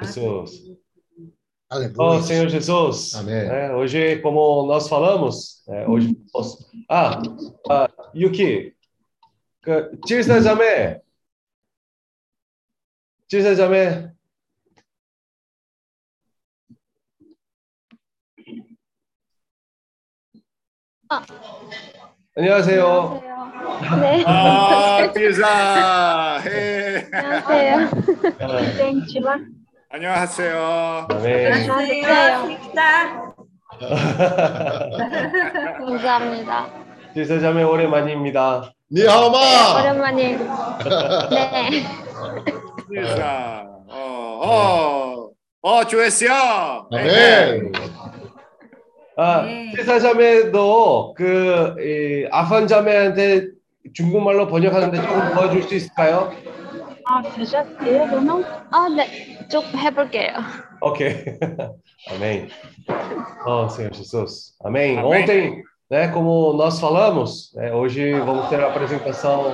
Jesus. Aleluia. Oh, Senhor Jesus. Amém. É, hoje, como nós falamos, é, hoje nós- ah, ah, Yuki, 그 칠사자매, 칠사자매. 안녕하세요. 네, 아, 피자. 해. 안녕하세요. 아, 땡큐와 안녕하세요. 아멘. 안녕하세요. 식사. 감사합니다. 칠사자매 오랜만입니다. 니하오마. 오랜만에 네, 피자. 어, 어, 어, 주했어요. 아멘. 아, 네. 칠사자매도 그 이, 아픈 자매한테 중국말로 번역하는데 조금 도와줄 수 있을까요? 아, 되셨어요, 그럼? 아, 네, 쭉 해볼게요. Ok. Amém. Oh, Senhor Jesus. Amém. Amém. Ontem, né, como nós falamos, né, hoje vamos ter a apresentação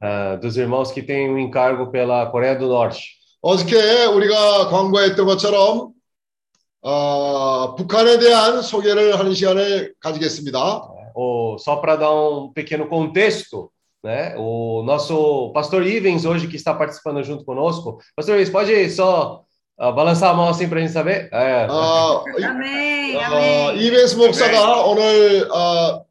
ah, dos irmãos que têm um encargo pela Coreia do Norte. 어저께 우리가 광고했던 것처럼 어, 북한에 대한 소개를 하는 시간을 가지겠습니다. O, só para dar um pequeno contexto, né, o nosso pastor Ivens, hoje que está participando junto conosco. Pastor Ivens, pode só ah, balançar a mão assim para a gente saber? É, 어, 이- 아멘. 어, 아멘. 이베스 목사가 오늘 어,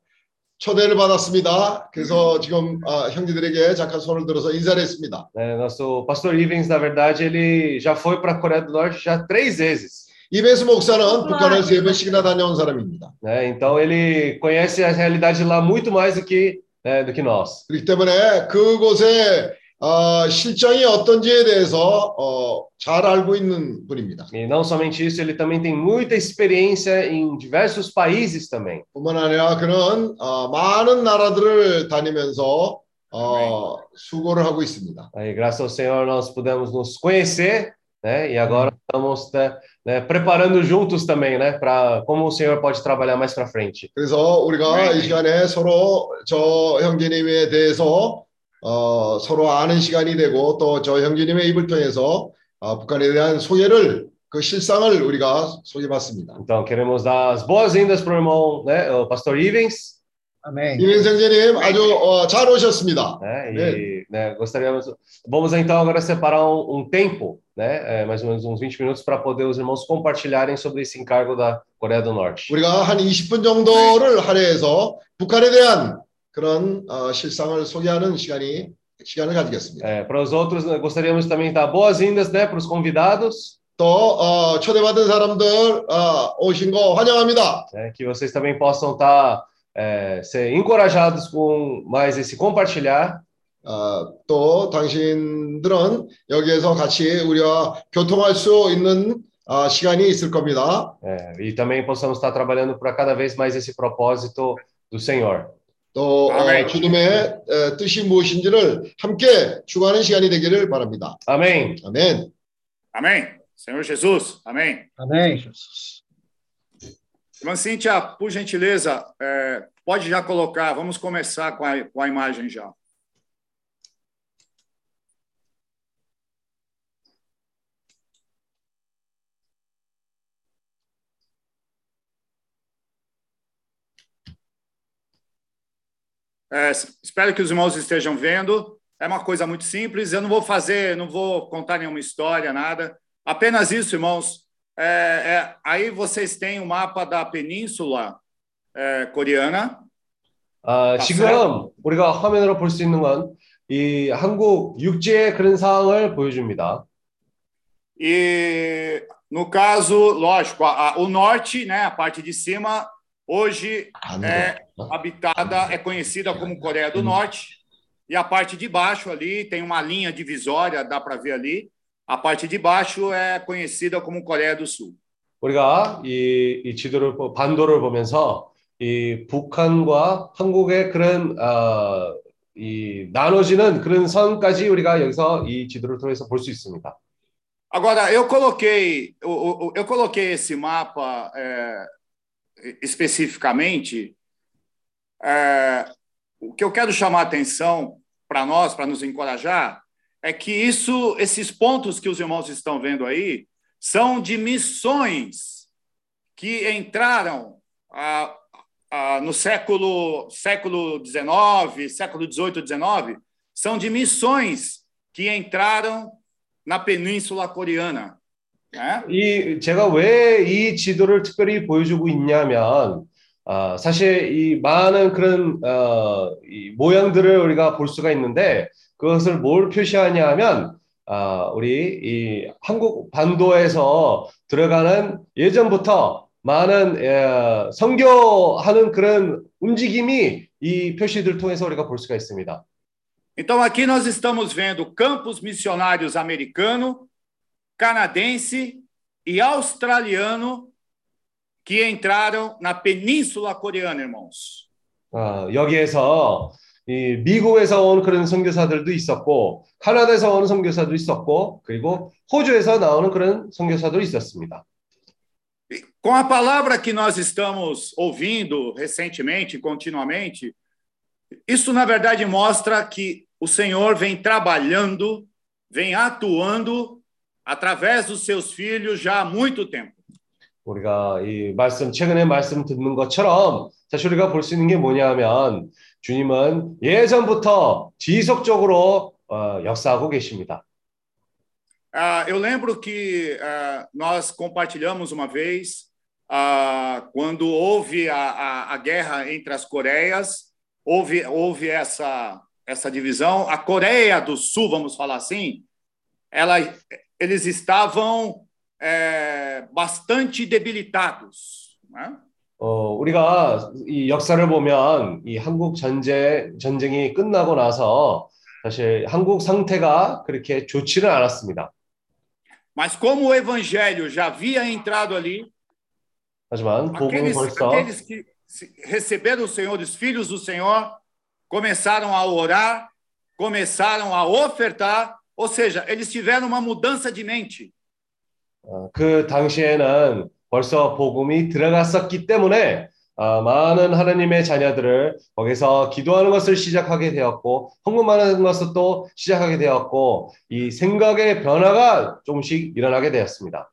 초대를 받았습니다. 그래서 지금 어, 형제들에게 잠깐 손을 들어서 인사를 했습니다. né, nosso pastor Ivens, na verdade, ele já foi para a Coreia do Norte já três vezes. 이베스 목사는 북한을 세 번씩이나 다녀온 사람입니다. né? Então ele conhece a realidade lá muito mais do que né, do que nós. 그렇기 때문에 그곳의 어, 실정이 어떤지에 대해서 어, 잘 알고 있는 분입니다. E não somente isso, ele também tem muita experiência em diversos países também. 뿐만 아니라 그는 어, 많은 나라들을 다니면서 어, 수고를 하고 있습니다. Aí, graças ao Senhor, nós pudemos nos conhecer, né? E agora estamos né, né, preparando juntos também, né? Para como o Senhor pode trabalhar mais para frente. 그래서 우리가 이 시간에 서로 저 형제님에 대해서 어, 서로 아는 시간이 되고 또 저 형제님의 입을 통해서 어, 북한에 대한 소개를 그 실상을 우리가 소개받습니다. Então queremos dar as boas-vindas para o irmão, né? O pastor Ivens, Amém. 이민성 형제님 아주 어, 잘 오셨습니다. né? E né, gostaríamos. Vamos então agora separar um, um tempo, né? é, mais ou menos uns 20 minutos, para poder os irmãos compartilharem sobre esse encargo da Coreia do Norte. 우리가 한 20분 정도를 할애해서 북한에 대한 그런 어, 실상을 소개하는 시간이 시간을 가지겠습니다. É, para os outros, né, gostaríamos também de dar boas-vindas né, para os convidados, 또 어, 초대받은 사람들 어, 오신 거 환영합니다. né, que vocês também possam estar é, ser encorajados com mais esse compartilhar. 어, 또 당신들은 여기에서 같이 우리와 교통할 수 있는 어, 시간이 있을 겁니다. é, e também possamos estar trabalhando para cada vez mais esse propósito do Senhor. 또 어, 아멘. 주님의 어, 뜻이 무엇인지를 함께 추구하는 시간이 되기를 바랍니다. Amém. 아멘. Amém. Senhor Jesus. Amém. Amém, Jesus. Irmã Cíntia, por gentileza, é, pode já colocar, vamos começar com a, com a imagem já. É, espero que os irmãos estejam vendo. É uma coisa muito simples. Eu não vou fazer, não vou contar nenhuma história, nada. Apenas isso, irmãos. É, é, aí vocês têm o mapa da península é, coreana. 아, 아, 지금 우리가 화면으로 볼 수 있는 건 이 한국 육지의 그런 상황을 보여줍니다. E, no caso, lógico, a- a- o norte, né, a parte de cima, hoje 안 é habitada, é conhecida como Coreia do Norte. E a parte de baixo ali tem uma linha divisória, dá para ver ali. A parte de baixo é conhecida como Coreia do Sul. 우리가 이, 이 지도를 보- 반도를 보면서 이 북한과 한국의 그런 어, 이 나눠지는 그런 선까지 우리가 여기서 이 지도를 통해서 볼 수 있습니다. Agora, eu coloquei, eu, eu- eu coloquei esse mapa é, especificamente. é, o que eu quero chamar a atenção para nós, para nos encorajar, é que isso, esses pontos que os irmãos estão vendo aí, são de missões que entraram ah, ah, no século século 19, século 18, 19, são de missões que entraram na Península Coreana. né? 이 제가 왜 이 지도를 특별히 보여주고 있냐면 아, 사실 이 많은 그런 어, 이 모양들을 우리가 볼 수가 있는데 그것을 뭘 표시하냐 하면 아, 우리 이 한국 반도에서 들어가는 예전부터 많은 에, 선교하는 그런 움직임이 이 표시들 통해서 우리가 볼 수가 있습니다. Então aqui nós estamos vendo campos missionários americano, canadense e australiano que entraram na Península Coreana, irmãos. 아, 여기에서 이 미국에서 온 그런 선교사들도 있었고 카나다에서 오는 선교사도 있었고 그리고 호주에서 나오는 그런 선교사도 있었습니다. E Com a palavra que nós estamos ouvindo recentemente, continuamente, isso na verdade mostra que o Senhor vem trabalhando, vem atuando através dos seus filhos já há muito tempo. 우리가 이 말씀 최근에 말씀 듣는 것처럼 사실 우리가 볼 수 있는 게 뭐냐면 주님은 예전부터 지속적으로 어, 역사하고 계십니다. Ah, eu lembro que ah, nós compartilhamos uma vez ah, quando houve a, a, a guerra entre as Coreias, houve, houve essa, essa divisão. A Coreia do Sul, vamos falar assim, ela, eles estavam eh, bastante debilitados. Né? 어, 우리가 이 역사를 보면 이 한국 전쟁 전쟁이 끝나고 나서 사실 한국 상태가 그렇게 좋지는 않았습니다. Mas como o evangelho já havia entrado ali, 하지만 복음이 aqueles, 벌써 aqueles que se- receberam o Senhor, os filhos do Senhor, começaram a orar, começaram a ofertar, ou seja, eles tiveram uma mudança de mente. 어, 그 당시에는 벌써 복음이 들어갔었기 때문에 어, 많은 하나님의 자녀들을 거기서 기도하는 것을 시작하게 되었고 헌금하는 것을 또 시작하게 되었고 이 생각의 변화가 조금씩 일어나게 되었습니다.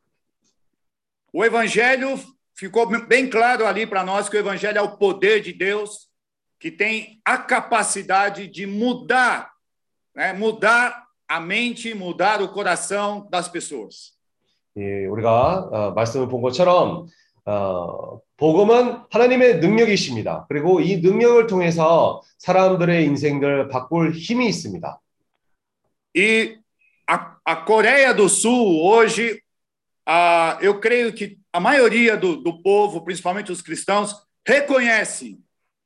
O evangelho ficou bem claro ali para nós que o evangelho é o poder de Deus que tem a capacidade de mudar, né, mudar a mente, mudar o coração das pessoas. 예, 우리가 어, 말씀을 본 것처럼 어, 복음은 하나님의 능력이십니다. 그리고 이 능력을 통해서 사람들의 인생을 바꿀 힘이 있습니다. E a, a Coreia do Sul, hoje, ah, eu creio que a maioria do, do povo, principalmente os cristãos, reconhece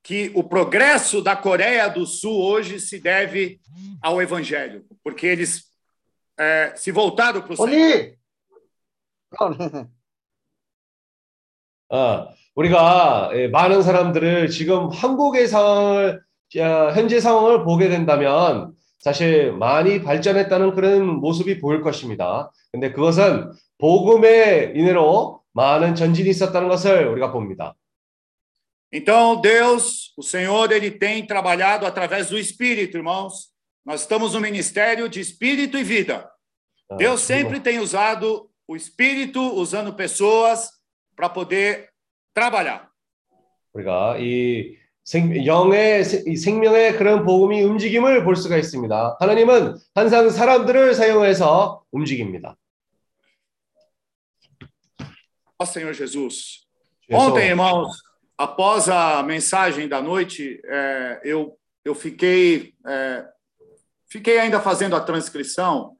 que o progresso da Coreia do Sul hoje se deve ao Evangelho, porque eles eh, se voltaram para o Senhor. 어, 우리가 예, 많은 사람들을 지금 한국의 상황을 어, 현재 상황을 보게 된다면 사실 많이 발전했다는 그런 모습이 보일 것입니다. 근데 그것은 복음의 인해로 많은 전진이 있었다는 것을 우리가 봅니다. Então, Deus, o Senhor, ele tem trabalhado através do Espírito, irmãos. Nós estamos no ministério de Espírito e vida. 어, Deus sempre tem usado o Espírito, usando pessoas para poder trabalhar. 우리가 이 생, 영의 세- 이 생명의 그런 복음이 움직임을 볼 수가 있습니다. 하나님은 항상 사람들을 사용해서 움직입니다. Ó Senhor Jesus. 그래서 Ontem, irmãos, após a mensagem da noite, é, eu, eu fiquei, é, fiquei ainda fazendo a transcrição.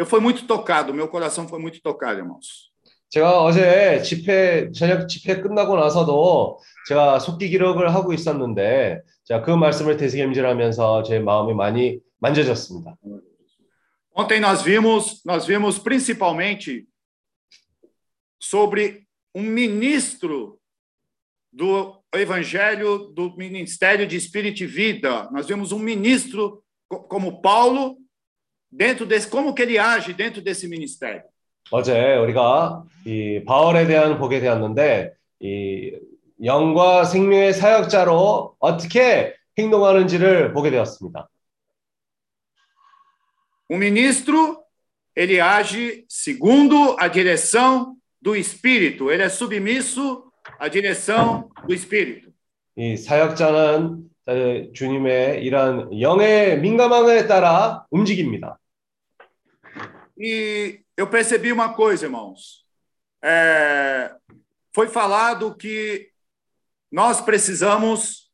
Eu fui muito tocado, meu coração foi muito tocado, irmãos. 제가 어제 집회 저녁 집회 끝나고 나서도 제가 속기 기록을 하고 있었는데 제가 그 말씀을 되새김질하면서 제 마음이 많이 만져졌습니다. Ontem nós vimos, nós vimos principalmente sobre um ministro do Evangelho do Ministério de Espírito e Vida. Nós vimos um ministro co- como Paulo dentro desse, como que ele age dentro desse ministério. 어제 우리가 이 바울에 대한 보게 되었는데 이 영과 생명의 사역자로 어떻게 행동하는지를 보게 되었습니다. Um ministro ele age segundo a direção do Espírito. Ele é submisso à direção do Espírito. 이 사역자는 어, 주님의 이러한 영의 민감함에 따라 움직입니다. E eu percebi uma coisa, irmãos. É, foi falado que nós precisamos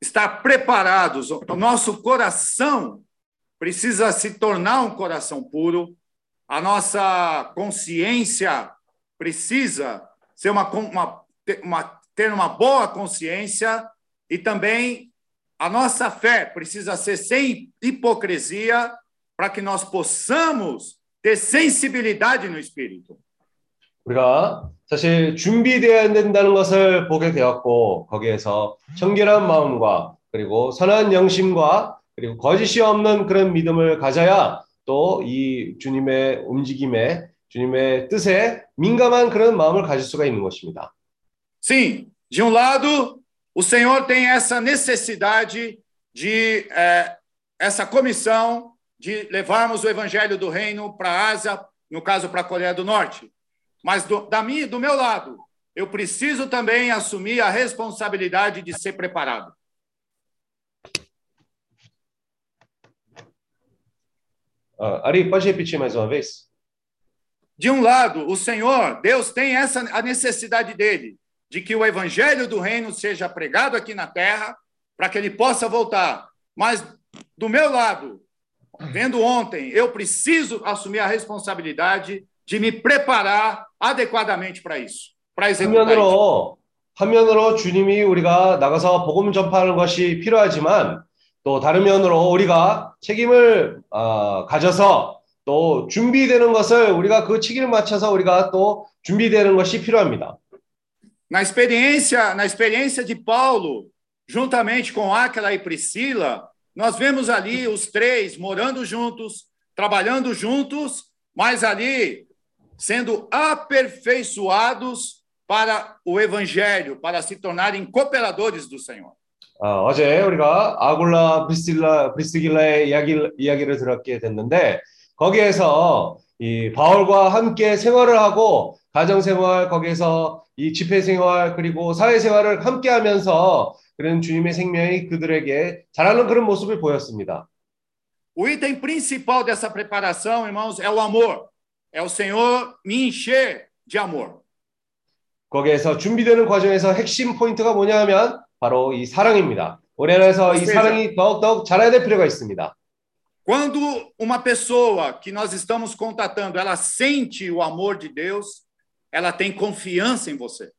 estar preparados. O nosso coração precisa se tornar um coração puro. A nossa consciência precisa ser uma, uma, uma ter uma boa consciência e também a nossa fé precisa ser sem hipocrisia para que nós possamos ter sensibilidade no espírito. 우리가 사실 준비되어야 된다는 것을 보게 되었고 거기에서 청결한 마음과 그리고 선한 영심과 그리고 거짓이 없는 그런 믿음을 가져야 또 이 주님의 움직임에 주님의 뜻에 민감한 그런 마음을 가질 수가 있는 것입니다. Sim, de um lado, o Senhor tem essa necessidade de eh, essa comissão de levarmos o evangelho do reino para a Ásia, no caso para a Coreia do Norte. Mas do, da minha, do meu lado, eu preciso também assumir a responsabilidade de ser preparado. 어, Ari, pode repetir mais uma vez? De um lado, o Senhor, Deus tem essa a necessidade dele de que o evangelho do reino seja pregado aqui na terra para que ele possa voltar. Mas do meu lado, vendo ontem, eu preciso assumir a responsabilidade de me preparar adequadamente para isso, para executar isso. 한면으로 한면으로 주님이 우리가 나가서 복음 전파하는 것이 필요하지만 또 다른 면으로 우리가 책임을 어, 가져서 또 준비되는 것을 우리가 그 책임을 맞춰서 우리가 또 준비되는 것이 필요합니다. Na experiência, na experiência de Paulo, juntamente com Áquila e Priscila, nós vemos ali os três morando juntos, trabalhando juntos, mas ali sendo aperfeiçoados para o evangelho, para se tornarem cooperadores do Senhor. 어, 어제 우리가 아굴라 브리스길라 브리스길라의 이야기, 이야기를 들었게 됐는데 거기에서 이 바울과 함께 생활을 하고 가정 생활 거기에서 이 집회 생활 그리고 사회 생활을 함께 하면서 그런 주님의 생명이 그들에게 자라는 그런 모습을 보였습니다. O item principal dessa preparação, irmãos, é o amor. É o Senhor me encher de amor. 거기에서 준비되는 과정에서 핵심 포인트가 뭐냐 하면 바로 이 사랑입니다. 우리나라에서 이. 사랑이 더욱 더욱 자라야 될 필요가 있습니다. Quando uma pessoa que nós estamos contatando, ela sente o amor de Deus, ela tem confiança em você.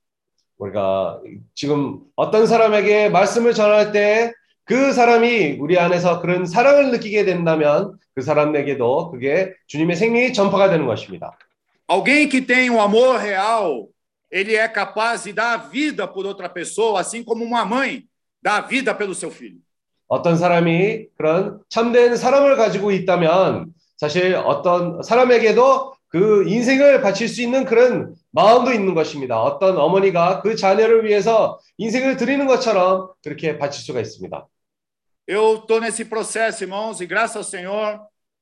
우리가 지금 어떤 사람에게 말씀을 전할 때 그 사람이 우리 안에서 그런 사랑을 느끼게 된다면 그 사람에게도 그게 주님의 생명이 전파가 되는 것입니다. Alguém que tem um amor real, ele é capaz de dar a vida por outra pessoa, assim como uma mãe dá a vida pelo seu filho. 어떤 사람이 그런 참된 사랑을 가지고 있다면 사실 어떤 사람에게도 그 인생을 바칠 수 있는 그런 마음도 있는 것입니다. 어떤 어머니가 그 자녀를 위해서 인생을 드리는 것처럼 그렇게 바칠 수가 있습니다. Eu estou nesse processo, irmãos, e graças ao Senhor,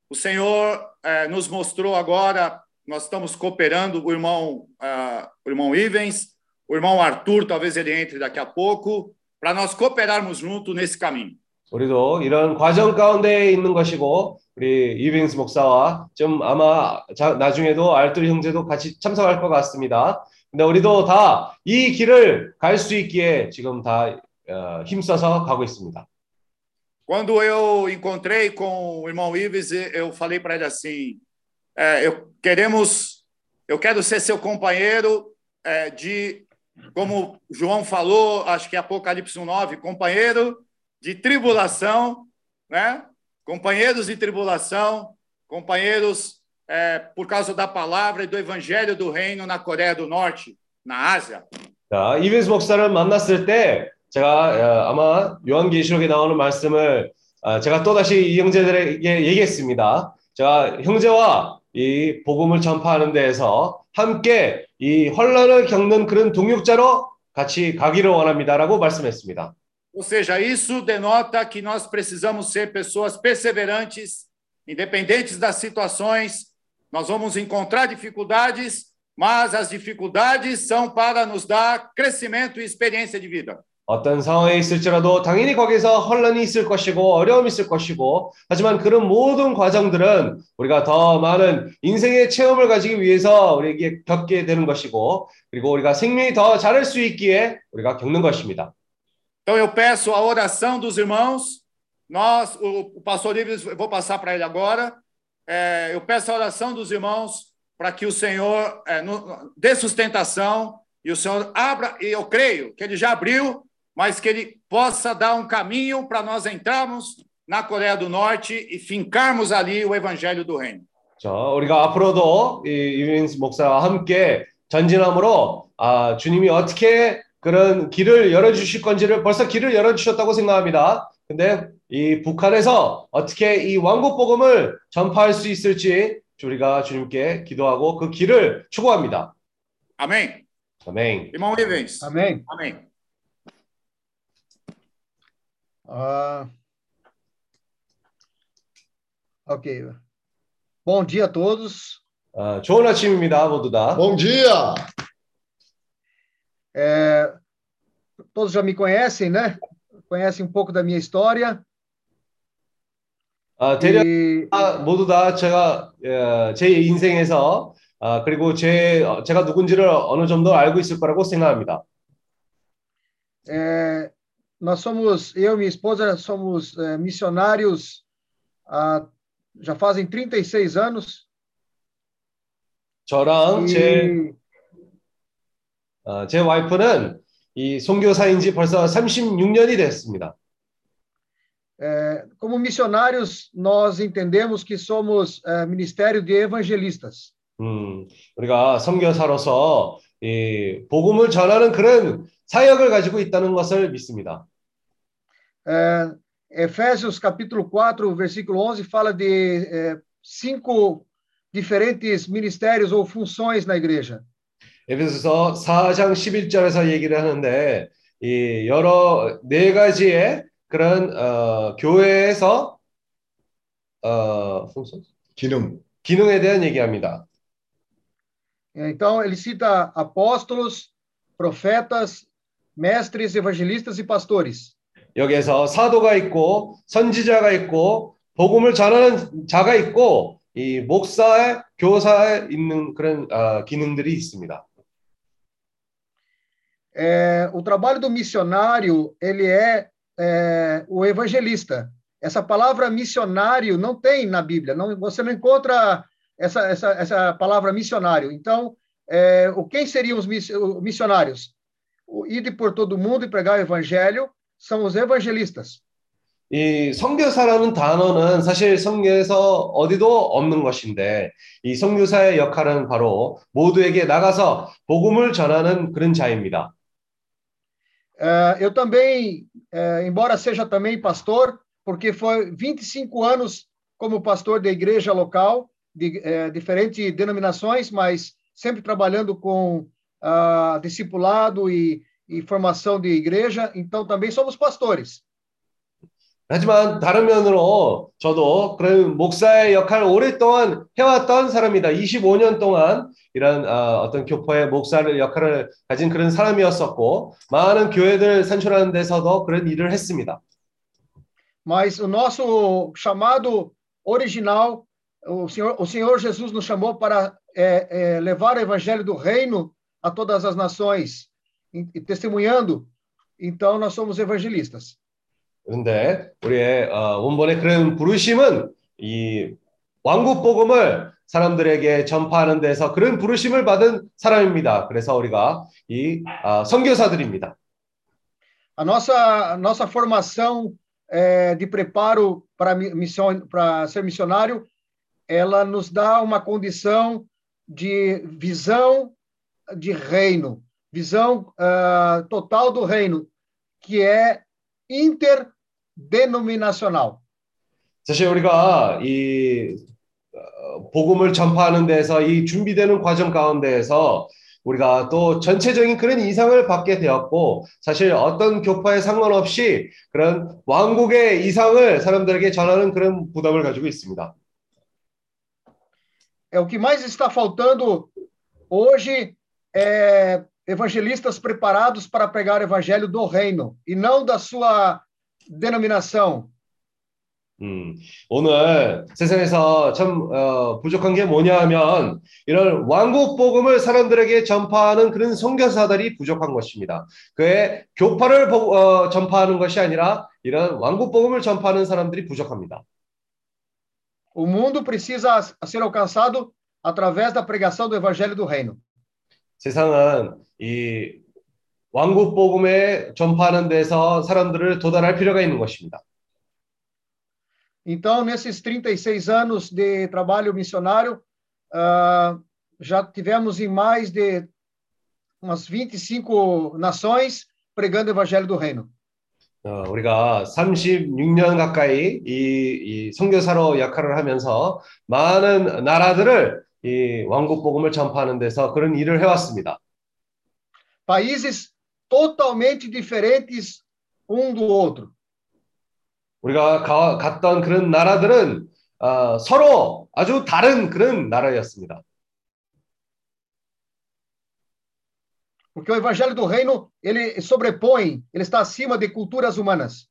o Senhor eh, nos mostrou agora, nós estamos cooperando, o irmão, ah, o irmão Ivens, o irmão Arthur, talvez ele entre daqui a pouco, para nós cooperarmos junto nesse caminho. 우리도 이런 과정 가운데 있는 것이고 우리 이빙스 목사와 좀 아마 자, 나중에도 알뜰 형제도 같이 참석할 것 같습니다. 근데 우리도 다 이 길을 갈 수 있기에 지금 다 어, 힘써서 가고 있습니다. Quando eu encontrei com o irmão Ives, eu falei para ele assim: é, eu queremos, eu quero ser seu companheiro é, de, como João falou, acho que é Apocalipse 1:9, companheiro de tribulação, né? Companheiros de tribulação, companheiros é, por causa da palavra e do evangelho do reino na Coreia do Norte, na Ásia. 자, 이빙스 목사를 만났을 때 제가 어, 아마 요한계시록에 나오는 말씀을 어, 제가 또다시 이 형제들에게 얘기했습니다. 제가 형제와 이 복음을 전파하는 데에서 함께 이 환란을 겪는 그런 동역자로 같이 가기를 원합니다라고 말씀했습니다. Ou seja, isso denota que nós precisamos ser pessoas perseverantes, independentes das situações, nós vamos encontrar dificuldades, mas as dificuldades são para nos dar crescimento e experiência de vida. 어떤 상황에 있을지라도 당연히 거기서 혼란이 있을 것이고 어려움이 있을 것이고 하지만 그런 모든 과정들은 우리가 더 많은 인생의 체험을 가지기 위해서 우리에게 겪게 되는 것이고 그리고 우리가 생명이 더 자랄 수 있기에 우리가 겪는 것입니다. Então eu peço a oração dos irmãos. Nós, o, o pastor Livres, eu vou passar para ele agora. É, eu peço a oração dos irmãos para que o Senhor é, no, dê sustentação e o Senhor abra, e eu creio que ele já abriu, mas que ele possa dar um caminho para nós entrarmos na Coreia do Norte e fincarmos ali o evangelho do reino. 자, 우리가 앞으로도 이 유인 목사와 함께 전진함으로 아, 주님이 어떻게 그런 길을 열어주실 건지를 벌써 길을 열어주셨다고 생각합니다. 근데 이 북한에서 어떻게 이 왕국 복음을 전파할 수 있을지 우리가 주님께 기도하고 그 길을 추구합니다. 아멘. Ivens. Amém. Amém. Ah, ok. Bom dia a todos. 아, 좋은 아침입니다, 모두 다. Bom dia! É, todos já me conhecem, né? Conhecem um pouco da minha história. 아, 대략 E, 아, 모두 다 제가 어, 제 인생에서 아, 그리고 제 어, 제가 누군지를 어느 정도 알고 있을 거라고 생각합니다. é, nós somos, eu e minha esposa, somos é, missionários há, já fazem 36 anos. 저랑 제, E, 어, 제 와이프는 이 선교사인 지 벌써 36년이 됐습니다. é, como missionários, nós entendemos que somos é, ministério de evangelistas. 음, 우리가 선교사로서 이 복음을 전하는 그런 사역을 가지고 있다는 것을 믿습니다. É, Efésios capítulo 4, versículo 11, fala de é, cinco diferentes ministérios ou funções na igreja. 에베소서 4장 11절에서 얘기를 하는데 이 여러 네 가지의 그런 어, 교회에서 어? 기능. 기능에 대한 얘기합니다. Então, ele cita apóstolos, profetas, mestres, evangelistas e pastores. 여기에서 사도가 있고 선지자가 있고 복음을 전하는 자가 있고 이 목사의 교사에 있는 그런 어, 기능들이 있습니다. É, o trabalho do missionário, ele é, é, o evangelista. Essa palavra missionário não tem na Bíblia, não, você não encontra essa, essa, essa palavra missionário. Então, é, o quem seriam os miss- os missionários? O ir por todo o mundo e pregar o evangelho são os evangelistas. 이 선교사라는 단어는 사실 성경에서 어디도 없는 것인데 이 선교사의 역할은 바로 모두에게 나가서 복음을 전하는 그런 자입니다. É, eu também, é, embora seja também pastor, porque foi 25 anos como pastor da igreja local, de é, diferentes denominações, mas sempre trabalhando com ah, discipulado e, e formação de igreja, então também somos pastores. 하지만 다른 면으로 저도 그런 목사의 역할을 오랫동안 해왔던 사람이다. 25년 동안 이런 어, 어떤 교포의 목사를 역할을 가진 그런 사람이었었고 많은 교회들 산출하는 데서도 그런 일을 했습니다. Mas o nosso chamado original, o Senhor, o Senhor Jesus nos chamou para é, é, levar o evangelho do reino a todas as nações, e, e testemunhando. Então, nós somos evangelistas. 그런데 우리의 어, 원본의 그런 부르심은 이 왕국 복음을 사람들에게 전파하는 데서 그런 부르심을 받은 사람입니다. 그래서 우리가 이 아, 선교사들입니다. A nossa, nossa formação é, de preparo para mi- missão, para ser missionário, ela nos dá uma condição de visão de reino, visão ah, total do reino, que é interdenominacional. 사실 우리가 이 어, 복음을 전파하는 데서 이 준비되는 과정 가운데에서 우리가 또 전체적인 그런 이상을 받게 되었고 사실 어떤 교파에 상관없이 그런 왕국의 이상을 사람들에게 전하는 그런 부담을 가지고 있습니다. é o que mais está faltando hoje é evangelistas preparados para pregar o evangelho do reino e não da sua denominação. 음, 오늘 세상에서 참 어, 부족한 게 뭐냐 하면 이런 왕국 복음을 사람들에게 전파하는 그런 선교사들이 부족한 것입니다. 그의 교파를 보- 어, 전파하는 것이 아니라 이런 왕국 복음을 전파하는 사람들이 부족합니다. O mundo precisa ser alcançado através da pregação do evangelho do reino. 세상은 이 왕국 복음에 전파하는 데서 사람들을 도달할 필요가 있는 것입니다. Então, nesses 36 anos de trabalho missionário, ah, já tivemos em mais de umas 25 nações pregando o evangelho do reino. 어, 우리가 36년 가까이 이, 이 선교사로 역할을 하면서 많은 나라들을 이 왕국 복음을 전파하는 데서 그런 일을 해왔습니다. Países totalmente diferentes um do outro. 우리가 가- 갔던 그런 나라들은 어, 서로 아주 다른 그런 나라였습니다. Porque o evangelho do reino, ele sobrepõe, ele está acima de culturas humanas.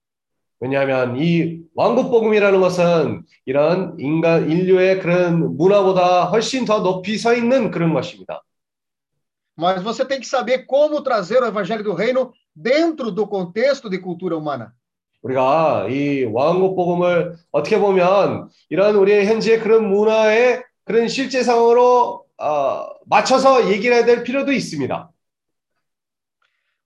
왜냐하면 이 왕국 복음이라는 것은 이런 인간 인류의 그런 문화보다 훨씬 더 높이 서 있는 그런 것입니다. Mas você tem que saber como trazer o evangelho do reino dentro do contexto de cultura humana. 우리가 이 왕국 복음을 어떻게 보면 이런 우리의 현지의 그런 문화의 그런 실제 상으로 어, 맞춰서 얘기를 해야 될 필요도 있습니다.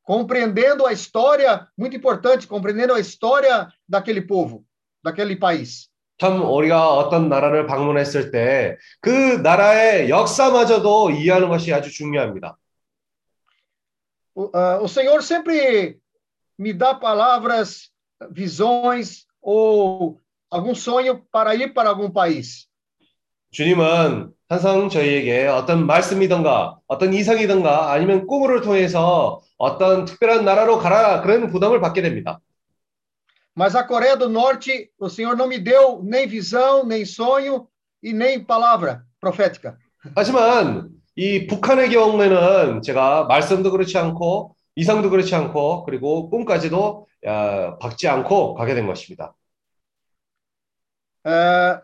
Compreendendo a história, muito importante, compreendendo a história daquele povo, daquele país. 참 우리가 어떤 나라를 방문했을 때 그 나라의 역사마저도 이해하는 것이 아주 중요합니다. O, ah, o Senhor sempre me dá palavras, visões ou algum sonho para ir para algum país. 주님은 항상 저희에게 어떤 말씀이든가 어떤 이상이든가 아니면 꿈을 통해서 어떤 특별한 나라로 가라 그런 부담을 받게 됩니다. Mas a Coreia do Norte, o Senhor não me deu nem visão, nem sonho e nem palavra profética. 하지만 이 북한의 경우에는 제가 말씀도 그렇지 않고 이상도 그렇지 않고 그리고 꿈까지도 아, 받지 않고 가게 된 것입니다. É,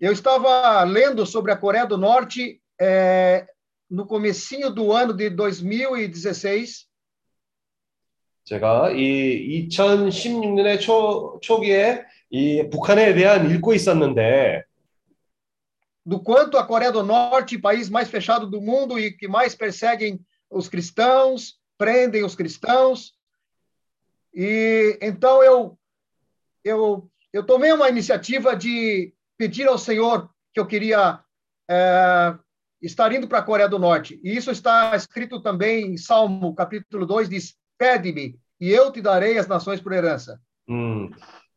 eu estava lendo sobre a Coreia do Norte é, no comecinho do ano de 2016 제가 이 2016년의 초, 초기에 이 북한에 대한 읽고 있었는데 do quanto a Coreia do Norte, país mais fechado do mundo e que mais perseguem os cristãos, prendem os cristãos. E então eu eu eu tomei uma iniciativa de pedir ao Senhor que eu queria é, estar indo para a Coreia do Norte. E isso está escrito também em Salmo, capítulo 2, diz: Pede-me, e eu te darei as nações por herança. 음,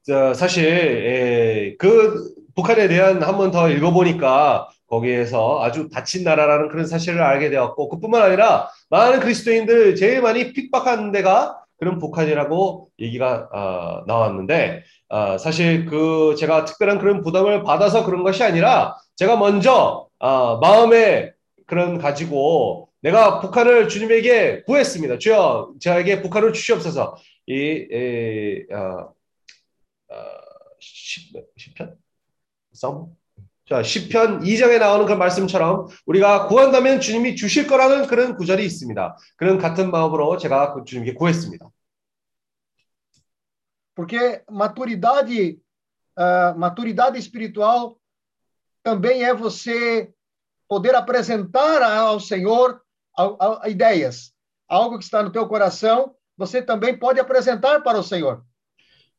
저, 사실 에, 그 북한에 대한 한 번 더 읽어보니까 거기에서 아주 닫힌 나라라는 그런 사실을 알게 되었고 그뿐만 아니라 많은 그리스도인들 제일 많이 핍박하는 데가 그런 북한이라고 얘기가 어, 나왔는데 어, 사실 그 제가 특별한 그런 부담을 받아서 그런 것이 아니라 제가 먼저 어, 마음에 그런 가지고 내가 북한을 주님에게 구했습니다. 주여 저에게 북한을 주시옵소서. 이 에, 어, 어, 10, 10편? 썸? 자, 10편 2장에 나오는 그 말씀처럼 우리가 구한다면 주님이 주실 거라는 그런 구절이 있습니다. 그런 같은 마음으로 제가 그 주님께 구했습니다. Porque maturidade, ah, maturidade espiritual também é você poder apresentar ao Senhor a- a- ideias, algo que está no teu coração, você também pode apresentar para o Senhor.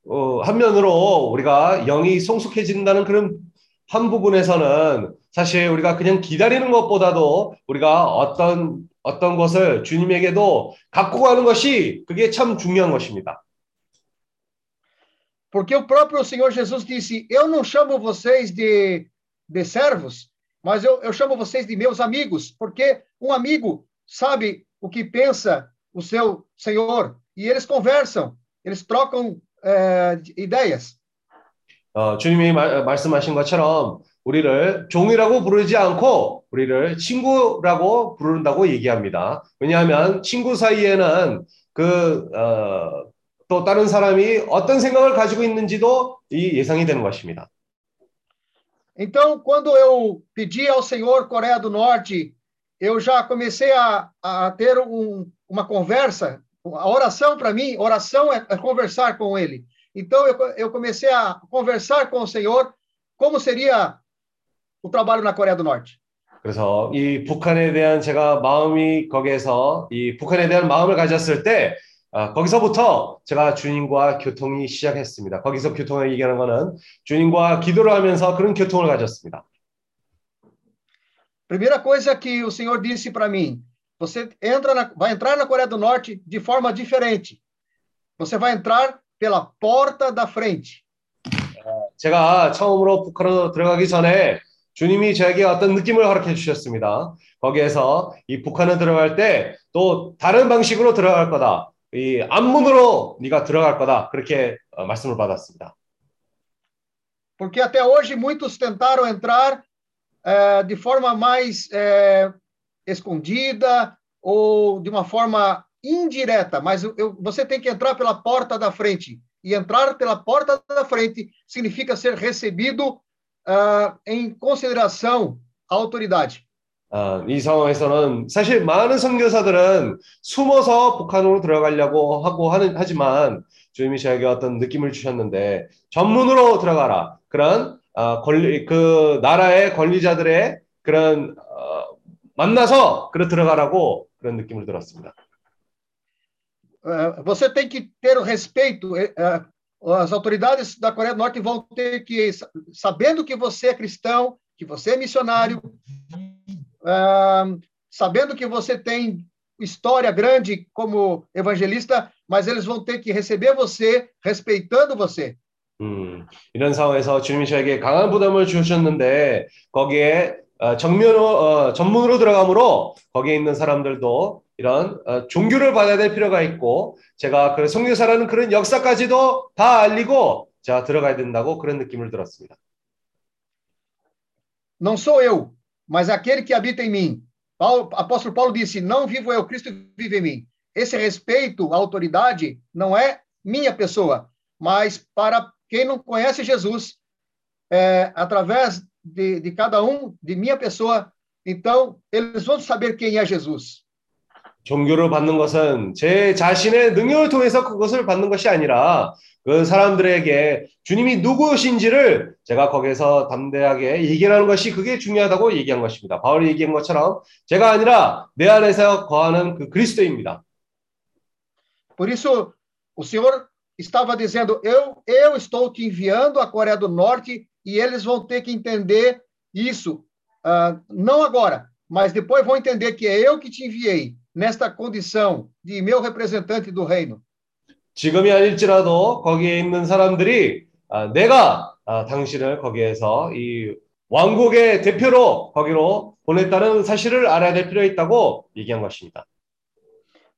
어, 한면으로 우리가 영이 성숙해진다는 그런 한 부분에서는 사실 우리가 그냥 기다리는 것보다도 우리가 어떤 어떤 것을 주님에게도 갖고 가는 것이 그게 참 중요한 것입니다. Porque o próprio Senhor Jesus disse: Eu não chamo vocês de, de servos, mas eu, eu chamo vocês de meus amigos, porque um amigo sabe o que pensa o seu Senhor e eles conversam, eles trocam eh, ideias. 어, 주님이 말, 말씀하신 것처럼 우리를 종이라고 부르지 않고 우리를 친구라고 부른다고 얘기합니다. 왜냐하면 친구 사이에는 그, 어, 또 다른 사람이 어떤 생각을 가지고 있는지도 이 예상이 되는 것입니다. Então, quando eu pedi ao Senhor Coreia do Norte, eu já comecei a, a ter um, uma conversa. A oração para mim, oração é, é, conversar com Ele. Então, eu, eu comecei a conversar com o Senhor como seria o trabalho na Coreia do Norte. 그래서 이 북한에 대한 제가 마음이 거기에서 이 북한에 대한 마음을 가졌을 때 아, 거기서부터 제가 주님과 교통이 시작했습니다. 거기서 교통을 얘기하는 거는 주님과 기도를 하면서 그런 교통을 가졌습니다. Primeira coisa que o Senhor disse para mim, você entra na, vai entrar na Coreia do Norte de forma diferente. Você vai entrar pela porta da frente. 제가 처음으로 북한으로 들어가기 전에 주님이 저에게 어떤 느낌을 허락해 주셨습니다. 거기에서 이 북한에 들어갈 때 또 다른 방식으로 들어갈 거다. 이 앞문으로 네가 들어갈 거다. 그렇게 어, 말씀을 받았습니다. Porque até hoje muitos tentaram entrar eh, de forma mais eh, escondida ou de uma forma indireta, mas eu, você tem que entrar pela porta da frente. E entrar pela porta da frente significa ser recebido uh, em consideração à autoridade. 아, 이 상황에서는 사실 많은 선교사들은 숨어서 북한으로 들어가려고 하고 하는 하지만 주님이 저에게 어떤 느낌을 주셨는데 전문으로 들어가라 그런 어, 권리 그 나라의 권리자들의 그런 어, 만나서 그래 들어가라고 그런 느낌을 들었습니다. Uh, você tem que ter o respeito. Uh, as autoridades da Coreia do Norte vão ter que, sabendo que você é cristão, que você é missionário, uh, sabendo que você tem história grande como evangelista, mas eles vão ter que receber você respeitando você. 음, 이런 상황에서 주님이 저에게 강한 부담을 주셨는데 거기에 어, 정면으로 어, 전문으로 들어가므로 거기에 있는 사람들도 이런 어, 종교를 받아야 될 필요가 있고 제가 그 성교사라는 그런 역사까지도 다 알리고 제가 들어가야 된다고 그런 느낌을 들었습니다. Não sou eu, mas aquele que habita em mim. Paulo, apóstolo Paulo disse: Não vivo eu, Cristo vive em mim. Esse respeito à autoridade não é minha pessoa, mas para quem não conhece Jesus, é, através de, de cada um, de minha pessoa, então eles vão saber quem é Jesus. 종교를 받는 것은 제 자신의 능력을 통해서 그것을 받는 것이 아니라 그 사람들에게 주님이 누구신지를 제가 거기서 담대하게 얘기하는 것이 그게 중요하다고 얘기한 것입니다. 바울이 얘기한 것처럼 제가 아니라 내 안에서 거하는 그 그리스도입니다. Por isso, o Senhor estava dizendo: eu, eu estou te enviando à Coreia do Norte e eles vão ter que entender isso, uh, não agora, mas depois vão entender que é eu que te enviei nesta condição de meu representante do reino. 지금이 아닐지라도 거기에 있는 사람들이 아, 내가 아, 당신을 거기에서 이 왕국의 대표로 거기로 보냈다는 사실을 알아야 될 필요 있다고 얘기한 것입니다.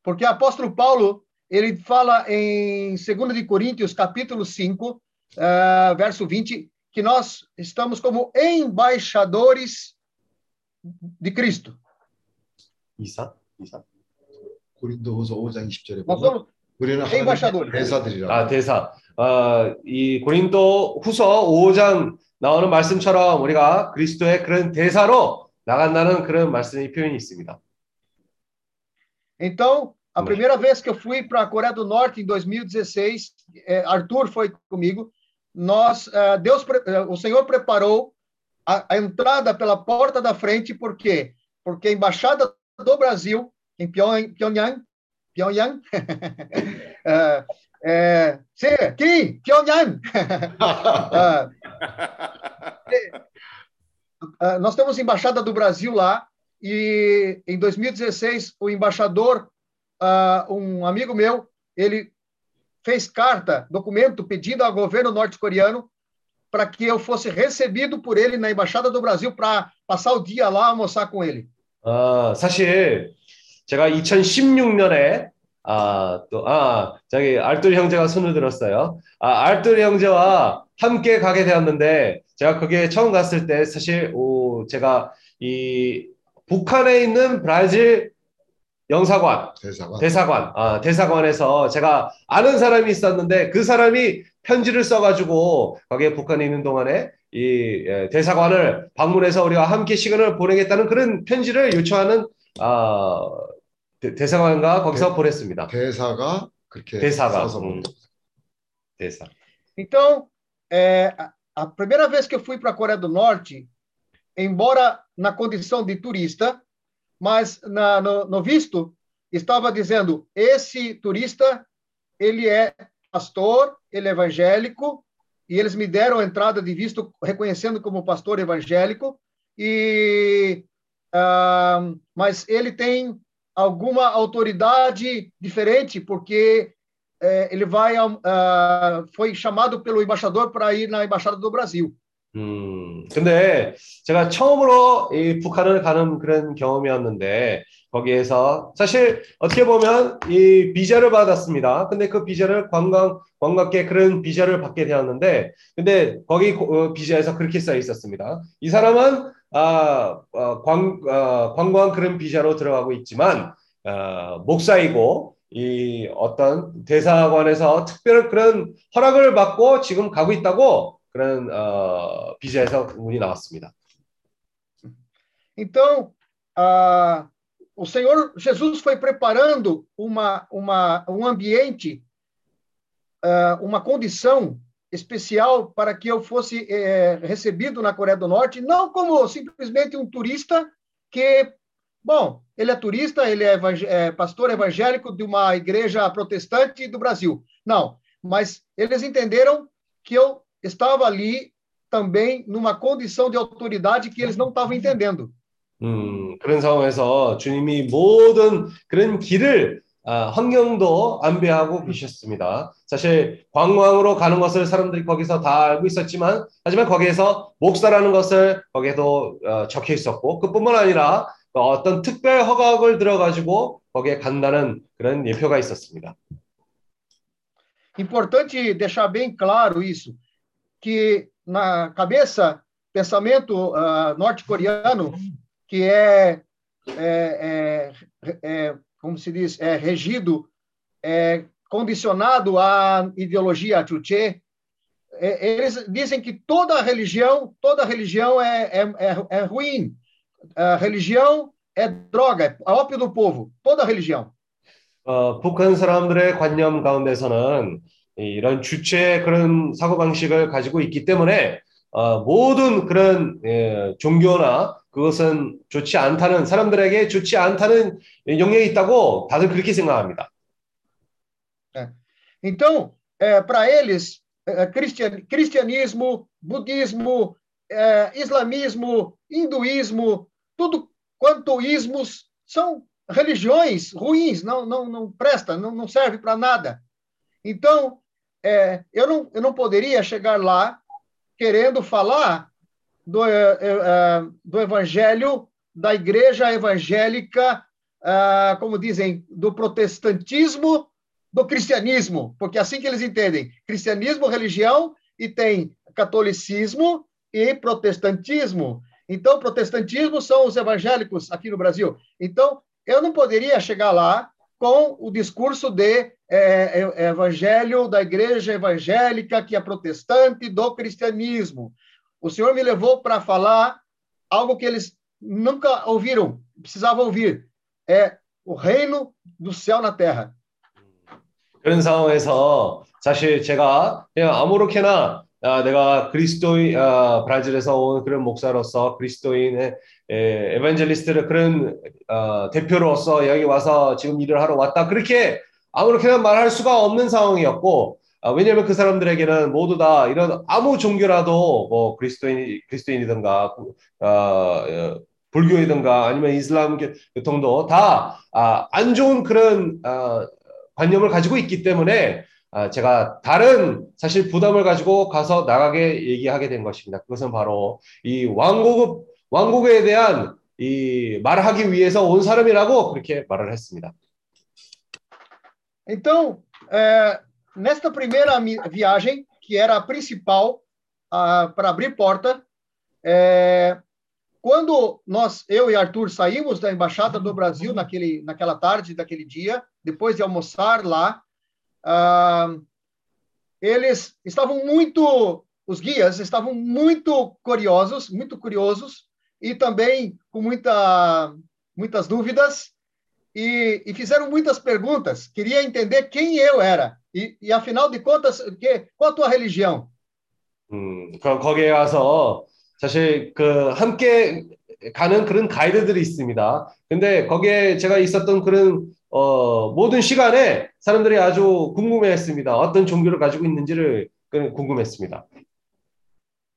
Porque o apóstolo Paulo, ele fala em 2 de Coríntios, capítulo 5, uh, verso 20, que nós estamos como embaixadores de Cristo. 이사? 이사? 고린도후서 5장 20절에 Nós 보면 somos 우리는 embaixadores. 대사들이라. 아, 대사. 아, 이 고린도 후서 5장 나오는 말씀처럼 우리가 그리스도의 그런 대사로 나간다는 그런 말씀이 표현이 있습니다. Então, a Sim. primeira vez que eu fui para a Coreia do Norte em 2016, eh, Arthur foi comigo. Nós, eh, Deus, eh, o Senhor preparou a, a entrada pela porta da frente, por quê? Porque a embaixada do Brasil em Pyong- Pyongyang, Pyongyang, eh, sim, aqui, Pyongyang, Ah, ah, nós temos embaixada do Brasil lá e em 2016 o embaixador, ah, um amigo meu, ele fez carta, documento pedindo ao governo norte-coreano para que eu fosse recebido por ele na embaixada do Brasil para passar o dia lá almoçar com ele. 아, 사실 제가 2016년에 아, 또, 아, 저기, 알뚜리 형제가 손을 들었어요. 아, 알뚜리 형제와 함께 가게 되었는데, 제가 거기에 처음 갔을 때, 사실, 오, 제가 이 북한에 있는 브라질 영사관, 대사관. 대사관, 아, 대사관에서 제가 아는 사람이 있었는데, 그 사람이 편지를 써가지고, 거기에 북한에 있는 동안에 이 예, 대사관을 방문해서 우리가 함께 시간을 보내겠다는 그런 편지를 요청하는, 아, 대- 대사관과 거기서 대- 보냈습니다. 대사가 그렇게 대사가, 써서 음. 대사. Então, é, a primeira vez que eu fui para a Coreia do Norte, embora na condição de turista, mas na, no, no visto estava dizendo esse turista ele é pastor, ele é evangélico e eles me deram entrada de visto reconhecendo como pastor evangélico e ah, mas ele tem alguma autoridade diferente porque é, ele vai ah, foi chamado pelo embaixador para ir na embaixada do Brasil. 음, 근데 제가 처음으로 이 북한을 가는 그런 경험이었는데 거기에서 사실 어떻게 보면 이 비자를 받았습니다. 근데 그 비자를 관광 관광객 그런 비자를 받게 되었는데 근데 거기 어, 비자에서 그렇게 써 있었습니다. 이 사람은 아, 어, 관, 어, 관광 그런 비자로 들어가고 있지만 어, 목사이고 이 어떤 대사관에서 특별한 그런 허락을 받고 지금 가고 있다고 그런 어, 비자에서 문이 나왔습니다. Então, ah, o Senhor Jesus foi preparando uma, uma, um ambiente, ah, uma condição especial para que eu fosse eh, recebido na Coreia do Norte, não como simplesmente um turista que, bom, ele é turista, ele é, evang- é pastor evangélico de uma igreja protestante do Brasil. Não, mas eles entenderam que eu estava ali também numa condição de autoridade que eles não estavam entendendo. 음, 그런 상황에서 주님이 모든 그런 길을 아, 환경도 안배하고 계셨습니다. 사실 관광으로 가는 것을 사람들이 거기서 다 알고 있었지만 하지만 거기에서 목사라는 것을 거기에도 어, 적혀 있었고 그뿐만 아니라 어떤 특별 허가를 들어가지고 거기에 간다는 그런 예표가 있었습니다. Importante deixar bem claro isso, que na cabeça, pensamento ah, norte-coreano, que é, é, é, é, como se diz, é regido, é condicionado à ideologia Chuche, é, eles dizem que toda religião, toda religião é, é, é, é ruim. A religião é droga, é ópio do povo, toda religião. 어, 북한 사람들의 관념 가운데서는 이런 주체 그런 사고방식을 가지고 있기 때문에 어, 모든 그런 예, 종교나 그것은 좋지 않다는 사람들에게 좋지 않다는 영역이 있다고 다들 그렇게 생각합니다. Então, é, para eles, é, cristian, cristianismo, budismo, é, islamismo, hinduísmo, tudo quanto ismos são religiões ruins, não, não, não presta, não, não serve para nada. Então, é, eu, não, eu não poderia chegar lá querendo falar do, é, é, do evangelho da igreja evangélica, como dizem, do protestantismo do cristianismo, porque é assim que eles entendem. Cristianismo, religião, e tem catolicismo e protestantismo. Então, protestantismo são os evangélicos aqui no Brasil. Então, eu não poderia chegar lá com o discurso de é, é, evangelho da igreja evangélica, que é protestante, do cristianismo. O Senhor me levou para falar algo que eles nunca ouviram, precisavam ouvir. É o reino do céu na terra. 그런 상황에서 사실 제가 그냥 아무렇게나 아, 내가 그리스도인 아, 브라질에서 온 그런 목사로서 그리스도인의 에, 에반젤리스트를 그런 어, 대표로서 여기 와서 지금 일을 하러 왔다. 그렇게 아무렇게나 말할 수가 없는 상황이었고 아, 왜냐하면 그 사람들에게는 모두 다 이런 아무 종교라도 뭐 그리스도인 그리스도인이든가 어, 어, 불교이든가 아니면 이슬람 교통도 다 안 좋은 그런 어, 관념을 가지고 있기 때문에 아, 제가 다른 사실 부담을 가지고 가서 나가게 얘기하게 된 것입니다. 그것은 바로 이 왕국 왕국에 대한 이 말하기 위해서 온 사람이라고 그렇게 말을 했습니다. Então, é, nesta primeira viagem, que era a principal ah, para abrir porta, é, quando nós, eu e Arthur, saímos da Embaixada do Brasil naquele, naquela tarde daquele dia, depois de almoçar lá, ah, eles estavam muito, os guias estavam muito curiosos, muito curiosos, e também com muita, muitas dúvidas, e, e fizeram muitas perguntas. Queria entender quem eu era. E, e afinal de contas, que, qual a tua religião? 음, 그 거기에 가서 사실 그 함께 가는 그런 가이드들이 있습니다. 근데 거기에 제가 있었던 그런 어, 모든 시간에 사람들이 아주 궁금해했습니다. 어떤 종교를 가지고 있는지를 그 궁금했습니다.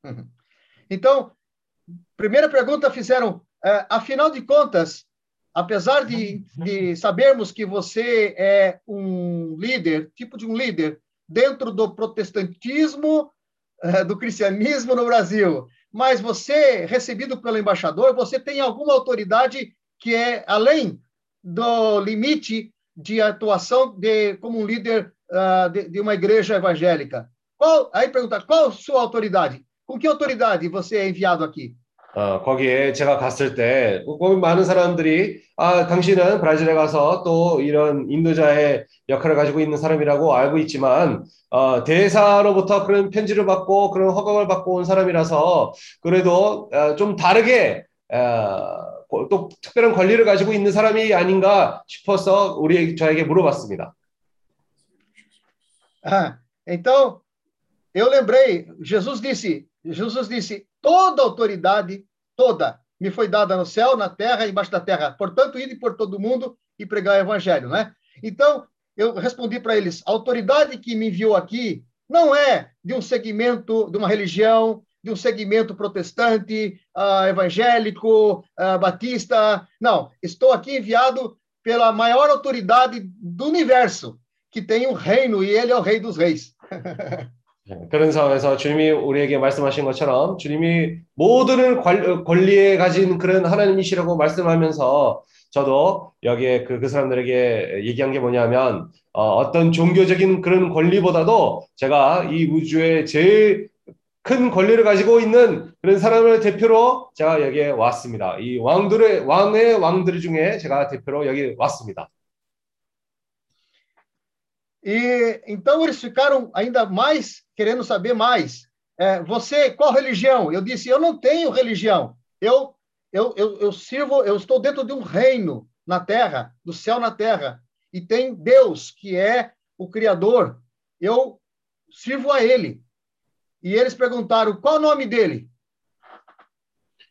Então, primeira pergunta fizeram, eh, afinal de contas, apesar de, de sabermos que você é um líder, tipo de um líder, dentro do protestantismo, eh, do cristianismo no Brasil, mas você, recebido pelo embaixador, você tem alguma autoridade que é além do limite de atuação de, como um líder ah, de, de uma igreja evangélica. Qual, aí pergunta, qual sua autoridade? Com que autoridade você é enviado aqui? 어, 거기에 제가 갔을 때 거기 많은 사람들이 아, 당신은 브라질에 가서 또 이런 인도자의 역할을 가지고 있는 사람이라고 알고 있지만 어, 대사로부터 그런 편지를 받고 그런 허가를 받고 온 사람이라서 그래도 어, 좀 다르게 어, 또 특별한 권리를 가지고 있는 사람이 아닌가 싶어서 우리 저에게 물어봤습니다. Ah, então, eu lembrei, Jesus disse, Jesus disse, toda autoridade, toda, me foi dada no céu, na terra e embaixo da terra. Portanto, ide por todo mundo e pregar o evangelho, né? Então, eu respondi para eles, a autoridade que me enviou aqui não é de um segmento, de uma religião, de um segmento protestante, ah, evangélico, ah, batista. Não, estou aqui enviado pela maior autoridade do universo, que tem um reino e ele é o rei dos reis. 그런 상황에서 주님이 우리에게 말씀하신 것처럼 주님이 모든 관- 권리에 가진 그런 하나님이시라고 말씀하면서 저도 여기에 그, 그 사람들에게 얘기한 게 뭐냐면 어, 떤 종교적인 그런 권리보다도 제가 이 우주의 제일 큰 권리를 가지고 있는 그런 사람을 대표로 제가 여기에 왔습니다. 이 왕들의 왕의 왕들 중에 제가 대표로 여기 왔습니다. E então eles ficaram ainda mais querendo saber mais. É, você, qual religião? Eu disse, eu não tenho religião. Eu, eu, eu, eu sirvo, eu estou dentro de um reino na terra, do céu na terra, e tem Deus que é o Criador. Eu sirvo a Ele. E eles perguntaram qual o nome dele.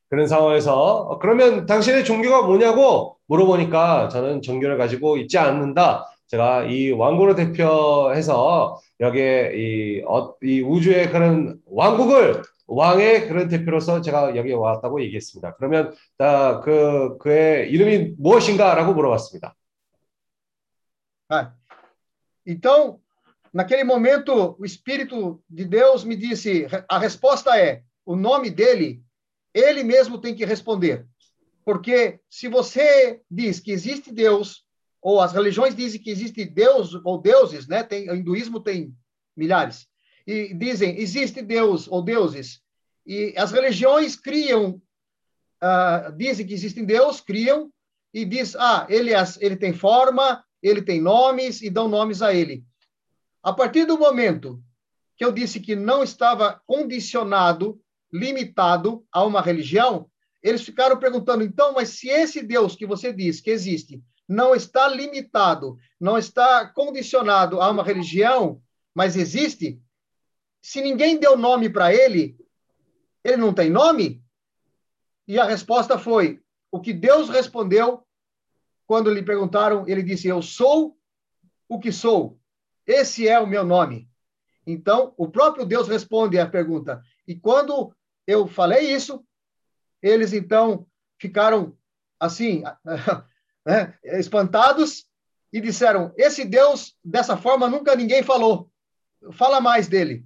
그런 상황에서 어, 그러면 당신의 종교가 뭐냐고 물어보니까 저는 종교를 가지고 있지 않는다. 제가 이 왕국을 대표해서 여기에 이, 어, 이 우주의 그런 왕국을 왕의 그런 대표로서 제가 여기에 왔다고 얘기했습니다. 그러면 다그 그의 이름이 무엇인가라고 물어봤습니다. Ah, Então, naquele momento, o Espírito de Deus me disse: a resposta é o nome dele, ele mesmo tem que responder. Porque se você diz que existe Deus, ou as religiões dizem que existe Deus ou deuses, né? Tem, o hinduísmo tem milhares, e dizem existe Deus ou deuses, e as religiões criam, ah, dizem que existe Deus, criam, e diz, ah, ele, é, ele tem forma, ele tem nomes e dão nomes a ele. A partir do momento que eu disse que não estava condicionado, limitado a uma religião, eles ficaram perguntando, então, mas se esse Deus que você diz que existe não está limitado, não está condicionado a uma religião, mas existe, se ninguém deu nome para ele, ele não tem nome? E a resposta foi: o que Deus respondeu quando lhe perguntaram, ele disse: Eu sou o que sou. Esse é o meu nome. Então, o próprio Deus responde à pergunta. E quando eu falei isso, eles então ficaram assim, né, espantados e disseram: Esse Deus, dessa forma, nunca ninguém falou. Fala mais dele.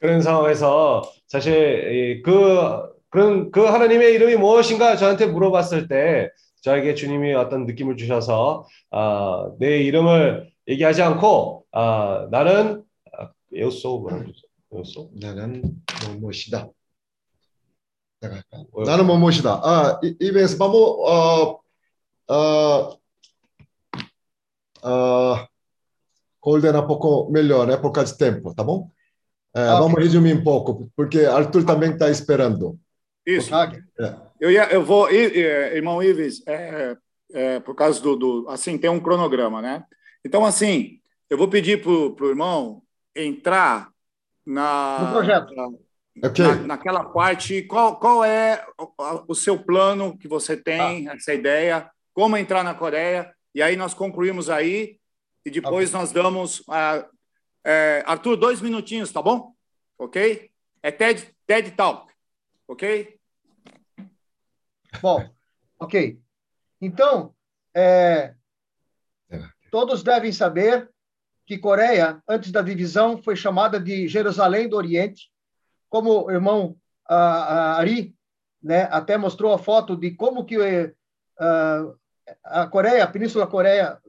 그런 상황에서 사실 이, 그 그런 그 하나님의 이름이 무엇인가 저한테 물어봤을 때 저에게 주님이 어떤 느낌을 주셔서 아, 내 이름을 얘기하지 않고 아, 나는 아, eu sou 뭐라고 그러죠? eu sou 나는 뭐뭐시다. 내가 할까? 어, 나는 뭐뭐시다. Ah, e, e bem, vamos ah, ah, ah, coordenar um pouco melhor, né? Por causa de tempo, tá bom? É, Ah, vamos ok. resumir um pouco, porque Arthur também está esperando. Isso. Ah, Eu, ia, eu vou, i- i- irmão Ives, é, é, por causa do, do. Assim, tem um cronograma, né? Então, assim, eu vou pedir para o irmão entrar na, No projeto. Ok. na- naquela parte. Qual, qual é o, o seu plano que você tem, essa ideia? Como entrar na Coreia? E aí nós concluímos aí e depois nós damos. a- é, Arthur, dois minutinhos, tá bom? Ok? É TED, TED Talk, ok? Bom, ok. Então, é, todos devem saber que Coreia, antes da divisão, foi chamada de Jerusalém do Oriente, como o irmão ah, Ari né, até mostrou a foto de como que ah, a Coreia, a Península Coreia,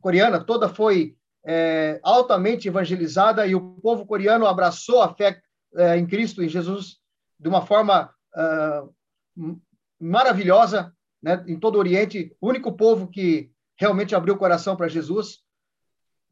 coreana toda foi eh, altamente evangelizada e o povo coreano abraçou a fé eh, em Cristo, em Jesus, de uma forma ah, maravilhosa, né, em todo o Oriente, o único povo que realmente abriu o coração para Jesus.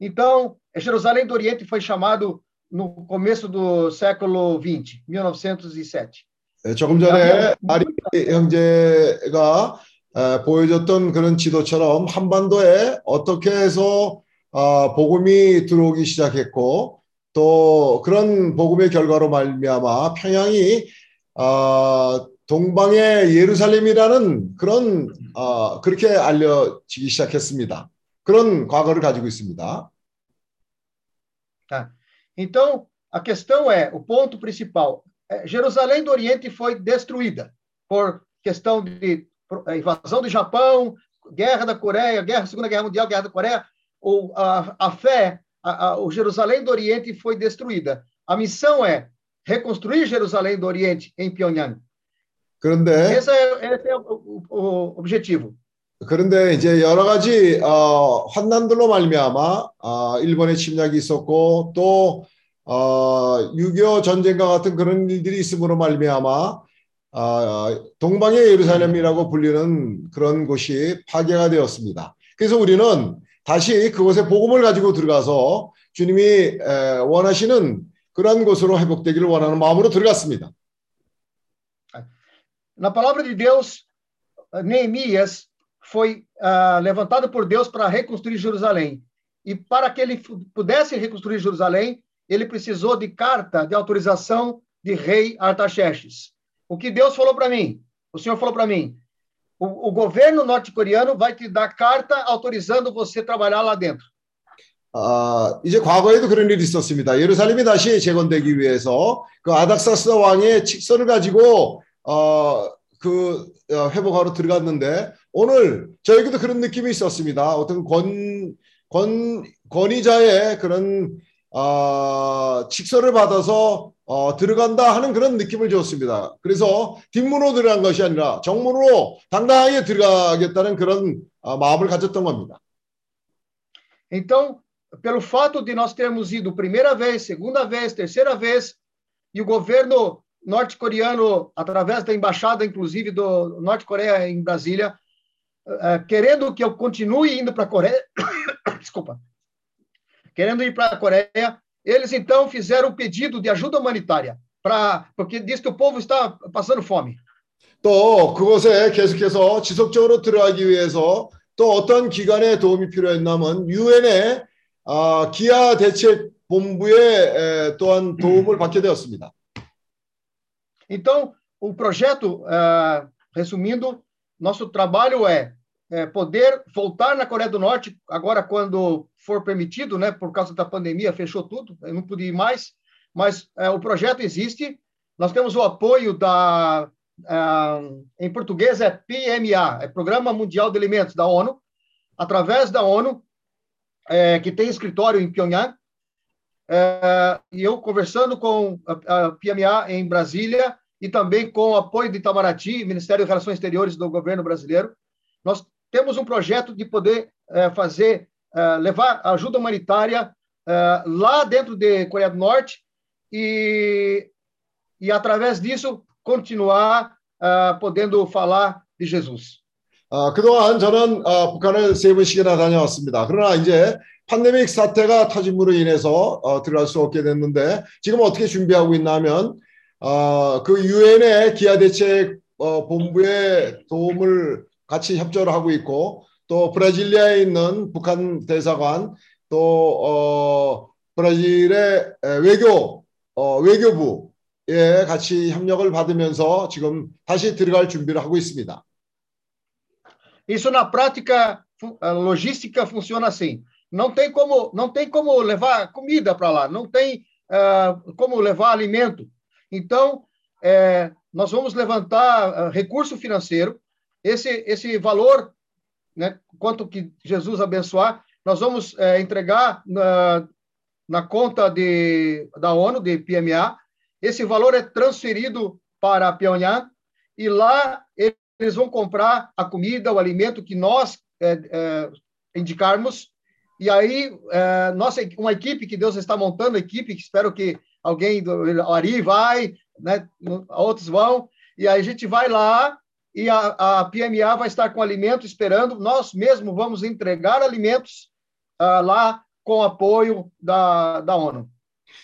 Então, Jerusalém do Oriente foi chamado no começo do século 20, 1907. 네, 조금 전에 아리 형제가 에, 보여줬던 그런 지도처럼 한반도에 어떻게 해서 아, 복음이 들어오기 시작했고 또 그런 복음의 결과로 말미암아 평양이 아, 동방의 예루살렘이라는 그런 아, 그렇게 알려지기 시작했습니다. 그런 과거를 가지고 있습니다. Então, a questão é, o ponto principal, é, Jerusalém do Oriente foi destruída por questão de por- a invasão do Japão, guerra da Coreia, guerra, Segunda Guerra Mundial, guerra da Coreia, o, a, a fé, a, a, o Jerusalém do Oriente foi destruída. A missão é reconstruir Jerusalém do Oriente em Pyongyang. 그런데 Esse é, esse é o, o- o objetivo. 그런데 이제 여러 가지 어, 환난들로 말미암아 어, 일본의 침략이 있었고 또 어, 6.25 전쟁과 같은 그런 일들이 있음으로 말미암아 어, 동방의 예루살렘이라고 불리는 그런 곳이 파괴가 되었습니다. 그래서 우리는 다시 그곳에 복음을 가지고 들어가서 주님이 에, 원하시는 그러한 곳으로 회복되기를 원하는 마음으로 들어갔습니다. Na palavra de Deus, Neemias foi ah, levantado por Deus para reconstruir Jerusalém. E para que ele fu- pudesse reconstruir Jerusalém, ele precisou de carta de autorização de rei Artaxerxes. O que Deus falou para mim? O Senhor falou para mim: o, o governo norte-coreano vai te dar carta autorizando você trabalhar lá dentro. 아, 이제 과거에도 그런 일이 있었습니다. 예루살렘이 다시 재건되기 위해서 그 아닥사스 왕의 칙서를 가지고 어, 그 어, 회복하러 들어갔는데 오늘 저에게도 그런 느낌이 있었습니다. 어떤 권, 권, 권위자의 그런 어, 칙서를 받아서 어, 들어간다 하는 그런 느낌을 줬습니다. 그래서 뒷문으로 들어간 것이 아니라 정문으로 당당하게 들어가겠다는 그런 어, 마음을 가졌던 겁니다. Então, pelo fato de nós termos ido primeira vez, segunda vez, terceira vez, e o governo norte-coreano, através da embaixada, inclusive, do Norte-Coreia em Brasília, eh, querendo que eu continue indo para a Coreia, desculpa, querendo ir para a Coreia, eles então fizeram um pedido de ajuda humanitária, pra, porque diz que o povo está passando fome. 또 그곳에 계속해서 지속적으로 들어가기 위해서 또 어떤 기관의 도움이 필요했냐면 유엔의 아, 기아 대책 본부의 에, 또한 도움을 받게 되었습니다. Então, o projeto, ah, resumindo, nosso trabalho é, é poder voltar na Coreia do Norte, agora quando for permitido, né, por causa da pandemia, fechou tudo, eu não pude ir mais, mas é, o projeto existe, nós temos o apoio da, ah, em português é PMA, é Programa Mundial de Alimentos, da ONU, através da ONU, é, que tem escritório em Pyongyang, é, e eu conversando com a, a PMA em Brasília e também com o apoio de Itamaraty, Ministério de Relações Exteriores do governo brasileiro, nós temos um projeto de poder é, fazer eh, levar ajuda humanitária eh, lá dentro de Coreia do Norte e, e através disso, continuar eh, podendo falar de Jesus. 아, 그동안 저는 아, 북한을 세 번씩이나 다녀왔습니다. 그러나 이제 팬데믹 사태가 터짐으로 인해서 어, 들어갈 수 없게 됐는데 지금 어떻게 준비하고 있나 하면 어, 그 유엔의 기아 대책 어, 본부의 도움을 같이 협조를 하고 있고 또 브라질리아에 있는 북한 대사관 또 어, 브라질의 에, 외교 어, 외교부에 같이 협력을 받으면서 지금 다시 들어갈 준비를 하고 있습니다. Isso na prática, logística funciona assim. Não tem como, não tem como levar comida para lá, não tem ah, como levar alimento. Então, eh, nós vamos levantar ah, recurso financeiro, esse, esse valor, né, quanto que Jesus abençoar, nós vamos eh, entregar na, na conta de, da ONU, de PMA. Esse valor é transferido para Pyongyang e lá eles vão comprar a comida, o alimento que nós eh, eh, indicarmos. E aí, eh, nossa, uma equipe que Deus está montando, equipe que espero que alguém do o Ari vai, né, outros vão, e aí a gente vai lá e a, a PMA vai estar com alimento esperando. Nós mesmos vamos entregar alimentos ah, lá com apoio da, da ONU.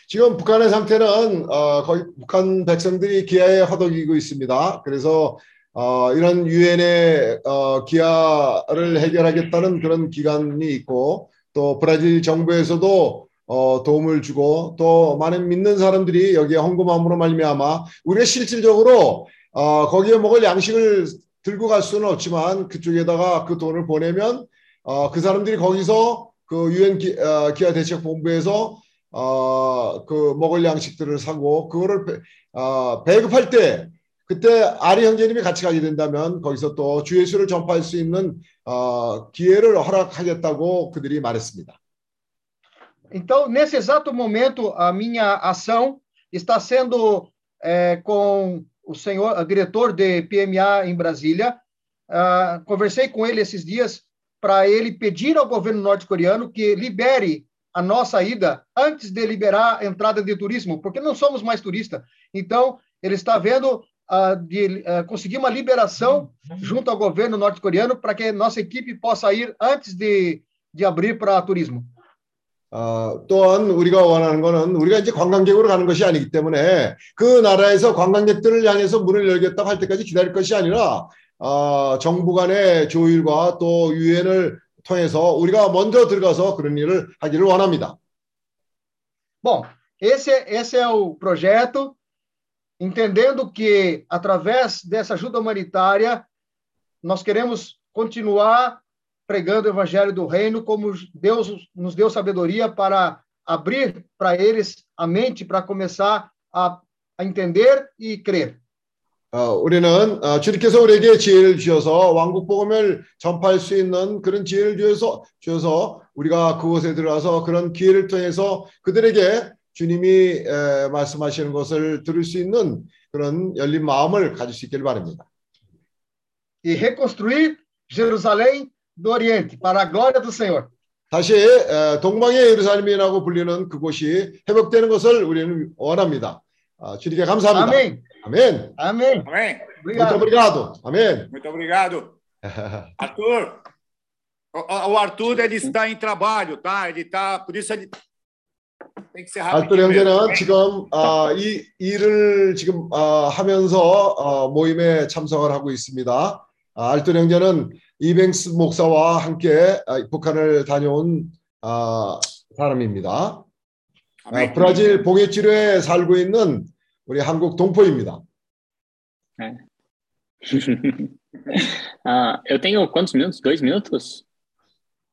지금 북한의 상태는 어, 거의 북한 백성들이 기아에 허덕이고 있습니다. 그래서 어, 이런 유엔의 어, 기아를 해결하겠다는 그런 기관이 있고 또 브라질 정부에서도 어, 도움을 주고 또 많은 믿는 사람들이 여기에 헌금함으로 말미암아 우리가 실질적으로 어, 거기에 먹을 양식을 들고 갈 수는 없지만 그쪽에다가 그 돈을 보내면 어, 그 사람들이 거기서 그 유엔 기, 어, 기아 대책 본부에서 어, 그 먹을 양식들을 사고 그거를 배, 어, 배급할 때 그때 아리 형제님이 같이 가게 된다면 거기서 또 주 예수를 전파할 수 있는 어, 기회를 허락하겠다고 그들이 말했습니다. Então, nesse exato momento, a minha ação está sendo eh, com o senhor, o diretor de PMA em Brasília. Ah, conversei com ele esses dias para ele pedir ao governo norte-coreano que libere a nossa ida antes de liberar a entrada de turismo, porque não somos mais turistas. Então, ele está vendo ah, de ah, conseguir uma liberação junto ao governo norte-coreano para que nossa equipe possa ir antes de, de abrir para turismo. 어, 또한 우리가 원하는 거는 우리가 이제 관광객으로 가는 것이 아니기 때문에 그 나라에서 관광객들을 향해서 문을 열겠다고 할 때까지 기다릴 것이 아니라 어, 정부 간의 조율과 또 유엔을 통해서 우리가 먼저 들어가서 그런 일을 하기를 원합니다. Bom, esse, esse é o projeto, entendendo que, através dessa ajuda humanitária, nós queremos continuar pregando o evangelho do reino, como Deus nos deu sabedoria para abrir para eles a mente para começar a, a entender e crer. 어, 우리는 어, 주님께서 우리에게 지혜를 주셔서 왕국 복음을 전파할 수 있는 그런 지혜를 주셔서 주셔서 우리가 그곳에 들어가서 그런 기회를 통해서 그들에게 주님이 에, 말씀하시는 것을 들을 수 있는 그런 열린 마음을 가질 수 있기를 바랍니다. E reconstruir Jerusalém do Oriente, para a glória do Senhor. 다시 에, 동방의 예루살렘이라고 불리는 그곳이 회복되는 것을 우리는 원합니다. 아, 주님께 감사합니다. Amém. 아멘. Amém. Amém? Muito Obrigado. 아멘. Muito obrigado. Arthur, o, o Arthur ele está em trabalho, tá? Ele está, por isso ele tem que ser rápido. 알토리 형제는 지금 아, 이 일을 지금 아, 하면서 어, 모임에 참석을 하고 있습니다. 아, 알토리 형제는 이뱅스 목사와 함께 아, 북한을 다녀온 아, 사람입니다. 아, 브라질 봉해치료에 살고 있는 우리 한국 동포입니다. Ah, eu tenho quantos minutos? Dois minutos?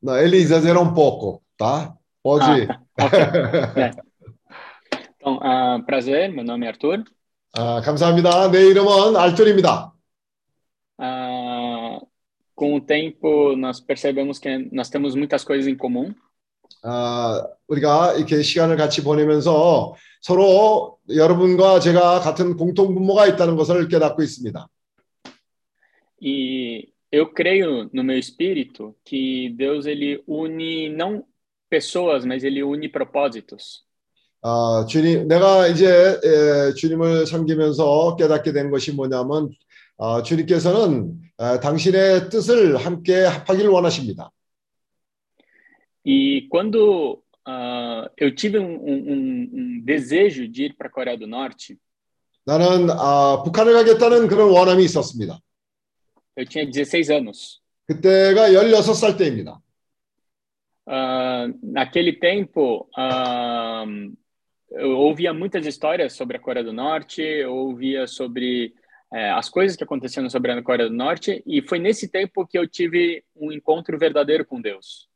나 ele exagera um pouco, tá? Pode. Então, ah, prazer, meu nome é Arthur. 아, 감사합니다. 내 이름은 알토리입니다. Ah, com o tempo, nós percebemos que nós temos muitas coisas em comum. 아, 우리가 이렇게 시간을 같이 보내면서 서로 여러분과 제가 같은 공통 분모가 있다는 것을 깨닫고 있습니다. E eu creio no meu espírito que Deus ele une não pessoas, mas ele une propósitos. 아, 주님, 내가 이제 에, 주님을 섬기면서 깨닫게 된 것이 뭐냐면 아, 주님께서는 아, 당신의 뜻을 함께 합하기를 원하십니다. E quando ah, eu tive um, um- um- um desejo de ir para a Coreia do Norte, 나는 아, 북한을 가겠다는 그런 원함이 있었습니다. eu tinha 16 anos. 그때가 16살 때입니다. Ah, naquele tempo, ah, eu ouvia muitas histórias sobre a Coreia do Norte, eu ouvia sobre eh, as coisas que aconteciam sobre a Coreia do Norte, e foi nesse tempo que eu tive um encontro verdadeiro com Deus.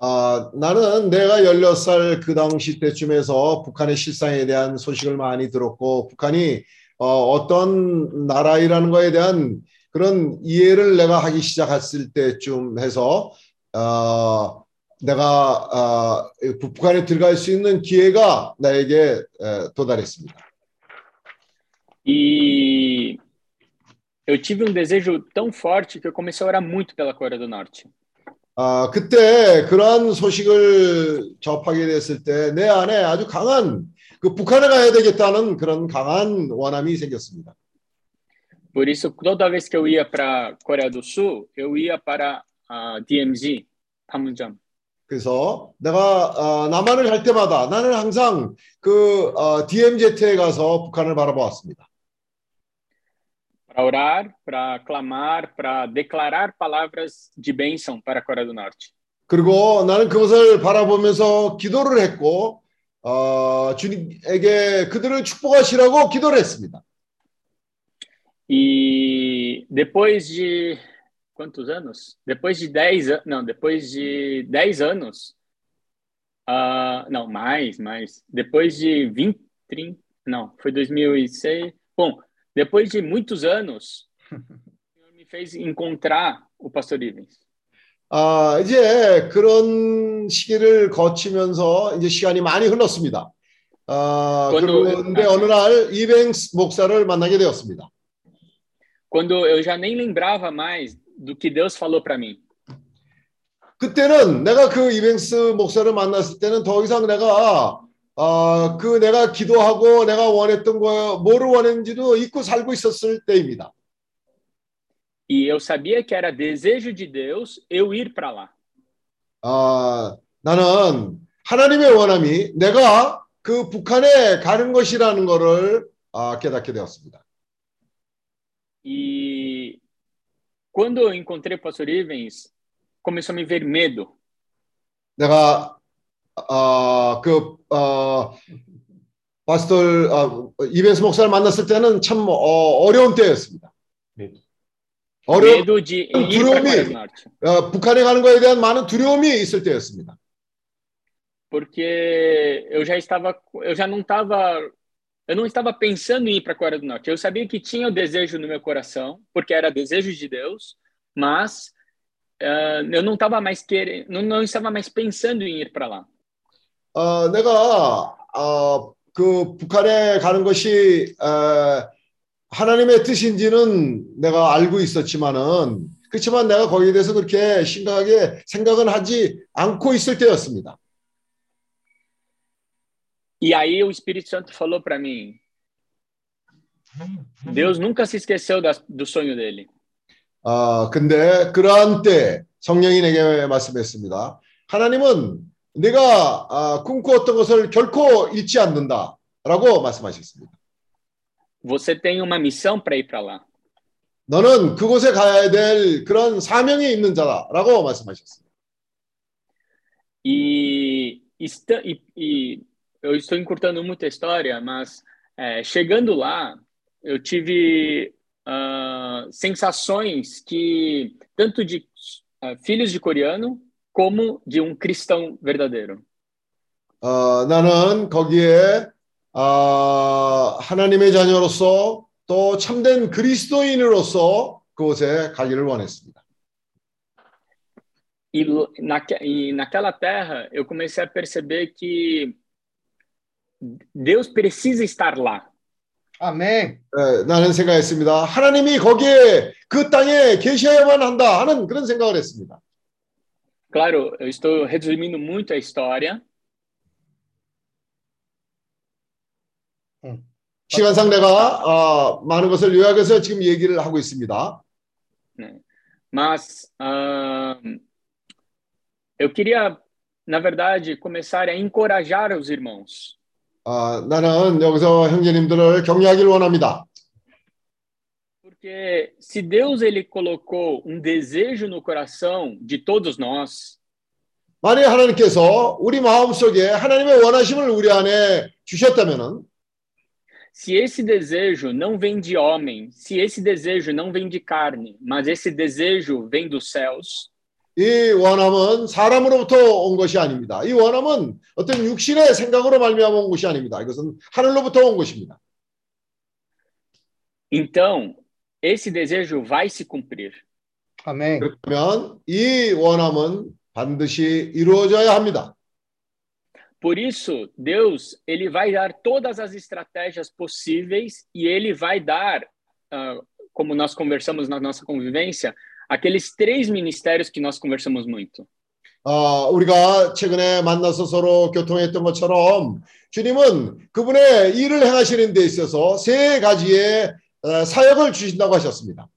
아, 나는 내가 16살 그 당시 때쯤에서 북한의 실상에 대한 소식을 많이 들었고 북한이 어, 떤 나라이라는 거에 대한 그런 이해를 내가 하기 시작했을 때쯤 해서 어, 내가 어, 북한에 들어갈 수 있는 기회가 나에게 에, 도달했습니다. E eu tive um desejo tão forte que eu comecei a orar muito pela Coreia do Norte. 아, 그때 그러한 소식을 접하게 됐을 때 내 안에 아주 강한 그 북한에 가야 되겠다는 그런 강한 원함이 생겼습니다. Por isso, toda vez que eu ia para Coreia do Sul, eu ia para a DMZ, Panmunjom. 그래서 내가 어, 남한을 갈 때마다 나는 항상 그 어, DMZ에 가서 북한을 바라보았습니다. Para orar, para clamar, para declarar palavras de bênção para a Coreia do Norte. 그리고 나는 그것을 바라보면서 기도를 했고 어, 주님에게 그들을 축복하시라고 기도를 했습니다. E depois de quantos anos? Depois de 10 anos, não, depois de 10 anos, ah, não, mais, mais. Depois de 20, 30, não, foi 2006. Bom, depois de muitos anos, o Senhor me fez encontrar o pastor Ivens. 아, 이제 그런 시기를 거치면서 이제 시간이 많이 흘렀습니다. 아, 그런데 어느 날 이뱅스 목사를 만나게 되었습니다. Quando eu já nem lembrava mais do que Deus falou para mim. 그때는 내가 그 이뱅스 목사를 만났을 때는 더 이상 내가 아, 그 내가 기도하고 내가 원했던 거 뭐를 원했는지도 잊고 살고 있었을 때입니다. E eu sabia que era desejo de Deus eu ir para lá. 아, 나는 하나님의 원함이 내가 그 북한에 가는 것이라는 것을 아, 깨닫게 되었습니다. E quando eu encontrei o pastor Ivens, começou a me ver medo. 내가 아, 그 어, 파스터 아, 이벤스 목사를 만났을 때는 참 어, 어려운 때였습니다. 어려 Medo de ir para a 두려움이- Coreia do Norte. 어, 북한에 가는 것에 대한 많은 두려움이 있을 때였습니다. Porque eu já estava, eu já não estava, eu não estava pensando em ir para a Coreia do Norte. Eu sabia que tinha o desejo no meu coração, porque era desejo de Deus, mas ah, eu não estava mais querendo, não, não estava mais pensando em ir para lá. 어, 내가 어, 그 북한에 가는 것이 어, 하나님의 뜻인지는 내가 알고 있었지만은 그렇지만 내가 거기에 대해서 그렇게 심각하게 생각은 하지 않고 있을 때였습니다. E aí o Espírito Santo falou para mim: Deus nunca se esqueceu da, do sonho dele. 아, 근데 그러한 때 성령이 내게 말씀했습니다. 하나님은 네가 아, 꿈꾸었던 것을 결코 잃지 않는다라고 말씀하셨습니다. Você tem uma missão para ir para lá. 너는 그곳에 가야 될 그런 사명이 있는 자다라고 말씀하셨습니다. E, esta- e- e eu estou encurtando muito a história, mas é, chegando lá, eu tive ah, sensações que, tanto de ah, filhos de coreano, como de um cristão verdadeiro. 어, 나는 거기에 아, 하나님의 자녀로서 또 참된 그리스도인으로서 그곳에 가기를 원했습니다. E, lo- naque, e naquela terra, eu comecei a perceber que Deus precisa estar lá. Amém. 에, 나는 생각했습니다. 하나님이 거기에 그 땅에 계셔야만 한다 하는 그런 생각을 했습니다. Claro, eu estou resumindo muito a história, 시간상 내가 아, 많은 것을 요약해서 지금 얘기를 하고 있습니다. mas ah, eu queria, na verdade, começar a encorajar os irmãos. 아, 나는 여기서 형제님들을 격려하기를 원합니다. Porque se Deus ele colocou um desejo no coração de todos nós, 만약 하나님께서 우리 마음속에 하나님의 원하심을 우리 안에 주셨다면은 se esse desejo não vem de homem, se esse desejo não vem de carne, mas esse desejo vem dos céus, 이 원함은 사람으로부터 온 것이 아닙니다. 이 원함은 어떤 육신의 생각으로 말미암아 온 것이 아닙니다. 이것은 하늘로부터 온 것입니다. então esse desejo vai se cumprir. Amém. 그러면 이 원함은 반드시 이루어져야 합니다. Por isso, Deus ele vai dar todas as estratégias possíveis e ele vai dar, ah, como nós conversamos na nossa convivência, aqueles três ministérios que nós conversamos muito. 아, 우리가 최근에 만나서 서로 교통했던 것처럼 주님은 그분의 일을 행하시는 데 있어서 세 가지의 어, 사역을 주신다고 하셨습니다.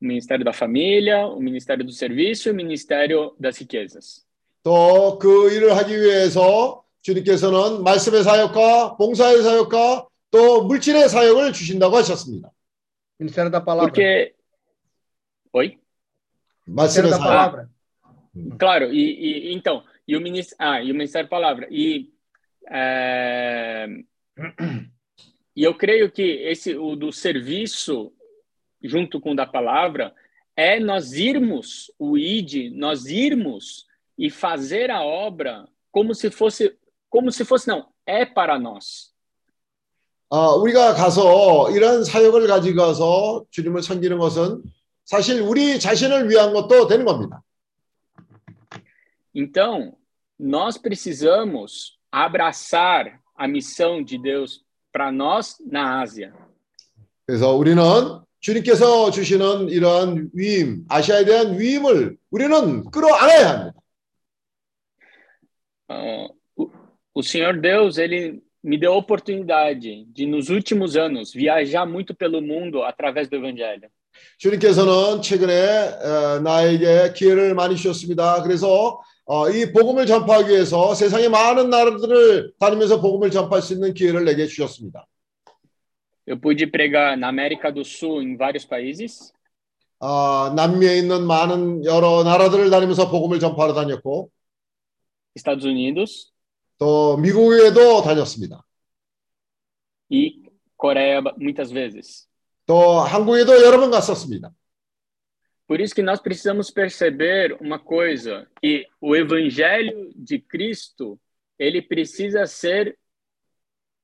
O ministério da família, o ministério do serviço e o ministério das riquezas. 또 그 일을 하기 위해서 주님께서는 말씀의 사역과 봉사의 사역과 또 물질의 사역을 주신다고 하셨습니다. Ministério da palavra. Porque. Oi? 말씀의 Ministério da 사역. palavra. Claro, e, e então, e o, ministério, ah, e o Ministério da Palavra. E, é, e eu creio que esse, o do serviço, junto com o da palavra, é nós irmos, o ID, nós irmos e fazer a obra como se fosse, como se fosse, não, é para nós. 아, 우리가 가서 이런 사역을 가지고 가서 주님을 섬기는 것은 사실 우리 자신을 위한 것도 되는 겁니다. Então, nós precisamos abraçar a missão de Deus para nós na Ásia. 그래서 우리는 주님께서 주시는 이러한 위임, 아시아에 대한 위임을 우리는 끌어안아야 합니다. Ah, o, o Senhor Deus, ele me deu a oportunidade de, nos últimos anos, viajar muito pelo mundo através do Evangelho. 주님께서는 최근에 어, 나에게 기회를 많이 주셨습니다. 그래서 어, 이 복음을 전파하기 위해서 세상의 많은 나라들을 다니면서 복음을 전파할 수 있는 기회를 내게 주셨습니다. Eu pude pregar na América do Sul, em vários países, 아, 남미에 있는 많은 여러 나라들을 다니면서 복음을 전파하러 다녔고 Estados Unidos 또 미국에도 다녔습니다. e Coreia muitas vezes. 또 한국에도 여러 번 갔었습니다. Por isso que nós precisamos perceber uma coisa, que o evangelho de Cristo, ele precisa ser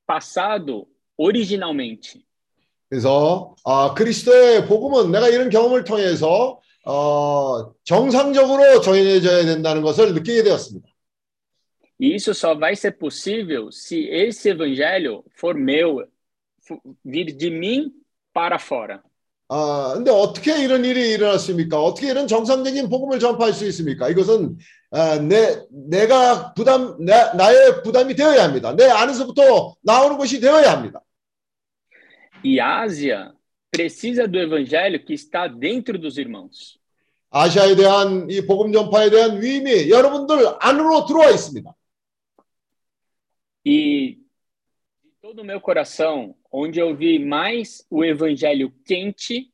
passado originalmente. 그래서 아, 그리스도의 복음은 내가 이런 경험을 통해서 어, 정상적으로 전해져야 된다는 것을 느끼게 되었습니다. E isso só vai ser possível se esse evangelho for meu, for- vir de mim para fora. 아, 근데 어떻게 이런 일이 일어났습니까? 어떻게 이런 정상적인 복음을 전파할 수 있습니까? 이것은 아, 내 내가 부담 내, 나의 부담이 되어야 합니다. 내 안에서부터 나오는 것이 되어야 합니다. E Ásia precisa do evangelho que está dentro dos irmãos. 아시아에 대한 이 복음 전파에 대한 위임이 여러분들 안으로 들어와 있습니다. E de todo o meu coração, onde eu vi mais o evangelho quente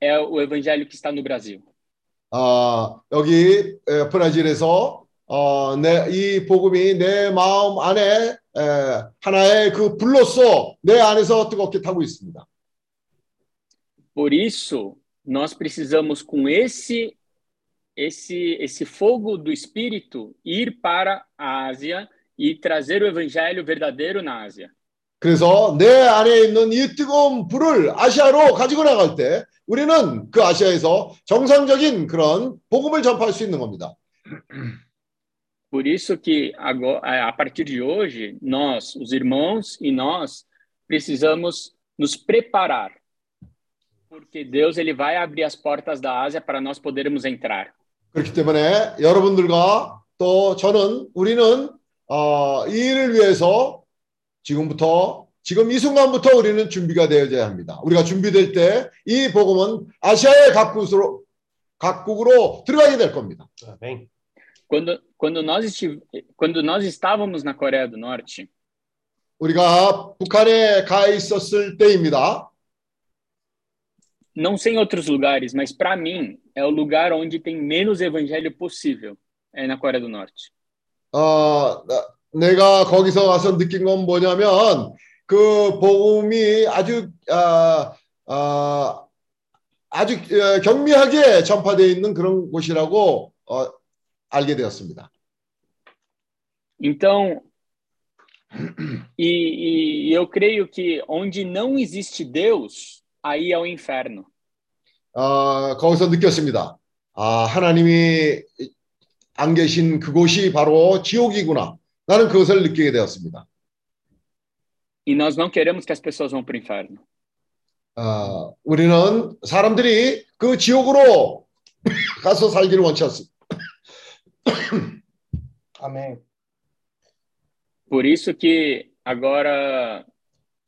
é o evangelho que está no Brasil. 아, 여기 에, 브라질에서 어, 내, 이 복음이 내 마음 안에 에, 하나의 그 불로서 내 안에서 뜨겁게 타고 있습니다. Por isso, nós precisamos com esse esse esse fogo do espírito ir para a Ásia e trazer o evangelho verdadeiro na Ásia. 그래서 내 안에 있는 이 뜨거운 불을 아시아로 가지고 나갈 때 우리는 그 아시아에서 정상적인 그런 복음을 전파할 수 있는 겁니다. Por isso que agora, a partir de hoje, nós, os irmãos e nós, precisamos nos preparar. Porque Deus ele vai abrir as portas da Ásia para nós podermos entrar. 그렇기 때문에 여러분들과 또 저는 우리는 어, 이 일을 위해서 지금부터 지금 이 순간부터 우리는 준비가 되어야 합니다. 우리가 준비될 때 이 복음은 아시아의 각국으로 각국으로 들어가게 될 겁니다. Amém. Quando, quando, nós quando nós estávamos na Coreia do Norte, 우리가 북한에 가 있었을 때입니다. não sei em outros lugares, mas para mim é o lugar onde tem menos evangelho possível, é na Coreia do Norte. 어, 나- 내가 거기서 가서 느낀 건 뭐냐면 그 복음이 아주 아, 아, 아주 어, 경미하게 전파되어 있는 그런 곳이라고 어, 알게 되었습니다. Então, e, e eu creio que onde não existe Deus, aí é o inferno. 어, 거기서 느꼈습니다. 아, 하나님이 안 계신 그곳이 바로 지옥이구나. 나는 그것을 느끼게 되었습니다. E nós não queremos que as pessoas vão para o inferno. 어, 우리는 사람들이 그 지옥으로 가서 살기를 원치 않습니다. Amém. Por isso que agora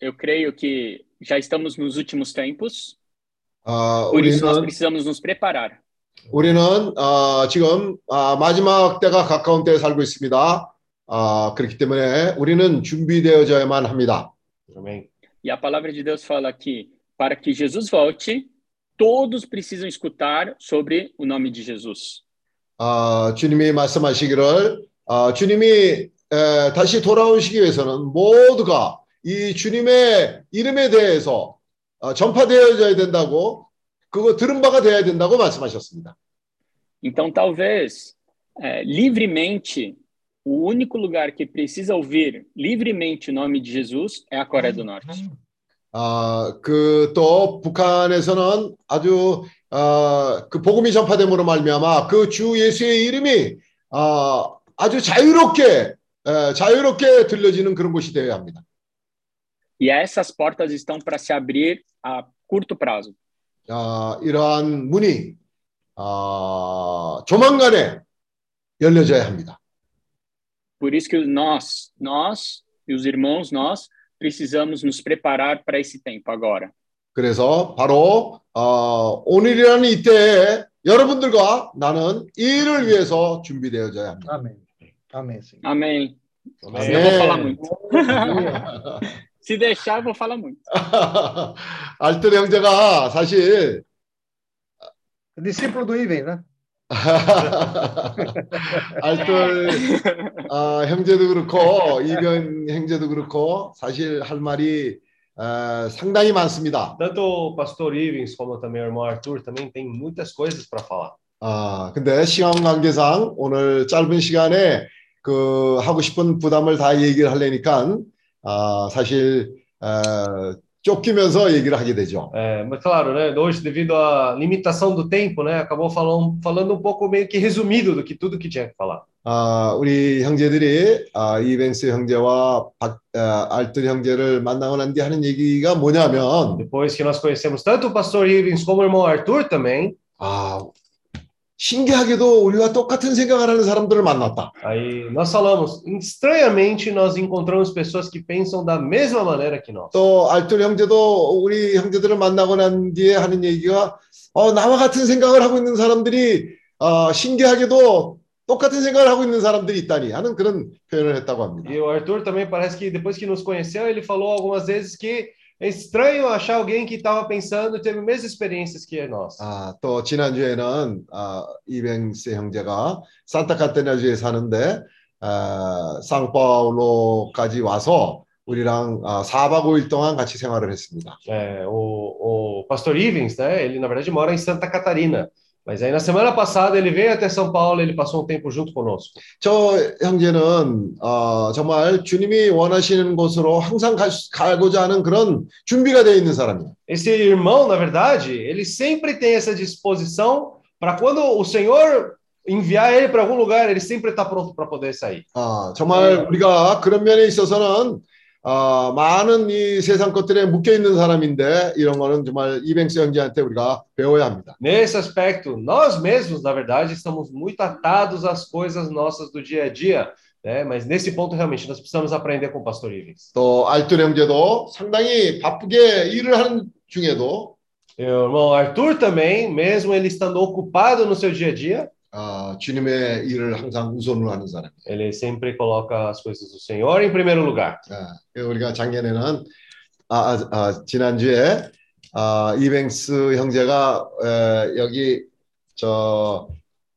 eu creio que já estamos nos últimos tempos, 어, por isso nós 우리는 precisamos nos preparar. 우리는 어, 지금 아, 마지막 때가 가까운 때에 살고 있습니다. 아, 그렇기 때문에 우리는 준비되어져야만 합니다. Amém. E a palavra de Deus fala que para que Jesus volte, todos precisam escutar sobre o nome de Jesus. 아, 주님이 말씀하시기를 아, 주님이 에, 다시 돌아오시기 위해서는 모두가 이 주님의 이름에 대해서 어, 전파되어져야 된다고 그거 들은 바가 되어야 된다고 말씀하셨습니다. Então, talvez, é, livremente, o único lugar que precisa ouvir livremente o nome de Jesus é a Coreia do Norte. 아, 그 또 북한에서는 아주 어, 그 복음이 전파됨으로 말미암아 그 주 예수의 이름이 아, 아주 자유롭게 에, 자유롭게 들려지는 그런 곳이 되어야 합니다. E essas portas estão para se abrir a curto prazo. 아, 이러한 문이 아, 조만간에 열려져야 합니다. Por isso que nós, nós e os irmãos, nós precisamos nos preparar para esse tempo agora. 그래서 바로 어, 오늘이라는 이때에 여러분들과 나는 이 일을 위해서 준비되어져야 합니다. Amém. Amém, Senhor. Amém. Amém. Eu vou falar muito. Aleluia. Se deixar, eu vou falar muito. 알뜰 형제가 사실 Discípulo do Iven, né? 알뜰 아, 형제도 그렇고 이변 형제도 그렇고 사실 할 말이 아, 상당히 많습니다. Tanto o pastor Ivens como também o irmão Arthur também tem muitas coisas para falar. 아, 근데 시간 관계상 오늘 짧은 시간에 그 하고 싶은 부담을 다 얘기를 하려니까 아, 사실 아, 쫓기면서 얘기를 하게 되죠. É, mas claro, né? Hoje, devido à limitação do tempo, né? Acabou falando, falando um pouco meio que resumido do que tudo que tinha que falar. 아, 우리 형제들이 아, 이벤스 형제와 박, 아, 알뜰 형제를 만나고 난 뒤 하는 얘기가 뭐냐면 Depois que nós conhecemos tanto o pastor Ivens como o irmão Arthur também, 아, 신기하게도 우리와 똑같은 생각을 하는 사람들을 만났다. aí nós falamos, estranhamente, nós encontramos pessoas que pensam da mesma maneira que nós. 또 알뜰 형제도 우리 형제들을 만나고 난 뒤에 하는 얘기가 어, 나와 같은 생각을 하고 있는 사람들이 어, 신기하게도 똑같은 생각을 하고 있는 사람들이 있다니 하는 그런 표현을 했다고 합니다. E o Arthur também parece que depois que nos conheceu, ele falou algumas vezes que é estranho achar alguém que estava pensando e teve as mesmas experiências que nós. 아, 또 지난주에는 아, 이뱅스 형제가 산타카테나주에 사는데 아, 상파울로까지 와서 우리랑 아, 4박 5일 동안 같이 생활을 했습니다. É, o, o pastor Ivens, né? Ele na verdade mora em Santa Catarina. Mas aí na semana passada ele veio até São Paulo, ele passou um tempo junto conosco. 저 형제는 어, 정말 주님이 원하시는 곳으로 항상 가, 가고자 하는 그런 준비가 되어 있는 사람이에요. Esse irmão, na verdade, ele sempre tem essa disposição para quando o Senhor enviar ele para algum lugar, ele sempre está pronto para poder sair. 아, 정말 우리가 그런 면에 있어서는 어, 많은 이 세상 것들에 묶여 있는 사람인데 이런 거는 정말 이뱅스 형제한테 우리가 배워야 합니다. Nesse aspecto, nós mesmos, na verdade, estamos muito atados às coisas nossas do dia a dia, né? Mas nesse ponto, realmente, nós precisamos aprender com o pastor Ivens. 또 알뜰 형제도 상당히 바쁘게 일을 하는 중에도 E o irmão Arthur também, mesmo ele estando ocupado no seu dia a dia, 아, 주님의 일을 항상 우선으로 하는 사람. ele sempre coloca as coisas do Senhor em primeiro lugar. 아, 우리가 작년에는 아, 아, 아, 지난주에 아, 이뱅스 형제가 에, 여기 저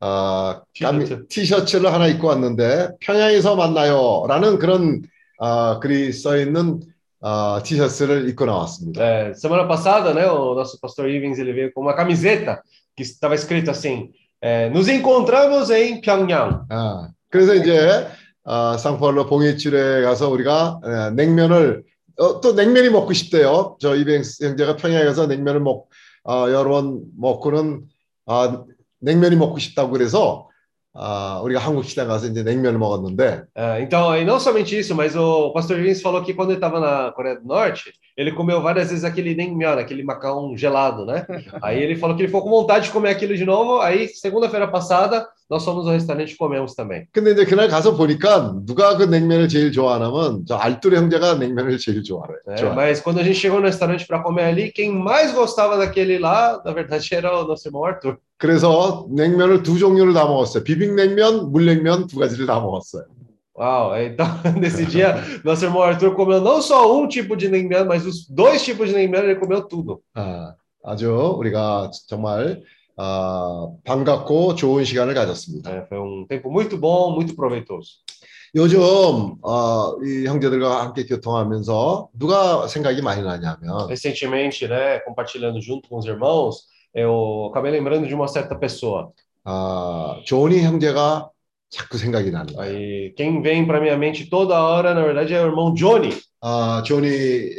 아, 감- 티셔츠. 티셔츠를 하나 입고 왔는데 평양에서 만나요라는 그런 아, 글이 써 있는 아, 티셔츠를 입고 나왔습니다. É, semana passada, né, o nosso pastor Ivens ele veio com uma camiseta que estava escrito assim: é, Nos encontramos em Pyongyang. 아, 그래서 이제 아, 상파울로 봉해출에 가서 우리가 에, 냉면을 어, 또 냉면이 먹고 싶대요. 저 이뱅스 형제가 평양에 가서 냉면을 먹 아, 여러 번 먹고는 아, 냉면이 먹고 싶다고 그래서 아, 우리가 한국 식당 가서 이제 냉면을 먹었는데 É, então, e não somente isso, mas o pastor Ivens falou que quando ele estava na Coreia do Norte, ele comeu várias vezes aquele naengmyeon, aquele macarrão gelado, né? Aí ele falou que ele ficou com vontade de comer aquilo de novo. Aí, segunda-feira passada, nós fomos ao restaurante e comemos também. 근데 이제 그날 가서 보니까 누가 그 냉면을 제일 좋아하냐면 저 알뚜레 형제가 냉면을 제일 좋아해. né? 좋아해. Mas quando a gente chegou no restaurante para comer ali, quem mais gostava daquele lá, na verdade, era o nosso irmão Arthur. 그래서 냉면을 두 종류를 다 먹었어요. 비빔냉면, 물냉면 두 가지를 다 먹었어요. Uau, então nesse dia, nosso irmão Arthur comeu não só um tipo de naengmyeon, mas os dois tipos de naengmyeon, ele comeu tudo. 아, 아주 우리가 정말 아, 반갑고 좋은 시간을 가졌습니다. É, foi um tempo muito bom, muito proveitoso. 요즘 어, 이 형제들과 함께 교통하면서 누가 생각이 많이 나냐면 Recentemente, né, compartilhando junto com os irmãos, eu acabei lembrando de uma certa pessoa. 아, 조니 형제가 자꾸 생각이 나는 거예요. Aí, quem vem para minha mente toda hora, na verdade, é o irmão Johnny. 아, 조니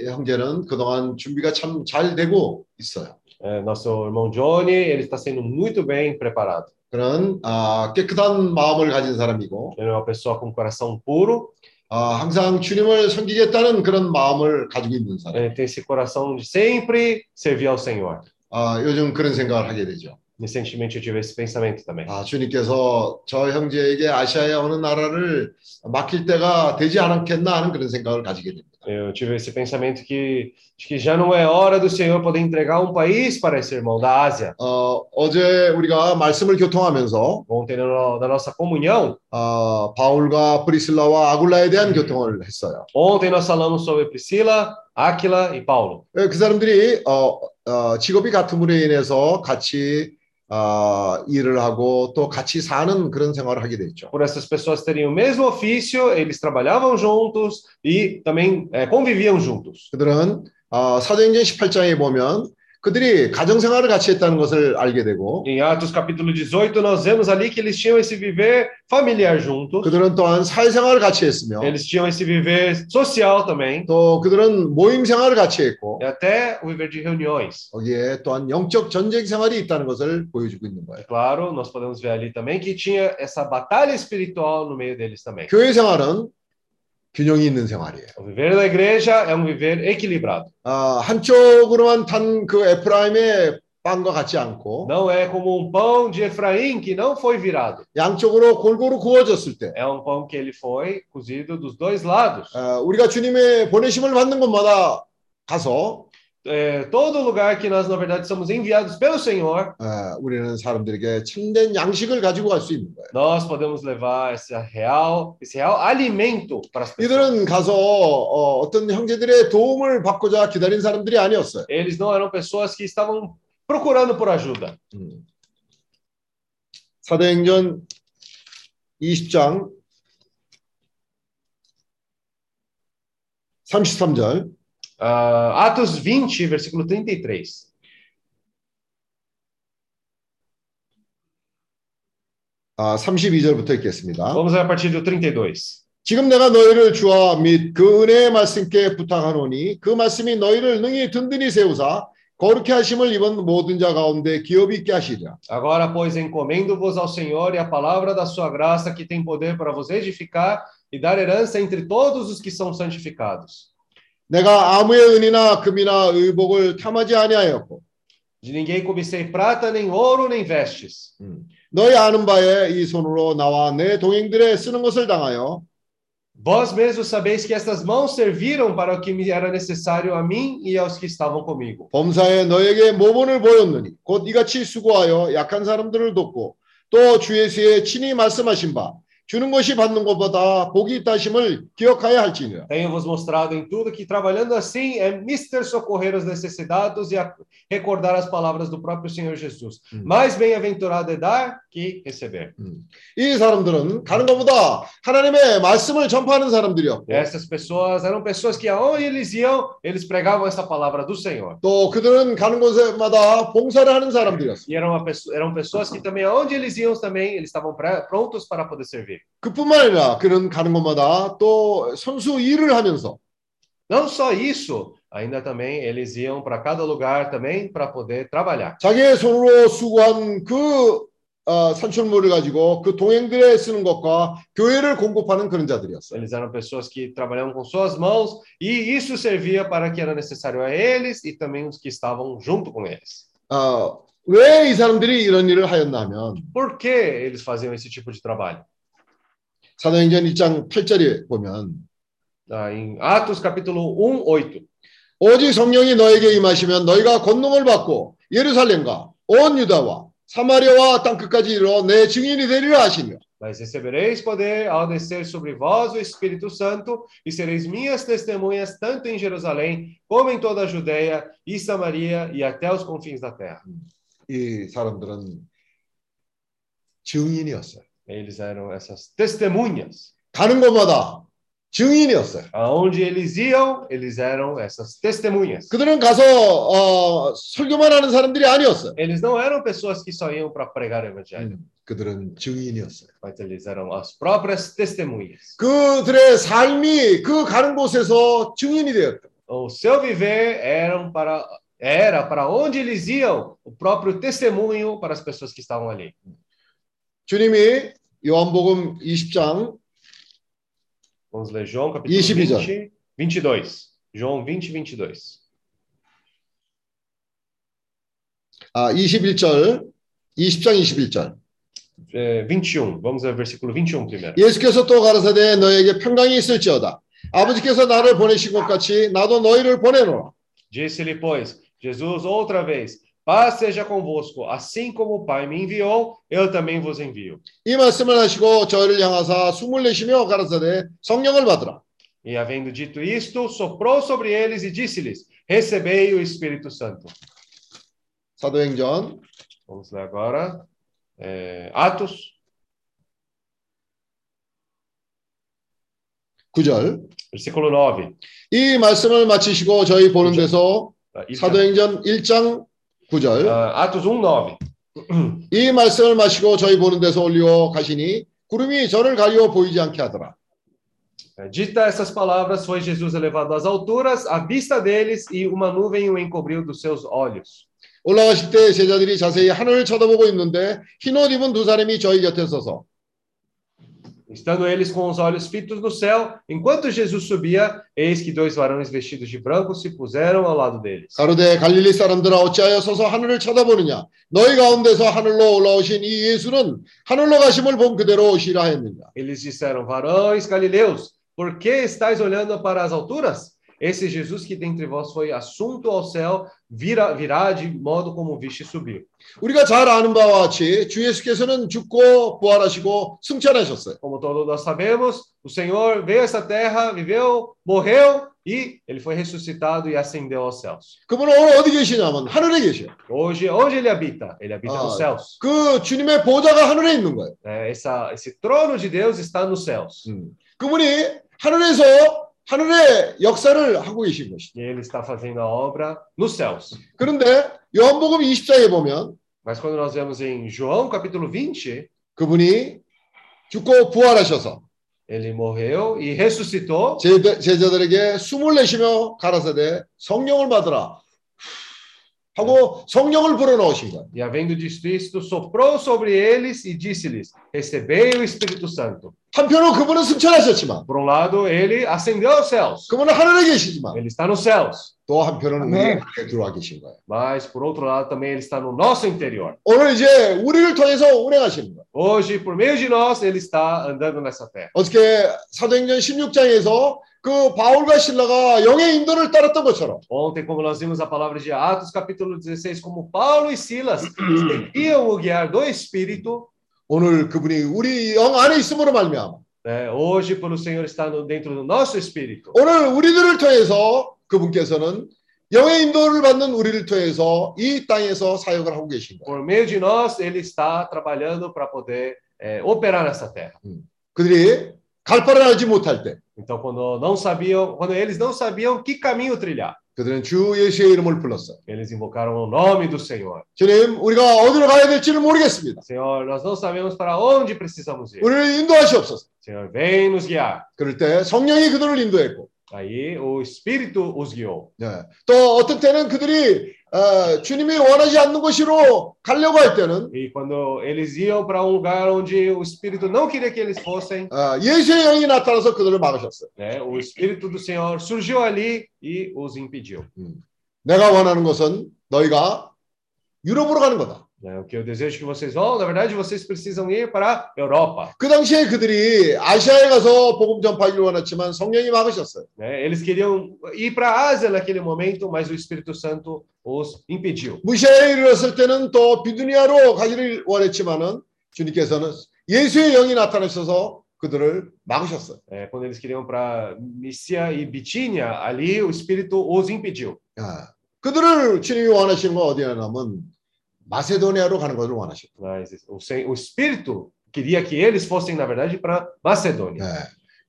형제는 그동안 준비가 참 잘 되고 있어요. É, nosso irmão Johnny, ele está sendo muito bem preparado. 그런 아, 깨끗한 마음을 가진 사람이고 Ele é uma pessoa com coração puro, 아, 항상 주님을 섬기겠다는 그런 마음을 가지고 있는 사람. ele tem esse coração de sempre servir ao Senhor. 아, 요즘 그런 생각을 하게 되죠. Recentemente eu tive esse pensamento também. 아, 주님께서 저 형제에게 아시아의 어느 나라를 맡길 때가 되지 않았겠나 하는 그런 생각을 가지게 됩니다. Eu tive esse pensamento que, de que já não é hora do Senhor poder entregar um país para esse irmão da Ásia. 어, 어제 우리가 말씀을 교통하면서 Ontem, na nossa comunhão, 어, 바울과 브리슬라와 아굴라에 대한 교통을 했어요. ontem nós falamos sobre Priscila, Áquila e Paulo. 예, 그 사람들이 어, 어, 직업이 같음으로 인해서 같이 어, 일을 하고 또 같이 사는 그런 생활을 하게 됐죠. Por essas pessoas terem o mesmo ofício, eles trabalhavam juntos e também eh, conviviam juntos. 그들은 어, 사도행전 18장에 보면 그들이 가정 생활을 같이 했다는 것을 알게 되고 Em Atos capítulo 18, nós vemos ali que eles tinham esse viver familiar juntos, 그들은 또한 사회 생활을 같이 했으며 eles tinham esse viver social também, 또 그들은 모임 생활을 같이 했고 e até o viver de reuniões. 거기에 또한 영적 전쟁 생활이 있다는 것을 보여주고 있는 거예요. Claro, nós podemos ver ali também que tinha essa batalha espiritual no meio deles também. 교회 생활은 균형이 있는 생활이에요. O viver da igreja é um viver equilibrado. 아, 한쪽으로만 탄그 에프라임의 빵과 같지 않고 Não é como um pão de Efraim que não foi virado. 양쪽으로 골고루 구워졌을 때 É um pão que ele foi cozido dos dois lados. 아, 우리가 주님의 보내심을 받는 곳마다 가서 É, todo lugar que nós, na verdade, somos enviados pelo Senhor, 아, 우리는 사람들에게 참된 양식을 가지고 갈 수 있는 거예요. nós podemos levar esse real, esse real alimento para as pessoas. 이들은 가서 어, 어떤 형제들의 도움을 받고자 기다린 사람들이 아니었어요. Eles não eram pessoas que estavam procurando por ajuda. 음. 사도행전 20장 33절 Ah, Atos 20, versículo 33. 아, 32절부터 읽겠습니다. Vamos ler a partir do 32. 지금 내가 너희를 주와 및 그 은혜의 말씀께 부탁하노니 그 말씀이 너희를 능히 든든히 세우사 거룩히 하심을 입은 모든 자 가운데 기업이 있게 하시리라. Agora, pois, encomendo-vos ao Senhor e a palavra da sua graça, que tem poder para vos edificar e dar herança entre todos os que são santificados. 내가 아무의 은이나 금이나 의복을 탐하지 아니하였고 De ninguém cobicei prata, nem ouro, nem vestes. 너희 아는 바에 이 손으로 나와 내 동행들의 쓰는 것을 당하여 Vós mesmos sabeis que estas mãos serviram para o que me era necessário a mim e aos que estavam comigo. 범사에 너에게 모본을 보였느니 곧 이같이 수고하여 약한 사람들을 돕고 또 주 예수의 친히 말씀하신 바 주는 것이 받는 것보다 복이 있다심을 기억하여 할지니라. Tenho-vos mostrado em tudo que trabalhando assim é mister socorrer os necessitados e a- recordar as palavras do próprio Senhor Jesus. Hum. Mais bem-aventurado é dar que receber. 이 사람들은 가는 것보다 하나님의 말씀을 전파하는 사람들이었고 Essas pessoas eram pessoas que aonde eles iam, eles pregavam essa palavra do Senhor. 또 그들은 가는 곳마다 봉사를 ha는 사람들이었어. E eram, uma pesso- eram pessoas que também, aonde eles iam também, eles estavam pre- prontos para poder servir. 그뿐만 아니라 그는 가는 곳마다 또 선수 일을 하면서 Não só isso, ainda também eles iam para cada lugar também para poder trabalhar. 자기의 손으로 수고한 그 어, 산출물을 가지고 그 동행들에 쓰는 것과 교회를 공급하는 그런 자들이었어요. Eles eram pessoas que trabalhavam com suas mãos e isso servia para que era necessário a eles e também os que estavam junto com eles. 어, 왜 이 사람들이 이런 일을 하였나 하면 Por que eles faziam esse tipo de trabalho? 사도행전 1장 8절에 보면 Ah, em Atos capítulo 1, 8. 오직 성령이 너에게 임하시면 너희가 권능을 받고 예루살렘과 온 유다와 사마리아와 땅끝까지 이르러 내 증인이 되리라 하시니라. Mas recebereis poder ao descer sobre vós o Espírito Santo, e sereis minhas testemunhas tanto em Jerusalém, como em toda a Judéia e Samaria e até os confins da terra. 이 사람들은 증인이었어요. Eles eram essas testemunhas. 가는 곳마다 증인이었어요. Aonde eles iam, eles eram essas testemunhas. 그들은 가서 어, 설교만 하는 사람들이 아니었어요. Eles não eram pessoas que só iam para pregar o evangelho, 그들은 증인이었어요. mas eles eram as próprias testemunhas. 그들의 삶이 그 가는 곳에서 증인이 되었다. O seu viver eram para era para onde eles iam, o próprio testemunho para as pessoas que estavam ali. 주님이 요한복음 20장 Vamos ler João capítulo 22. 20, 22. João 20, 22. 아, 21절, 20장 21절. É, 21. Vamos ler o versículo 21 primeiro. 예수께서 또 가라사대 너에게 평강이 있을지어다. 아버지께서 나를 보내신 것 같이 나도 너희를 보내노라. Disse-lhe, pois, Jesus outra vez: Paz seja convosco, assim como o Pai me enviou, eu também vos envio. 이 말씀을 하시고 저희를 향하사 숨을 내쉬며 가라사대 성령을 받으라. E havendo dito isto, soprou sobre eles e disse-lhes: Recebei o Espírito Santo. 사도행전 Vamos ler agora. é, Atos, 9절. versículo 9. 이 말씀을 마치시고 저희 보는 데서 Ah, isso- 사도행전 1장 9절. ah, Atos 1, 9. 이 말씀을 마시고 저희 보는 데서 올리어 가시니 구름이 저를 가리어 보이지 않게 하더라. Dita essas palavras, foi Jesus elevado às alturas, à vista deles, e uma nuvem o encobriu dos seus olhos. 올라가실 때 제자들이 자세히 하늘을 쳐다보고 있는데 흰옷 입은 두 사람이 저희 곁에 서서 Estando eles com os olhos fitos no céu, enquanto Jesus subia, eis que dois varões vestidos de branco se puseram ao lado deles. 가로대 갈릴리 사람들아 어찌하여 서서 하늘을 쳐다보느냐 너희 가운데서 하늘로 올라오신 이 예수는 하늘로 가심을 본 그대로 오시라 했느냐 Eles disseram: Varões galileus, por que estáis olhando para as alturas? Esse Jesus que dentre vós foi assunto ao céu, virá, virá de modo como viste subir. 우리가 잘 아는 바와 같이 주 예수께서는 죽고 부활하시고 승천하셨어요 Como todos nós sabemos, o Senhor veio a essa terra, viveu, morreu e ele foi ressuscitado e ascendeu aos céus. 그분은 오늘 어디 계시냐면 하늘에 계셔요 Hoje, onde ele habita? Ele habita Ah. nos céus. 그 주님의 보좌가 하늘에 있는 거예요 É, essa, esse trono de Deus está nos céus. 그분이 하늘에서 하늘의 역사를 하고 계신 것이죠 E ele está fazendo a obra nos céus. 그런데 요한복음 20장에 보면 Mas quando nós vemos em João capítulo 20, 그분이 죽고 부활하셔서 ele morreu e ressuscitou. 제자들에게 숨을 내쉬며 가라사대 성령을 받으라 하고 성령을 불어넣으신 거예요. E havendo dito isto, soprou sobre eles e disse-lhes: Recebei o Espírito Santo. 한편으로 그분은 승천하셨지만 Por um lado, ele ascendeu aos céus. 그분은 하늘에 계시지만 Ele está nos céus. 또 한편은 우리 아멘. 안에 들어와 계신 거예요. Mas, por outro lado, também ele está no nosso interior. 오늘 이제 우리를 통해서 운행하시는 거예요. Hoje, por meio de nós, ele está andando nessa terra. 어떻게 사도행전 16장에서 그 바울과 신라가 영의 인도를 따랐던 것처럼 Ontem, como nós vimos a palavra de Atos, capítulo 16, como Paulo e Silas seguiam o guiar do Espírito, 오늘 그분이 우리 영 안에 있음으로 말미암아 né, hoje, pelo Senhor estar dentro do nosso espírito. 오늘 우리들을 통해서 그분께서는 영의 인도를 받는 우리를 통해서 이 땅에서 사역을 하고 계신 거예요. Por meio de nós, ele está trabalhando para poder eh, operar nessa terra. 그들이 갈 바를 알지 못할 때 Então, quando não sabiam, quando eles não sabiam que caminho trilhar, 그들은 주 예수의 이름을 불렀어요. eles invocaram o nome do Senhor. 주님, 우리가 어디로 가야 될지는 모르겠습니다. Senhor, nós não sabemos para onde precisamos ir. 우리를 인도하시옵소서. Senhor, vem nos guiar. 그럴 때 성령이 그들을 인도했고, Aí o Espírito os guiou. 네. 또 어떤 때는 그들이 어, 주님이 원하지 않는 곳으로 가려고 할 때는 E quando eles iam para um lugar onde o Espírito não queria que eles fossem, 어, 예수의 영이 나타나서 그들을 막으셨어요. né, o Espírito do Senhor surgiu ali e os impediu. 내가 원하는 것은 너희가 유럽으로 가는 거다. né? O que eu desejo que vocês vão, na verdade, vocês precisam ir para a Europa. 그 당시에 그들이 아시아에 가서 복음 전파하기를 원했지만 성령이 막으셨어요. né? Eles queriam ir para a Ásia naquele momento, mas o Espírito Santo os impediu. 무시아에 이르렀을 때는 또 비두니아로 가기를 원했지만은 주님께서는 예수의 영이 나타나셔서 그들을 막으셨어요. É, quando eles queriam para Mícia e Bitínia, ali o Espírito os impediu. 아, 그들을 주님이 원하시는 건 어디냐면 마세도니아로 가는 것을 원하셨고 Mas o, Sen- o Espírito queria que eles fossem, na verdade, para Macedônia. 네.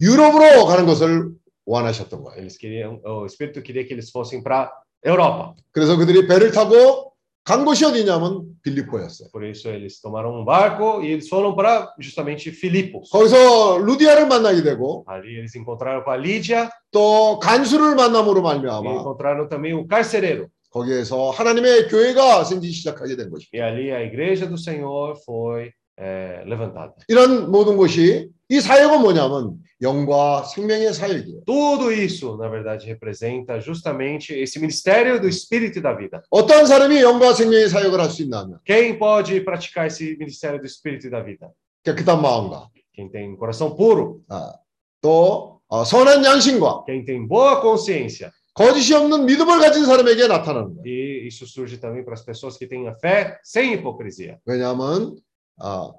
유럽으로 가는 것을 원하셨던 거예요. Eles queriam, o Espírito queria que eles fossem para Europa. 그래서 그들이 배를 타고 간 곳이 어디냐면 빌립보였어요. Por isso eles tomaram um barco e eles foram para justamente Filipos. 거기서 루디아를 만나게 되고 Ali eles encontraram com a Lídia 또 간수를 만남으로 e 말미암아 encontraram também o carcereiro. 거기에서 하나님의 교회가 생기기 시작하게 된 것입니다. E ali a igreja do Senhor foi eh, levantada. 이런 모든 것이 이 사역은 뭐냐면 영과 생명의 사역이에요. Tudo isso, na verdade, representa justamente esse ministério do Espírito e da vida. 어떤 사람이 영과 생명의 사역을 할 수 있냐면 Quem pode praticar esse ministério do Espírito e da vida? 깨끗한 마음과 Quem tem coração puro, 아, 또 어, 선한 양심과 quem tem boa consciência. 거짓이 없는 믿음을 가진 사람에게 나타나는 거예요. E isso surge também para as pessoas que têm a fé sem hipocrisia. 왜냐하면 아,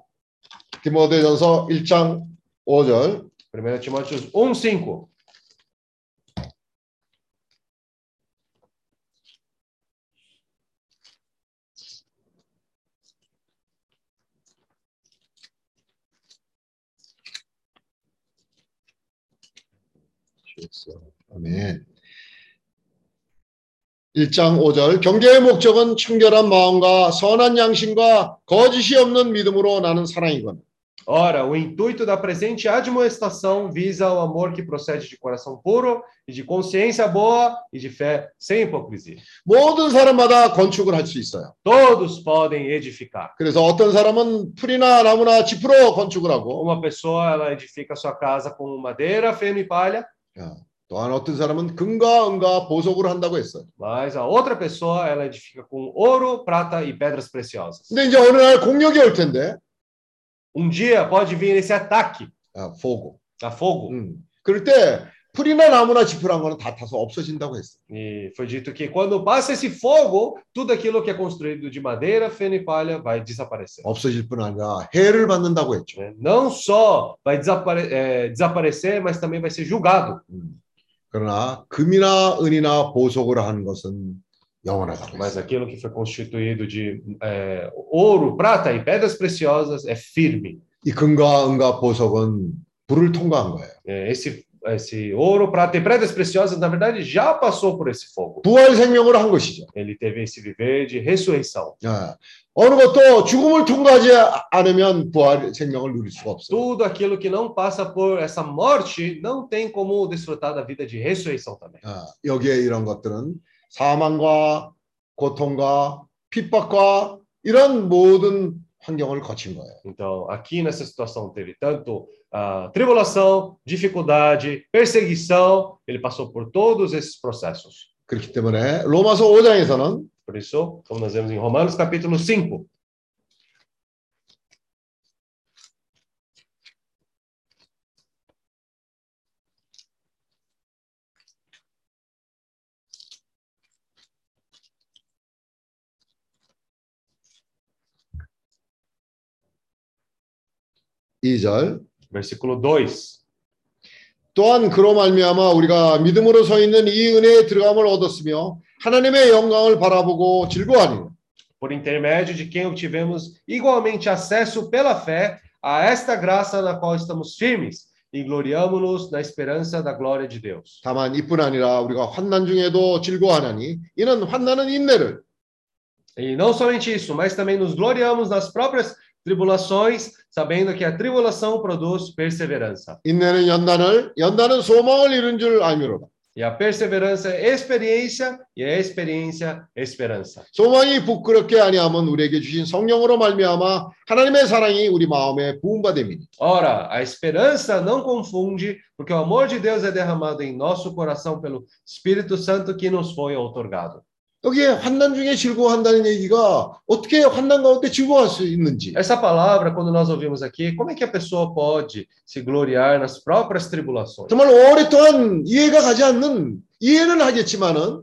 디모데전서 1장 5절 1 Timóteo 1:5. 아멘. 1장 5절 경계의 목적은 청결한 마음과 선한 양심과 거짓이 없는 믿음으로 나는 사랑이건 Ora, o intuito da presente admoestação visa o amor que procede de coração puro e de consciência boa e de fé sem hipocrisia. 모든 사람마다 건축을 할 수 있어요. Todos podem edificar. 그래서 어떤 사람은 풀이나 나무나 짚으로 건축을 하고 Uma pessoa ela edifica sua casa com madeira, feno e palha, 또한 어떤 사람은 금과 은과 보석으로 한다고 했어요. mas a outra pessoa ela edifica com ouro, prata e pedras preciosas. 근데 이제 어느 날 공격이 올 텐데 Um dia pode vir esse ataque 아, fogo. a fogo. 음. 그럴 때 풀이나 나무나 짚으란 거는 다 타서 없어진다고 했어요. E foi dito que quando passa esse fogo, tudo aquilo que é construído de madeira, feno e palha vai desaparecer. 없어질 뿐 아니라 해를 받는다고 했죠. né? Não só vai desapare- eh, desaparecer, mas também vai ser julgado. 음. 그러나 금이나 은이나 보석으로 하는 것은 영원하다고 Mas 했어요. aquilo que foi constituído de eh, ouro, prata e pedras preciosas é firme. 이 금과 은과 보석은 불을 통과한 거예요. Eh, esse, esse ouro, prata e pedras preciosas, na verdade, já passou por esse fogo. 부활 생명을 한 것이죠. Ele teve esse viver de ressurreição. 아, 어느 것도 죽음을 통과하지 않으면 부활 생명을 누릴 수가 없어요. Tudo aquilo que não passa por essa morte não tem como desfrutar da vida de ressurreição também. 아, 여기에 이런 것들은 사망과 고통과 핍박과 이런 모든 환경을 거친 거예요. Então, aqui nessa situação teve tanto ah, tribulação, dificuldade, perseguição, ele passou por todos esses processos. 그렇기 때문에 로마서 5장에서는 por isso, como nós vemos em Romanos capítulo 5, 이절 versículo 2. 또한 그로 말미암아 우리가 믿음으로 서 있는 이 은혜에 들어감을 얻었으며 하나님의 영광을 바라보고 즐거워하니 Por intermédio de quem obtivemos igualmente acesso pela fé a esta graça na qual estamos firmes e gloriamo-nos na esperança da glória de Deus. 다만 이뿐 아니라 우리가 환난 중에도 즐거워하나니 이는 환난은 인내를 E não somente isso, mas também nos gloriamos nas próprias tribulações, sabendo que a tribulação produz perseverança. 인내는 연단을 연단은 소망을 이룬 줄 알미로다. E a perseverança é experiência, e a experiência, esperança. 소망이 부끄럽게 아니하면 우리에게 주신 성령으로 말미암아 하나님의 사랑이 우리 마음에 부음받음이니 Ora, a esperança não confunde, porque o amor de Deus é derramado em nosso coração pelo Espírito Santo que nos foi outorgado. 여기에 환난 중에 즐거워한다는 얘기가 어떻게 환난 가운데 즐거워할 수 있는지 Essa palavra, quando nós ouvimos aqui, como é que a pessoa pode se gloriar nas próprias tribulações? 정말 오랫동안 이해가 가지 않는 이해는 하겠지만은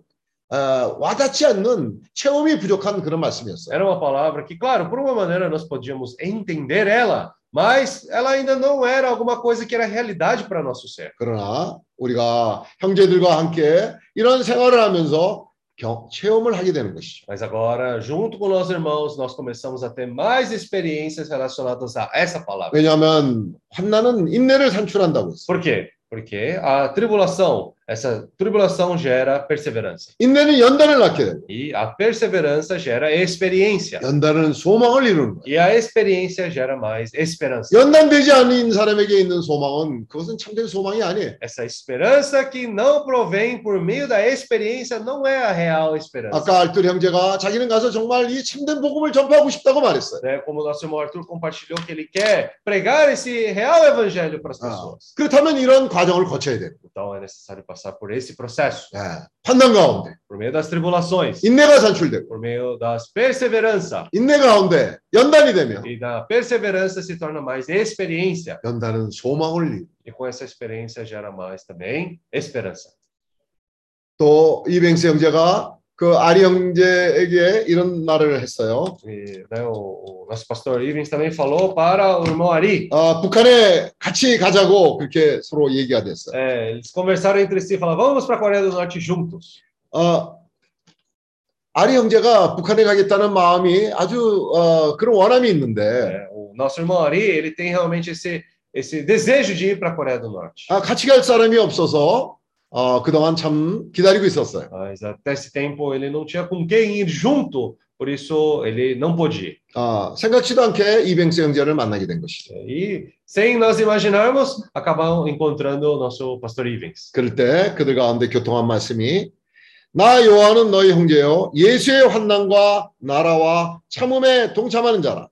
어, 와닿지 않는 체험이 부족한 그런 말씀이었어요. Era uma palavra que, claro, por uma maneira nós podíamos entender ela, mas ela ainda não era alguma coisa que era realidade para nosso ser. 그러나 우리가 형제들과 함께 이런 생활을 하면서 경, 체험을 하게 되는 것이죠. Mas agora, junto com nossos irmãos, nós começamos a ter mais experiências relacionadas a essa palavra. 왜냐하면 환난은 인내를 산출한다고 했어요. Por quê? Porque a tribulação, essa tribulação gera perseverança. 인내는 연단을 낳게 되고 E a perseverança gera experiência. 연단은 소망을 이루는 거예요. E a experiência gera mais esperança. 연단되지 않은 사람에게 있는 소망은 그것은 참된 소망이 아니에요. Essa esperança que não provém por meio da experiência não é a real esperança. 아까 알뜰 형제가 자기는 가서 정말 이 참된 복음을 전파하고 싶다고 말했어요. Né? Como o nosso irmão Arthur compartilhou que ele quer pregar esse real evangelho para as 아, pessoas. 그렇다면 이런 과정을 거쳐야 돼요. Então é necessário passar por esse processo, 예, 환난 가운데 por meio das tribulações, 인내가 산출되고 por meio das perseverança. 인내 가운데 연단이 되면 E da perseverança se torna mais experiência. 연단은 소망을 이루고 E com essa experiência gera mais também esperança. 또 이뱅스 형제가 그 아리 형제에게 이런 말을 했어요. E, né, o, o nosso pastor Ivens também falou para o irmão Ari. 아, 북한에 같이 가자고 그렇게 서로 얘기가 됐어요. É, eles conversaram entre si e falaram: vamos para a Coreia do Norte juntos. 어, 아리 형제가 북한에 가겠다는 마음이 아주 어, 그런 원함이 있는데 É, o nosso irmão Ari ele tem realmente esse, esse desejo de ir para a Coreia do Norte. 아, 같이 갈 사람이 없어서 어, 그동안 참 기다리고 있었어요. Mas até esse tempo ele não tinha com quem ir junto, por isso ele não pôde ir. 아, 생각지도 않게 이뱅스 형제를 만나게 된 것이죠. E sem nós imaginarmos, acabamos encontrando o nosso pastor Ivens. 그럴 때 그들 가운데 교통한 말씀이 나 요한은 너희 형제요 예수의 환난과 나라와 참음에 동참하는 자라.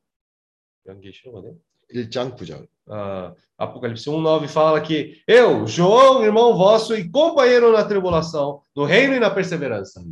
연기 싫어거든. 1장 9절. Ah, Apocalipse 1:9 fala que eu, João, irmão vosso e companheiro na tribulação, no reino e na perseverança.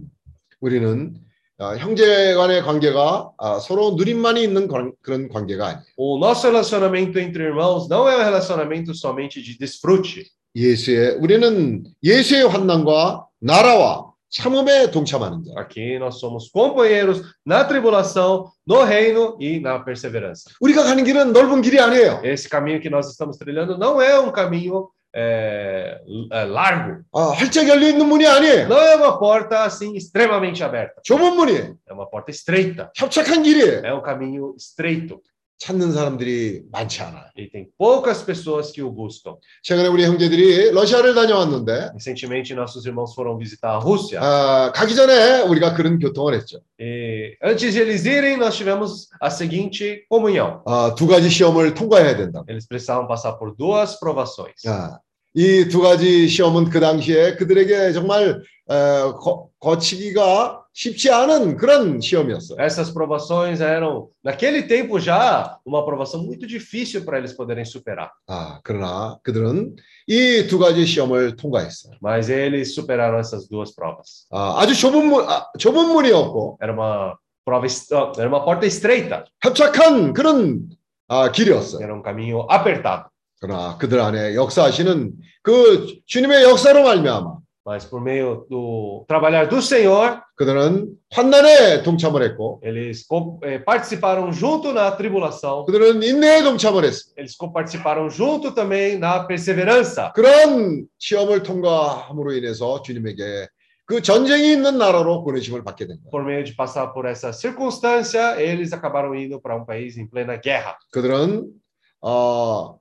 우리는 어, 형제 간의 관계가 아, 서로 누림만이 있는 관- 그런 관계가 아니에요. O nosso relacionamento entre irmãos não é um relacionamento somente de desfrute. 예수의 우리는 예수의 환난과 나라와 참음에 동참하는 자. Aqui nós somos companheiros na tribulação, no reino e na perseverança. 우리가 가는 길은 넓은 길이 아니에요. Esse caminho que nós estamos trilhando não é um caminho é, é, largo, 아, 활짝 열려 있는 문이 아니에요. não é uma porta assim extremamente aberta, 좁은 문이에요. é uma porta estreita, 협착한 길이에요. é um caminho estreito 찾는 사람들이 많지 않아요. e tem poucas pessoas que o buscam. 최근에 우리 형제들이 러시아를 다녀왔는데 Recentemente nossos irmãos foram visitar a Rússia 아, 가기 전에 우리가 그런 교통을 했죠. e antes de eles irem nós tivemos a seguinte comunhão. 아, 두 가지 시험을 통과해야 된다. Eles precisavam passar por duas provações. 아, 이두 가지 시험은 그 당시에 그들에게 정말 에, 거, 거치기가 쉽지 않은 그런 시험이었어요. Essas provações eram, naquele tempo já, uma provação muito difícil para eles poderem superar. 아, 그러나 그들은 이 두 가지 시험을 통과했어요. Mas eles superaram essas duas provas. 아, 아주 좁은 문, 아, 좁은 문이었고 Era uma prova, ah, era uma porta estreita, 협착한 그런 아, 길이었어요. era um caminho apertado. 그러나 그들 안에 역사하시는 그 주님의 역사로 말미암아 Mas por meio do trabalhar do Senhor, 그들은 환난에 동참을 했고 eles co- eh, participaram junto na tribulação, 그들은 인내에 동참을 했습니다. eles co- participaram junto também na perseverança. 그런 시험을 통과함으로 인해서 주님에게 그 전쟁이 있는 나라로 보내심을 받게 된 거예요. Por meio de passar por essa circunstância, eles acabaram indo para um país em plena guerra. 그들은 어,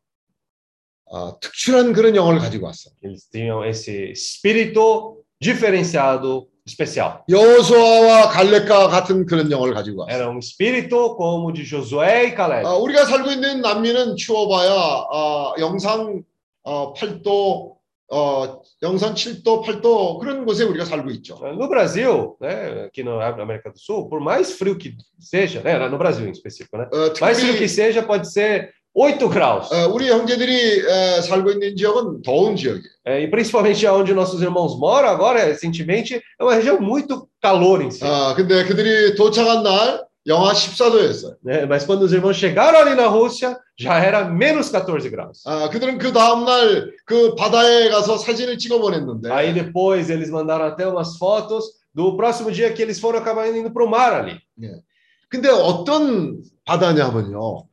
어, 특출한 그런 영을 가지고 왔어요. Eles tinham esse espírito diferenciado, especial. 여호수아와 갈렙과 같은 그런 영을 가지고 왔어요. Era um espírito como de Josué e Caleb. 어, 우리가 살고 있는 남미는 추워봐야 어, 영상 어, 8도, 어, 영상 7도, 8도 그런 곳에 우리가 살고 있죠. No Brasil, né, aqui na América do Sul, por mais frio que seja, né, no Brasil em específico, né, 어, mais frio que seja pode ser 8 graus. 어, 우리 형제들이 에, 살고 있는 지역은 더운 지역이에요. É, e principalmente onde nossos irmãos moram agora, recentemente, é uma região muito calor em si. 아, 근데 그들이 도착한 날 영하 14도였어요. né? Mas quando os irmãos chegaram ali na Rússia, já era menos 14 graus. 아, 그들은 그 다음날 그 바다에 가서 사진을 찍어 보냈는데 Aí depois eles mandaram até umas fotos do próximo dia que eles foram acabar indo para o mar ali. 근데 어떤 바다냐면요.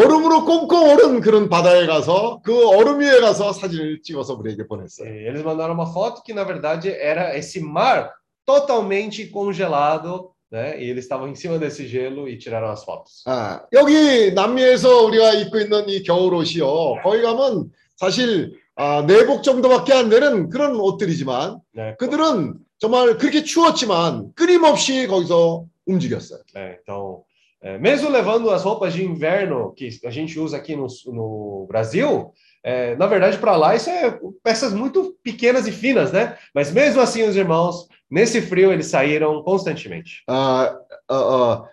얼음으로 꽁꽁 얼은 그런 바다에 가서 그 얼음 위에 가서 사진을 찍어서 우리에게 보냈어요. E eles mandaram uma foto que, na verdade, era esse mar totalmente congelado, né? E eles estavam em cima desse gelo e tiraram as fotos. 아, 여기 남미에서 우리가 입고 있는 이 겨울 옷이요. 거기 가면 사실 아, 내복 정도밖에 안 되는 그런 옷들이지만 Né? 그들은 정말 그렇게 추웠지만 끊임없이 거기서 움직였어요. É, então, é, mesmo levando as roupas de inverno que a gente usa aqui no, no Brasil, é, na verdade, para lá isso é peças muito pequenas e finas, né? Mas mesmo assim, os irmãos, nesse frio, eles saíram constantemente. 아, 어, 어,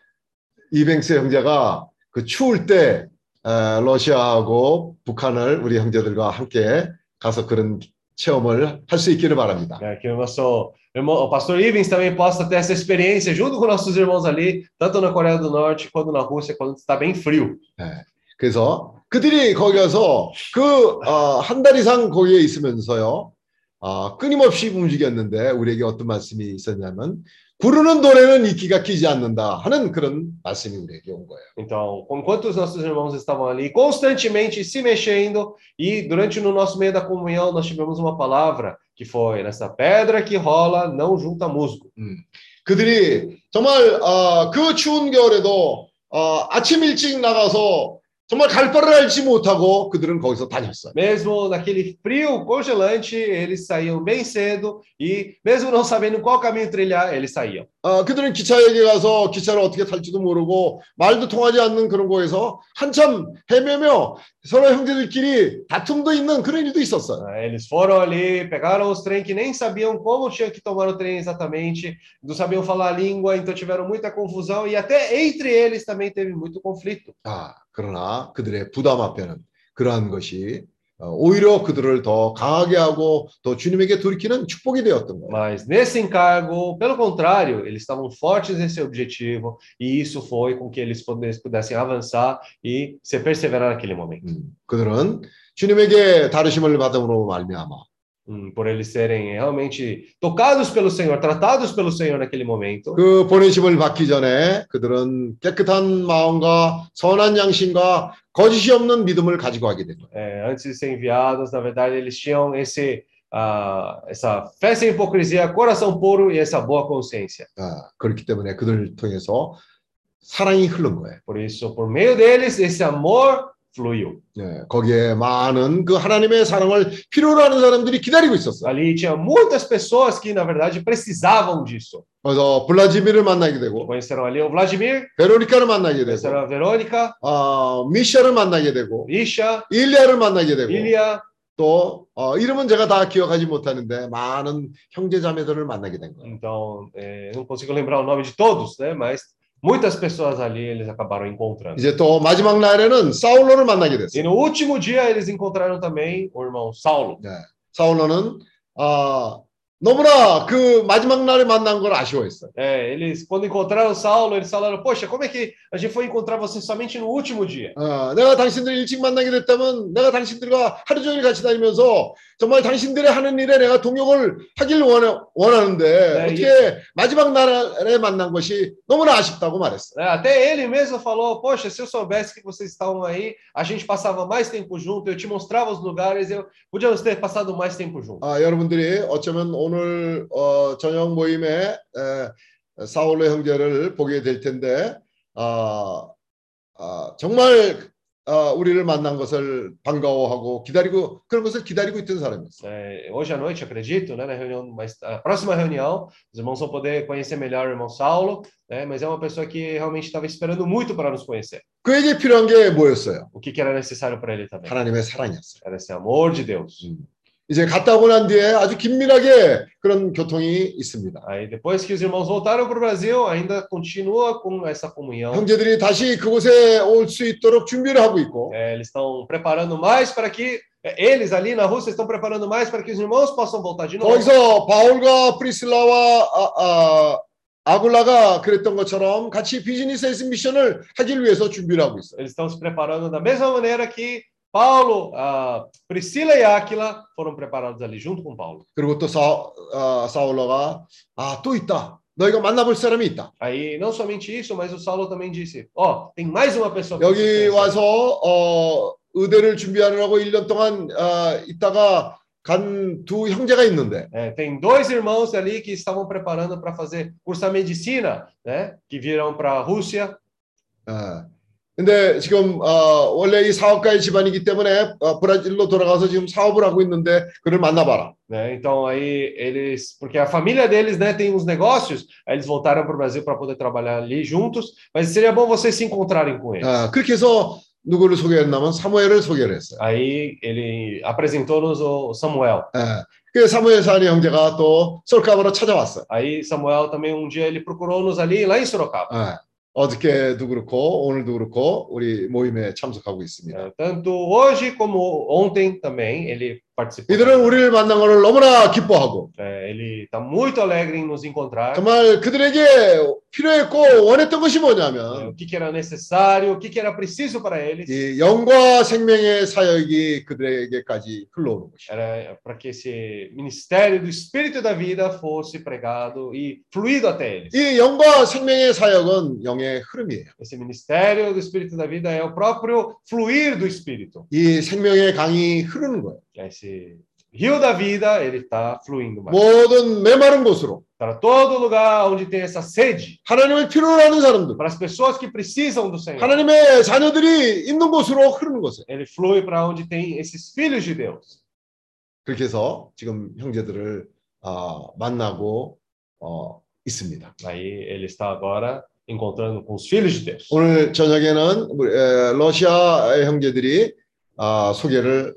이뱅스 형제가 그 추울 때 어, 러시아하고 북한을 우리 형제들과 함께 가서 그런 체험을 할 수 있기를 바랍니다. né? Que o nosso irmão, o pastor Ivens também possa ter essa experiência junto com nossos irmãos ali, tanto na Coreia do Norte quanto na Rússia, quando está bem frio. 그래서 그들이 거기 가서 그한달 이상 거기에 있으면서요, 아, 끊임없이 움직였는데 우리에게 어떤 말씀이 있었냐면 부르는 노래는 이끼가 끼지 않는다 하는 그런 말씀이 우리에게 온 거예요. Então, enquanto os nossos irmãos estavam ali constantemente se mexendo, e durante no nosso meio da comunhão nós tivemos uma palavra que foi: nessa pedra que rola, não junta musgo. 그들이 정말 아, 그 추운 겨울에도 아, 아침 일찍 나가서 정말 갈 바를 알지 못하고 그들은 거기서 다녔어요. Mesmo naquele frio congelante, eles saíam bem cedo, e mesmo não sabendo qual caminho trilhar, eles saíam. 아, 그들은 기차역에 가서 기차를 어떻게 탈지도 모르고 말도 통하지 않는 그런 곳에서 한참 헤매며 서로 형제들끼리 다툼도 있는 그런 일도 있었어요. Ah, Eles foram ali, pegaram os trem que nem sabiam como tinha que tomar o trem exatamente, não sabiam falar a língua, então tiveram muita confusão, e até entre eles também teve muito conflito. 아, 그러나 그들의 부담 앞에는 그러한 것이 어, 오히려 그들을 더 강하게 하고 더 주님에게 돌이키는 축복이 되었던 거예요. Mas nesse encargo, pelo contrário, eles estavam fortes nesse objetivo, e isso foi com que eles pudessem avançar e se perseverar naquele momento. 음, 그들은 주님에게 다루심을 받음으로 말미암아 por eles serem realmente tocados pelo Senhor, tratados pelo Senhor naquele momento. 그 보내심을 받기 전에 그들은 깨끗한 마음과 선한 양심과 거짓이 없는 믿음을 가지고 하게 된 거예요. É, antes de ser enviados, na verdade, eles tinham esse, ah, essa fé sem hipocrisia, coração puro e essa boa consciência. 아, 그렇기 때문에 그들을 통해서 사랑이 흐른 거예요. Por isso, por meio deles, esse amor fluiu. 예, 거기에 많은 그 하나님의 사랑을 필요로 하는 사람들이 기다리고 있었어요. Ali tinha muitas pessoas que, na verdade, precisavam disso. 그래서 블라지미를 만나게 되고 Conheceram ali o Vladimir, 베로니카를 만나게 되고 conheceram a Verônica, 어, 미샤를 만나게 되고 Isha, 일리아를 만나게 되고 Ilha, 또 어, 이름은 제가 다 기억하지 못하는데 많은 형제 자매들을 만나게 된 거예요. Então, eu não consigo lembrar o nome de todos, né? Mas muitas pessoas ali eles acabaram encontrando. 이제 또 마지막 날에는 사울로를 만나게 E 됐어요. no último dia eles encontraram também o irmão Saulo. 사울로는 아, 너무나 그 마지막 날에 만난 걸 아쉬워했어요. É, eles, quando encontraram Saulo, eles falaram: Poxa, como é que a gente foi encontrar você somente no último dia? 어, 내가 당신들 일찍 만나게 됐다면 내가 당신들과 하루 종일 같이 다니면서 정말 당신들의 하는 일에 내가 동역을 하길 원하, 원하는데 네, 어떻게 마지막 날에 만난 것이 너무나 아쉽다고 말했어요. É, até ele mesmo falou: Poxa, se eu soubesse que vocês estavam aí, a gente passava mais tempo junto, eu te mostrava os lugares, eu podíamos ter passado mais tempo junto. 아, 여러분들이 어쩌면 오늘 어, 저녁 모임에 에, 사울의 형제를 보게 될 텐데 아, 아, 정말 아, 우리를 만난 것을 반가워하고 기다리고 그런 것을 기다리고 있던 사람이었어요. É, hoje à noite, acredito, né, na reunião, mais, a próxima reunião, os irmãos vão poder conhecer melhor o irmão Saulo, né, mas é uma pessoa que realmente estava esperando muito para nos conhecer. 그에게 필요한 게 뭐였어요? O que, que era necessário para ele também? 하나님의 사랑이었어요. Era esse amor de Deus. 이제 갔다 오고 난 뒤에 아주 긴밀하게 그런 교통이 있습니다. Aí depois que os irmãos voltaram para o Brasil, ainda continua com essa comunhão. 형제들이 다시 그곳에 올 수 있도록 준비를 하고 있고 É, eles estão preparando mais para que é, eles ali na Rússia estão preparando mais para que os irmãos possam voltar de novo. 거기서 바울과 프리실라와 아, 아, 아굴라가 그랬던 것처럼 같이 비즈니스 에스 미션을 하기 위해서 준비를 하고 있어요. Eles estão se preparando da mesma maneira que Paulo, a Priscila e Áquila foram preparados ali junto com Paulo. 그리고 또 사, 아, 사울러가 아 또 있다. 너희가 만나볼 사람이 있다. Aí não somente isso, mas o Saulo também disse: Ó, tem mais uma pessoa que 여기 vocês conhecem. 와서 어, 의대를 준비하느라고 1년 동안 아, 있다가 간 두 형제가 있는데 É, tem dois irmãos ali que estavam preparando para fazer cursar medicina, né? Que virão para a Rússia. 아, 근데 지금 어, 원래 이 사업가의 집안이기 때문에 어, 브라질로 돌아가서 지금 사업을 하고 있는데 그를 만나봐라. Né? Então aí eles, porque a família deles, né, tem uns negócios, aí eles voltaram para o Brasil para poder trabalhar ali juntos. Mas seria bom vocês se encontrarem com eles. 아, 그렇게 해서 누구를 소개했냐면 사무엘을 소개를 했어요. Aí ele apresentou-nos o Samuel. 예. 그 사무엘 사니 형제가 또 솔카바로 찾아왔어요. Aí Samuel também um dia ele procurou-nos ali lá em Sorocaba. 예. 어저께도 그렇고 오늘도 그렇고 우리 모임에 참석하고 있습니다. Tanto hoje como ontem também ele participou. 이들은 우리를 만난 것을 너무나 기뻐하고 ele está muito alegre em nos encontrar. 정말 그들에게 필요했고 원했던 것이 뭐냐면 o que, que era necessário, o que, que era preciso para eles. 이 영과 생명의 사역이 그들에게까지 흘러오는 것이죠. Era para que esse ministério do Espírito da Vida fosse pregado e fluído até eles. 이 영과 생명의 사역은 영의 흐름이에요. Esse ministério do Espírito da Vida é o próprio fluir do Espírito. 이 생명의 강이 흐르는 거예요. Esse rio da vida, ele está fluindo mais. 모든 메마른 곳으로 Para todo lugar onde tem essa sede, 하나님을 필요로 하는 사람들, para as pessoas que precisam do Senhor, 하나님의 자녀들이 있는 곳으로 흐르는 것을 ele flui para onde tem esses filhos de Deus. 그렇게 해서 지금 형제들을 아, 만나고 어, 있습니다. Aí ele está agora encontrando com os filhos de Deus. 오늘 저녁에는 러시아의 형제들이 아, 소개를.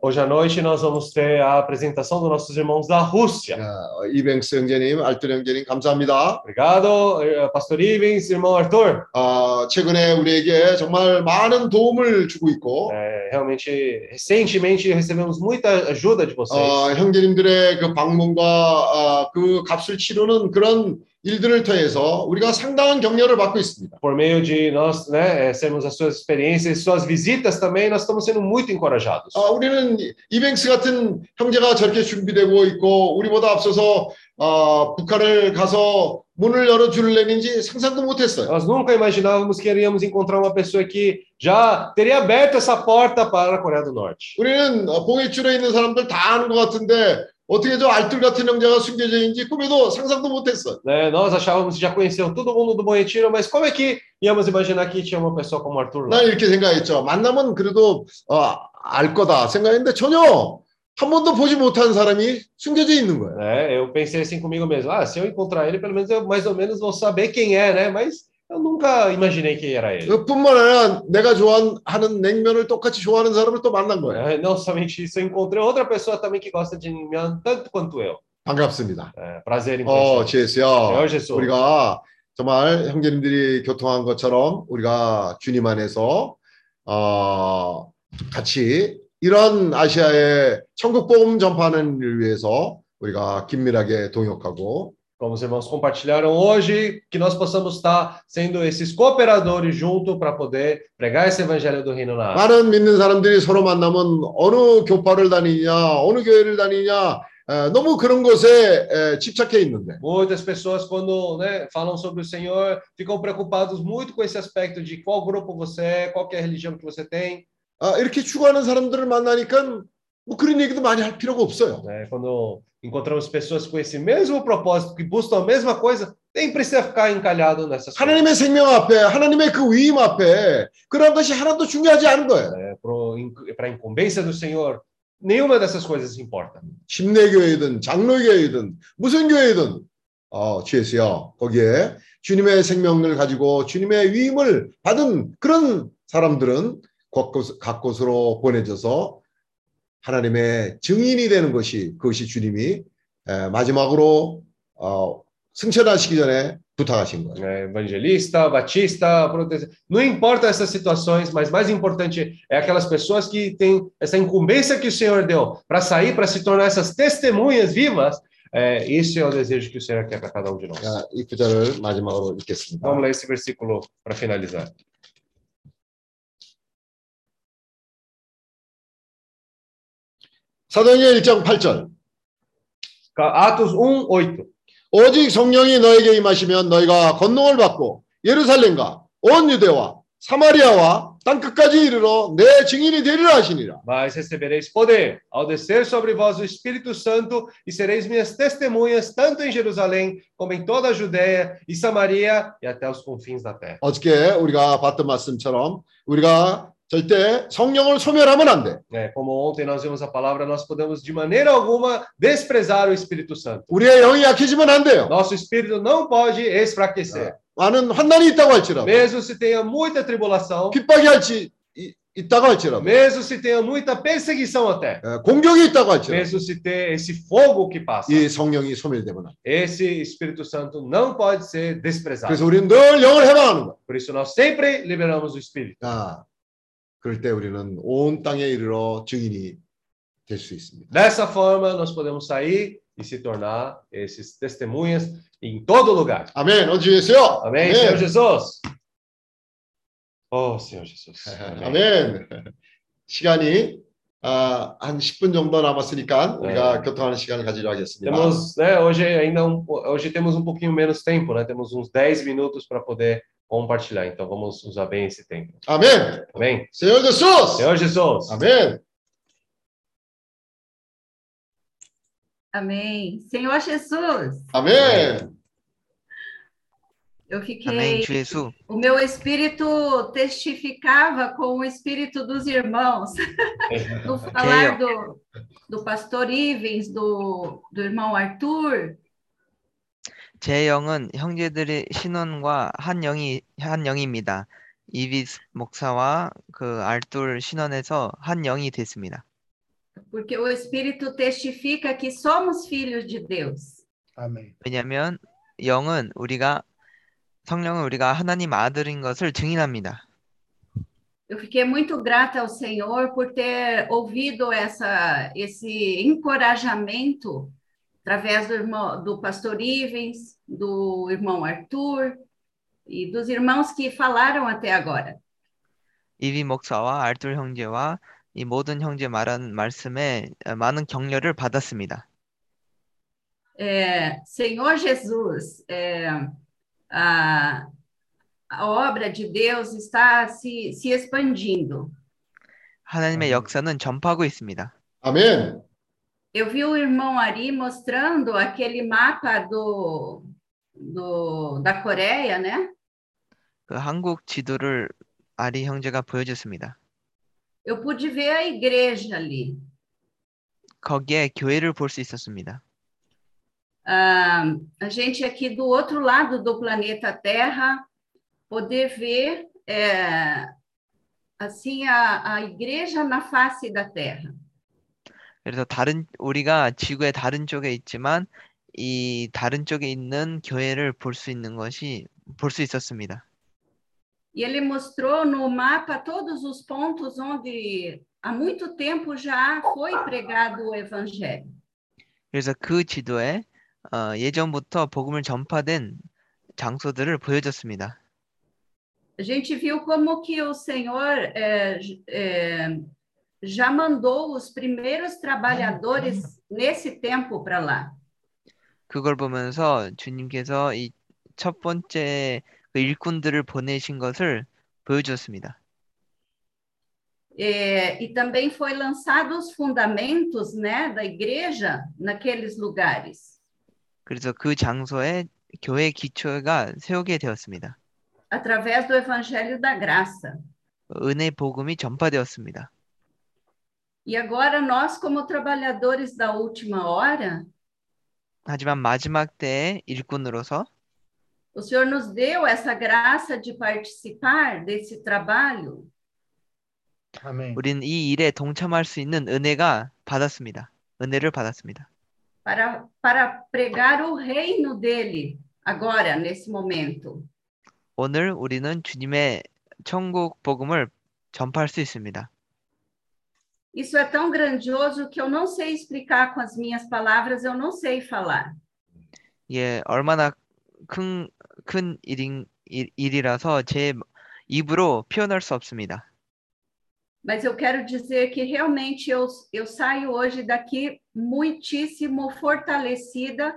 Hoje à noite nós vamos ter a apresentação dos nossos irmãos da Rússia. 아, 이뱅스 형제님, 알뜰 형제님 감사합니다. Obrigado, eh, Pastor Ivens, irmão Arthur. 아, 최근에 우리에게 정말 많은 도움을 주고 있고 É, realmente, recentemente recebemos muita ajuda de vocês. 어, 형제님들의 그 방문과 아, 그 값을 치르는 그런 일들을 통해서 우리가 상당한 격려를 받고 있습니다. Por meio de nós né, eh, sermos as suas experiências, suas visitas também, nós estamos sendo muito encorajados. 아, 우리는 이뱅스 같은 형제가 저렇게 준비되고 있고 우리보다 앞서서 아, 북한을 가서 문을 열어 줄래는지 상상도 못했어요. Nós nunca imaginávamos que iríamos encontrar uma pessoa que já teria aberto essa porta para a Coreia do Norte. 우리는 어, 봉해줄에 있는 사람들 다 아는 것 같은데 어떻게 저 알뜰 같은 형제가 숨겨져 있는지 꿈에도 상상도 못했어요. Né, nós achávamos que já conheciam todo mundo do Bom Retiro, mas como é que íamos imaginar que tinha uma pessoa como Arthur? 난 이렇게 생각했죠. 만나면 그래도 어, 알 거다 생각했는데 전혀 한 번도 보지 못한 사람이 숨겨져 있는 거예요. Né, eu pensei assim comigo mesmo, ah, se eu encontrar ele, pelo menos eu mais ou menos vou saber quem é, né? Mas Eu nunca imaginei que era ele. 뿐만 아니라 내가 좋아하는 냉면을 똑같이 좋아하는 사람을 또 만난 거예요. É, não somente isso, eu encontrei outra pessoa também que gosta de Ningmen tanto quanto eu. 반갑습니다. É, prazer em 어, conhecer. 제스야. Senhor Jesus. 우리가 정말 형제님들이 교통한 것처럼 우리가 주님 안에서 어, 같이 이런 아시아의 천국 복음 전파하는 일을 위해서 우리가 긴밀하게 동역하고 Como os irmãos compartilharam hoje, que nós possamos estar sendo esses cooperadores junto para poder pregar esse evangelho do reino na Ásia. 많은 믿는 사람들이 서로 만나면 어느 교파를 다니냐, 어느 교회를 다니냐, 에, 너무 그런 것에 에, 집착해 있는데 Muitas pessoas, quando né, falam sobre o Senhor, ficam preocupados muito com esse aspecto de qual grupo você é, qual que é a religião que você tem. 아, 이렇게 추구하는 사람들을 만나니까 뭐 그런 얘기도 많이 할 필요가 없어요. né? Quando encontramos pessoas com esse mesmo propósito, que buscam a mesma coisa, nem precisa ficar encalhado nessas coisas. 하나님의 생명 앞에, 하나님의 그 위임 앞에 그런 것이 하나도 중요하지 않은 거예요. Para a incumbência do Senhor, nenhuma dessas coisas importa. 침례교회든 장로교회든 무슨 교회든 어, 주예수여 거기에 주님의 생명을 가지고 주님의 위임을 받은 그런 사람들은 곳곳, 각 곳으로 보내져서 하나님의 증인이 되는 것이 그것이 주님이 에, 마지막으로 어, 승천하시기 전에 부탁하신 거예요. né? Evangelista, batista, protestante, não importa essas situações, mas mais importante é aquelas pessoas que têm essa incumbência que o Senhor deu para sair, para se tornar essas testemunhas vivas. É, esse é o desejo que o Senhor quer para cada um de nós. 자, 이 구절을 마지막으로 읽겠습니다. Vamos ler esse versículo para finalizar. 사도행전 1장 8절 Atos 1, 8. 오직 성령이 너에게 임하시면 너희가 권능을 받고 예루살렘과 온 유대와 사마리아와 땅 끝까지 이르러 내 증인이 되리라 하시니라. Mas recebereis poder ao descer sobre vós o Espírito Santo e sereis minhas testemunhas tanto em Jerusalém como em toda a Judéia e Samaria e até os confins da terra. 어저께 우리가 봤던 말씀처럼 우리가 절대 성령을 소멸하면 안 돼. É, como ontem nós vimos a palavra, nós podemos de maneira alguma desprezar o Espírito Santo. 우리의 영이 약해지면 안 돼요. Nosso espírito não pode esfraquecer. 많은 환난이 있다고 할지라도 Mesmo se tenha muita tribulação, 핍박이 할지 이- 있다고 할지라도 mesmo se tenha muita perseguição até, 에, 공격이 있다고 할지라도 mesmo se ter esse fogo que passa, 이 성령이 소멸되면 안 돼. esse Espírito Santo não pode ser desprezado. 그래서 우리는 늘 영을 해방하는 거야. Por isso nós sempre liberamos o Espírito. 아, 그럴 때 우리는 온 땅에 이르러 증인이 될 수 있습니다. Dessa forma, nós podemos sair e se tornar esses testemunhas em todo lugar. 아멘. 어주 예수요. Amém, Senhor Jesus? Oh, Senhor Jesus. Amém. 아멘. 시간이 아, 한 10분 정도 남았으니까 우리가 네. 교통하는 시간을 가지려 하겠습니다. Temos, né, hoje ainda um, hoje temos um pouquinho menos tempo, né? Temos uns 10 minutos para poder compartilhar. Então vamos usar bem esse tempo. Amém. Amém. Senhor Jesus. Senhor Jesus. Amém. Amém. Senhor Jesus. Amém. Eu fiquei. Amém, Jesus. O meu espírito testificava com o espírito dos irmãos. no falar do, do pastor Ivens, do, do irmão Arthur, 제 영은 형제들의 신원과 한 영이 한 영입니다. 이비스 목사와 그 알돌 신원에서 한 영이 됐습니다. porque o espírito testifica que somos filhos de Deus. Amém. 왜냐하면 영은 우리가 성령은 우리가 하나님 아들인 것을 증인합니다. Eu fiquei muito grata ao Senhor por ter ouvido essa, esse encorajamento através do irmão, do pastor Ivens, do irmão Arthur e dos irmãos que falaram até agora. 이비 목사와 알돌 형제와 이 모든 형제 말한 말씀에 많은 격려를 받았습니다. É, Senhor Jesus, é, a, a obra de Deus está se, se expandindo. 하나님의 역사는 전파하고 있습니다. 아멘. Eu vi o irmão Ari mostrando aquele mapa do, do, da Coreia, né? 그 한국 지도를 아리 형제가 보여줬습니다. Eu pude ver a igreja ali. 거기에 교회를 볼 수 있었습니다. Ah, a gente aqui do outro lado do planeta Terra, poder ver é, assim a, a igreja na face da terra. 그래서 다른 우리가 지구의 다른 쪽에 있지만 이 다른 쪽에 있는 교회를 볼 수 있는 것이 볼 수 있었습니다. E ele mostrou no mapa todos os pontos onde há muito tempo já foi pregado o evangelho. 그래서 그 지도에 어, 예전부터 복음을 전파된 장소들을 보여줬습니다. A gente viu como que o Senhor é, é, já mandou os primeiros trabalhadores nesse tempo para lá. 그걸 보면서 주님께서 이 첫 번째 그 일꾼들을 보내신 것을 보여주었습니다. É, e também foi lançado os fundamentos né, da igreja naqueles lugares, 그래서 그 장소에 교회 기초가 세우게 되었습니다. através do Evangelho da Graça. 은혜 복음이 전파되었습니다. E agora nós, como trabalhadores da última hora, 하지만 마지막 때의 일꾼으로서 o Senhor nos deu essa graça de participar desse trabalho Amém. 우리는 이 일에 동참할 수 있는 은혜가 받았습니다. 은혜를 받았습니다. para, para pregar o reino dele agora, nesse momento. 오늘 우리는 주님의 천국 복음을 전파할 수 있습니다. Isso é tão grandioso que eu não sei explicar com as minhas palavras, eu não sei falar. 예, 얼마나 큰, 큰 일인, 일, 일이라서 제 입으로 표현할 수 없습니다. Mas eu quero dizer que realmente eu, eu saio hoje daqui muitíssimo fortalecida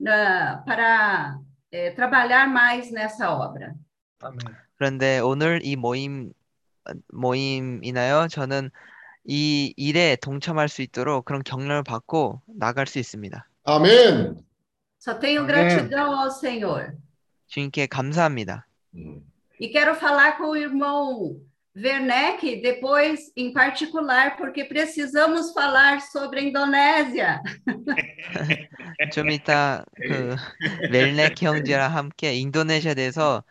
na- para eh, trabalhar mais nessa obra. Amém. 그런데 오늘 이 모임, 모임이나요, 저는 이 일에 동참할 수 있도록 그런 격려를 받고 나갈 수 있습니다. 아멘. Só tenho Amém. gratidão ao Senhor. 주님께 감사합니다. 음. E quero falar com o irmão Werneck depois, em particular, porque precisamos falar sobre a Indonésia. 좀 이따 그 멜렉 형제랑 함께 인도네시아에 대해서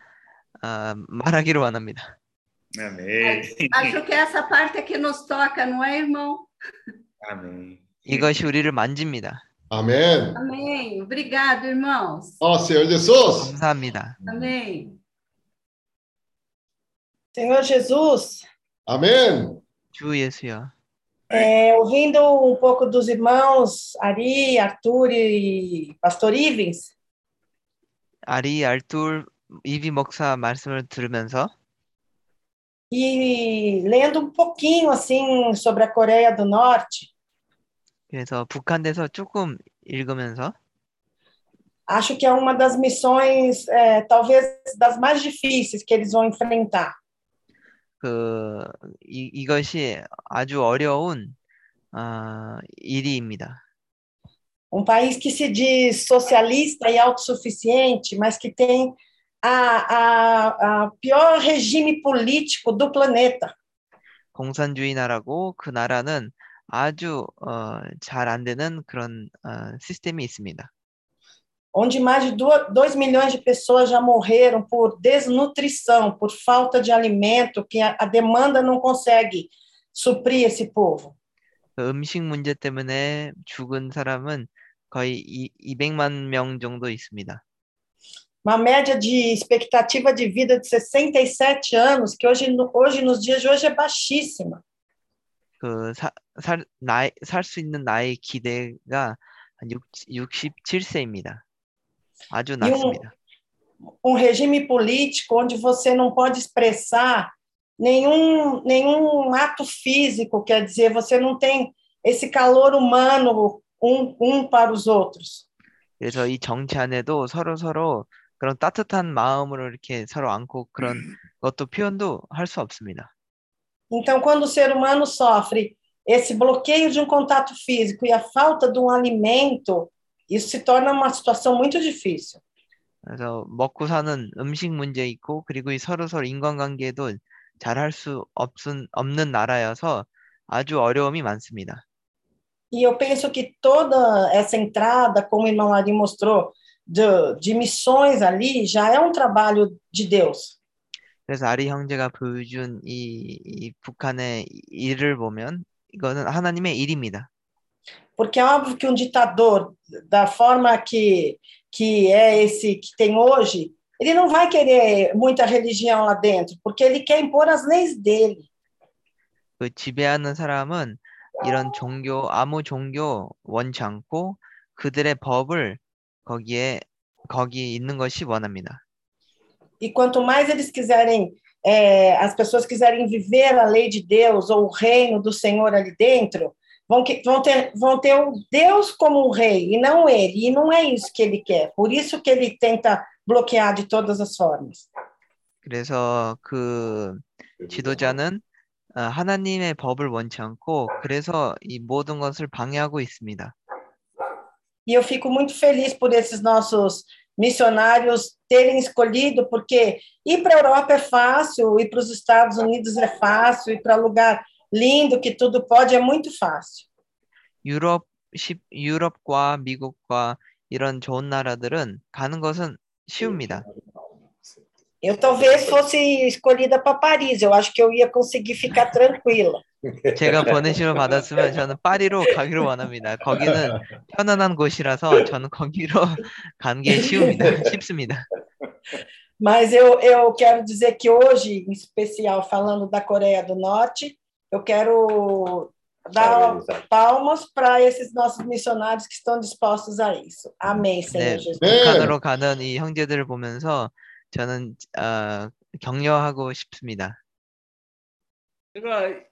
아, 말하기로 원합니다. Amém. Acho que essa parte é que nos toca, não é, irmão? Amém. 이것이 우리를 만집니다. 아멘. Amém. Obrigado, irmãos. 어, Senhor Jesus. 감사합니다. Amém. Senhor Jesus, 아멘. 주 예수여. é, ouvindo um pouco dos irmãos Ari, Arthur e Pastor Ivens, 아리 알툴 이비 목사 말씀을 들으면서 e lendo um pouquinho assim sobre a Coreia do Norte, 그래서 북한 대서 조금 읽으면서 acho que é uma das missões, é, talvez das mais difíceis que eles vão enfrentar. 그 이, 이것이 아주 어려운 아, 일이입니다. Um país que se diz socialista e autossuficiente, mas que tem a, a, a pior regime político do planeta. 공산주의 나라고 그 나라는 아주 어, 잘 안 되는 그런 어, 시스템이 있습니다. onde mais de 2 milhões de pessoas já morreram por desnutrição, por falta de alimento, que a, a demanda não consegue suprir esse povo. 그 음식 문제 때문에 죽은 사람은 거의 이, 200만 명 정도 있습니다. Uma média de expectativa de vida de 67 anos, que hoje, no- hoje nos dias de hoje é baixíssima. 그 사, 살, 나이, 살 수 있는 나이 기대가 한 67세입니다. 아주 E um, 낮습니다. um regime político onde você não pode expressar nenhum, nenhum ato físico, quer dizer, você não tem esse calor humano um, um para os outros. 그래서 이 정치 안에도 서로 서로 그런 따뜻한 마음으로 이렇게 서로 안고 그런 것도 표현도 할 수 없습니다. Então, quando o ser humano sofre esse bloqueio de um contato físico e a falta de um alimento, isso se torna uma situação muito difícil. 그래서 먹고 사는 음식 문제 있고 그리고 이 서로 서로 인간관계도 잘할 수 없은, 없는 나라여서 아주 어려움이 많습니다. E eu penso que toda essa entrada, como o irmão Ari mostrou, de, de missões ali, já é um trabalho de Deus. 그래서 아리 형제가 보여준 이, 이 북한의 일을 보면 이거는 하나님의 일입니다. Porque é óbvio que um ditador, da forma que, que é esse que tem hoje, ele não vai querer muita religião lá dentro, porque ele quer impor as leis dele. 그 지배하는 사람은 이런 종교, 아무 종교 원치 않고 그들의 법을 거기에 거기에 있는 것이 원합니다. E quanto mais eles quiserem, é, as pessoas quiserem viver a lei de Deus ou o reino do Senhor ali dentro, vão, que, vão, ter, vão ter o Deus como um rei, e não ele. E não é isso que ele quer. Por isso que ele tenta bloquear de todas as formas. 그래서 그 지도자는 어, 하나님의 법을 원치 않고 그래서 이 모든 것을 방해하고 있습니다. E eu fico muito feliz por esses nossos missionários terem escolhido, porque ir para a Europa é fácil, ir para os Estados Unidos é fácil, ir para lugar lindo que tudo pode é muito fácil. 유럽 시, 유럽과 미국과 이런 좋은 나라들은 가는 것은 쉬웁니다. Eu talvez fosse escolhida para Paris, eu acho que eu ia conseguir ficar tranquila. 제가 보내심을 받았으면 저는 파리로 가기로 원합니다. 거기는 편안한 곳이라서 저는 거기로 가는 게 쉬웁니다. 쉽습니다. Mas eu, eu quero dizer que hoje, em especial falando da Coreia do Norte, eu quero dar palmas para esses nossos missionários que estão dispostos a isso. Amém, Senhor 네, Jesus. 북한으로 가는 이 형제들을 보면서 저는 어, 격려하고 싶습니다. 제가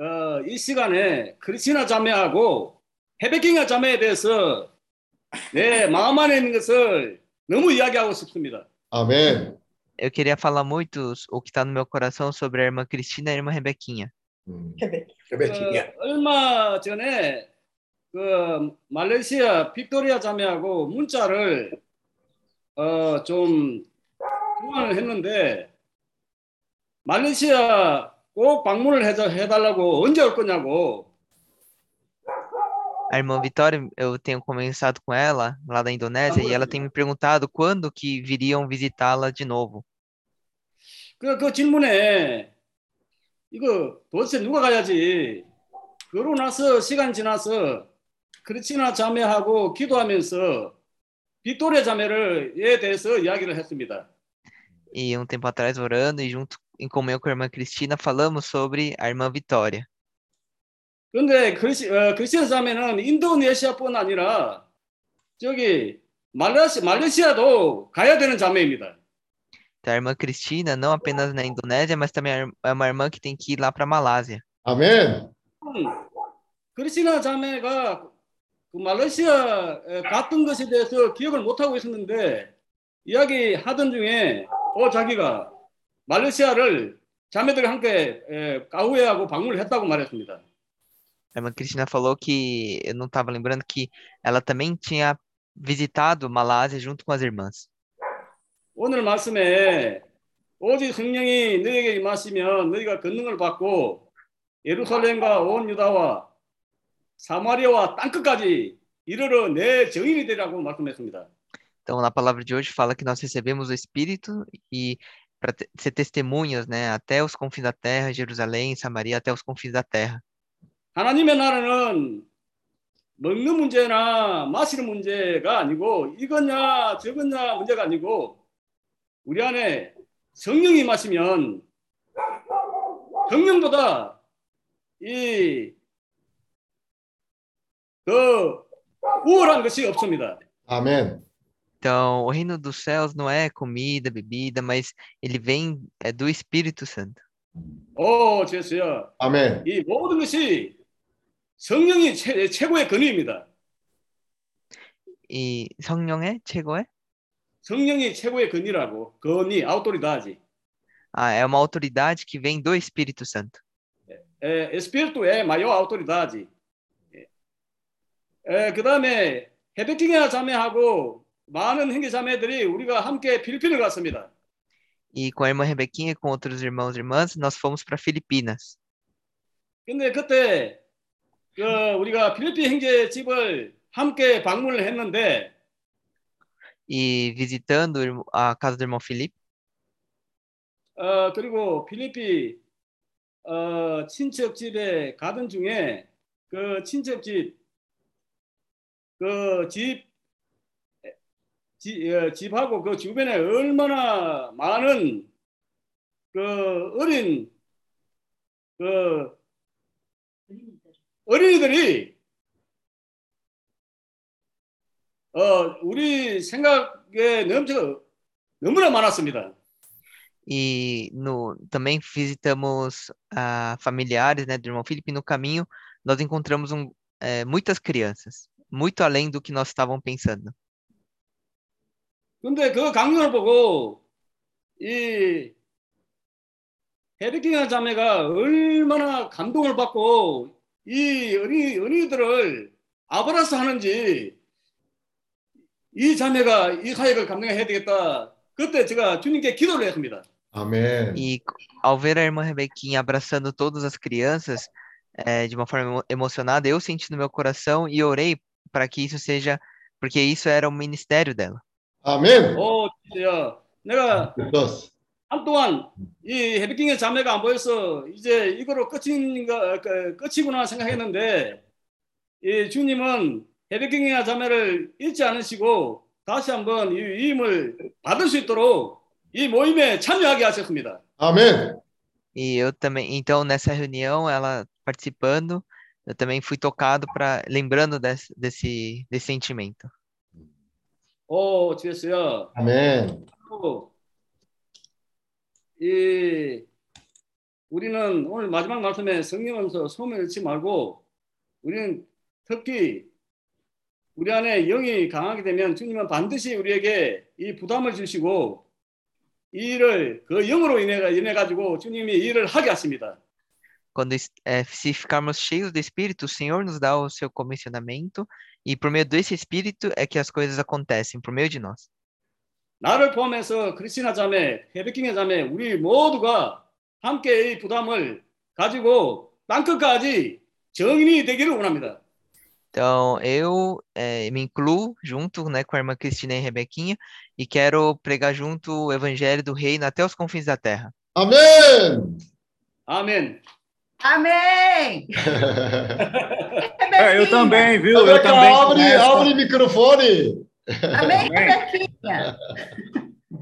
어, 이 시간에 크리스티나 자매하고 헤베킹아 자매에 대해서 내 마음 안에 있는 것을 너무 이야기하고 싶습니다. 아멘. Eu queria falar muito o que está no meu coração sobre a irmã Cristina e a irmã Rebequinha. 음, Rebeca. 그, 얼마 전에 그 말레이시아 빅토리아 자매하고 문자를 어, 좀 교환을 했는데 말레이시아 꼭 방문을 해, 해달라고 언제 올 거냐고 A irmã Vitória, eu tenho conversado com ela lá da Indonésia e ela tem me perguntado quando que viriam visitá-la de novo. 그, 그 질문에 이거 도대체 누가 가야지 그러고 나서 시간 지나서 크리스티나 자매하고 기도하면서 빅토리아 자매를 에 대해서 이야기를 했습니다. E um tempo atrás, orando e junto em comunhão com a irmã Cristina, falamos sobre a irmã Vitória. 그런데 크리스, 어, 크리스티안 자매는 인도네시아뿐 아니라 저기 말레이시, 말레이시아도 가야 되는 자매입니다. Então, a irmã Cristina, não apenas na Indonésia, mas também é uma irmã que tem que ir lá para a Malásia. 아멘. 음, 크리스티나 자매가 그 말레이시아 에, 갔던 것에 대해서 기억을 못 하고 있었는데 이야기하던 중에 어 자기가 말레이시아를 자매들과 함께 에, 까우에하고 방문을 했다고 말했습니다. A irmã Cristina falou que eu não estava lembrando que ela também tinha visitado Malásia junto com as irmãs. 오늘 말씀에 오직 성령이 너에게 임하시면 너희가 권능을 받고 예루살렘과 온 유다와 사마리아와 땅끝까지 이르러 내 증인이 되라고 말씀했습니다. Então, na palavra de hoje fala que nós recebemos o Espírito e para ser testemunhas, né, até os confins da terra, Jerusalém, Samaria, até os confins da terra. 하나님의 나라는 먹는 문제나 마시는 문제가 아니고 이거냐 저거냐 문제가 아니고 우리 안에 성령이 마시면 성령보다 이그 우월한 것이 없습니다. 아멘. Então, o reino dos céus não é comida, bebida, mas ele vem é do Espírito Santo. 오, 제수야. 아멘. 이 모든 것이 성령이 최, 최고의 권위입니다. E 성령의 최고의? 성령이 최고의 권위라고. 권위, 아우토리다지. Ah, é uma autoridade que vem do Espírito Santo. 에, 에스피리투 에 마요 아우토리다지. 에, 그다음에 헤베킹야 자매하고 많은 형제 자매들이 우리가 함께 필리핀을 갔습니다. E com a irmã Rebequinha e com outros irmãos e irmãs, nós fomos para Filipinas. 근데 그때 그 우리가 필리핀 형제 집을 함께 방문을 했는데 E visitando a casa do irmão Felipe, 어, 그리고 필리핀 어, 친척 집에 가던 중에 그 친척 집 그집 지, 어, 집하고 그 주변에 얼마나 많은 그 어린 그 어린이들이 어, 우리 생각에 넘쳐 너무나 많았습니다. E no, também visitamos ah, familiares, né, do irmão Felipe. No caminho, nós encontramos um, eh, muitas crianças, muito além do que nós estávamos pensando. 근데 그 강연을 보고 이 헤르킹 자매가 얼마나 감동을 받고 이 어린이, 어린이들을 아브라스 하는지 이 자매가 이 사역을 감당해야 되겠다. 그때 제가 주님께 기도를 했습니다. 아멘. E ao ver a irmã Rebequinha abraçando todas as crianças, eh, de uma forma emo- emocionada, eu senti no meu coração e orei para que isso seja, porque isso era o ministério dela. 아멘. 오, 진짜요. 내가 됐어. 한동안 이 헤비킹의 자매가 안 보여서 이제 이거로 끝인가 그, 끝이구나 생각했는데 이 주님은 헤비킹의 자매를 잊지 않으시고 다시 한번 이 위임을 받을 수 있도록 이 모임에 참여하게 하셨습니다. 아멘. E eu também, então nessa reunião, ela participando, eu também fui tocado para lembrando desse, desse, desse sentimento. 오, 주였어요. 아멘. 또, 이 우리는 오늘 마지막 말씀에 성령하면서 소문을 잃지 말고 우리는 특히 우리 안에 영이 강하게 되면 주님은 반드시 우리에게 이 부담을 주시고 이 일을 그 영으로 인해 인해 가지고 주님이 이 일을 하게 하십니다. Quando es- eh, se ficarmos cheios do Espírito, o Senhor nos dá o seu comissionamento, e por meio desse Espírito é que as coisas acontecem, por meio de nós. 나를 포함해서 크리스티나 자매, 헤베킹의 자매, 우리 모두가 함께 이 부담을 가지고 땅끝까지 정인이 되기를 원합니다. Então, eu eh, me incluo junto, né, com a irmã Cristina e Rebequinha e quero pregar junto o evangelho do reino até os confins da terra. 아멘. Amém! é, eu também, viu? Eu, eu também. Abre, abre o microfone! Amém, Amém. Rebequinha!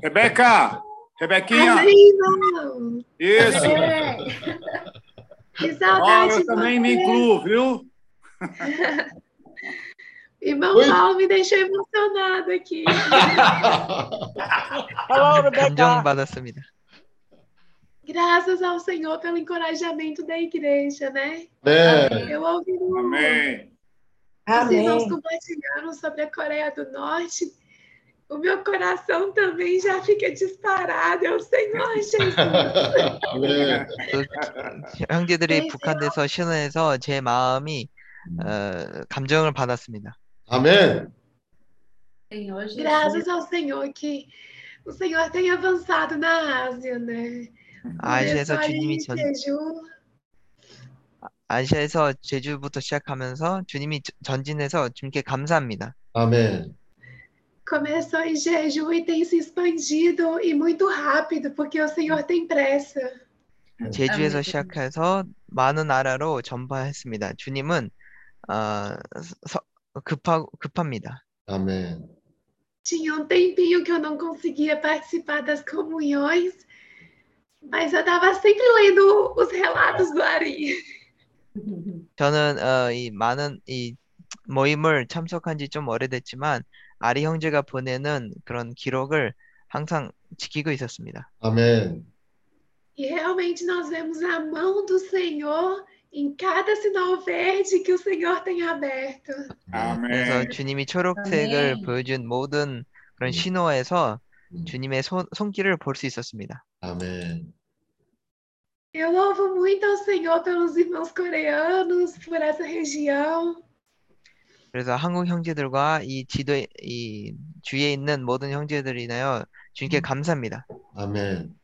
Rebeca! Rebequinha! Amém, Isso! Que saudade! Eu também me incluo, viu? Irmão Raul me deixou emocionado aqui. Alô, Rebeca! Deu um balaço, menina. Graças ao Senhor pelo encorajamento da igreja, né? 네. Eu ouvi o- Amém. os irmãos Amém. compartilharam sobre a Coreia do Norte. O meu coração também já fica disparado. Eu, Senhor Jesus. 아멘. 또 형제들이 네, 북한에서 신원해서 제 마음이 어, 감정을 받았습니다. 아멘. Senhor Jesus. Graças ao Senhor que o Senhor tem avançado na Ásia, né? 아시아에서 주님이 전, Jeju, 아시아에서 제주부터 시작하면서 주님이 저- 전진해서 주님께 감사합니다. 아멘. começou em Jeju e tem se expandido e muito rápido, porque o Senhor tem pressa. 제주에서 아멘. 시작해서 많은 나라로 전파했습니다. 주님은 어, 서- 급하, 급합니다. 아멘. Tinha um tempinho que eu não conseguia participar das comunhões, mas eu estava sempre lendo os relatos do Ari. 저는 어, 이 많은 이 모임을 참석한 지 좀 오래됐지만 아리 형제가 보내는 그런 기록을 항상 지키고 있었습니다. 아멘. E realmente nós vemos a mão do Senhor em cada sinal verde que o Senhor tem aberto. 그래서 Amém. 주님이 초록색을 아멘. 보여준 모든 그런 음. 신호에서 음. 주님의 손, 손길을 볼 수 있었습니다. 아멘. Eu louvo muito ao Senhor pelos irmãos coreanos, por essa região. 그래서 한국 형제들과 이 지도에 이 주위에 있는 모든 형제들이나요 주님께 음. 감사합니다. 아멘.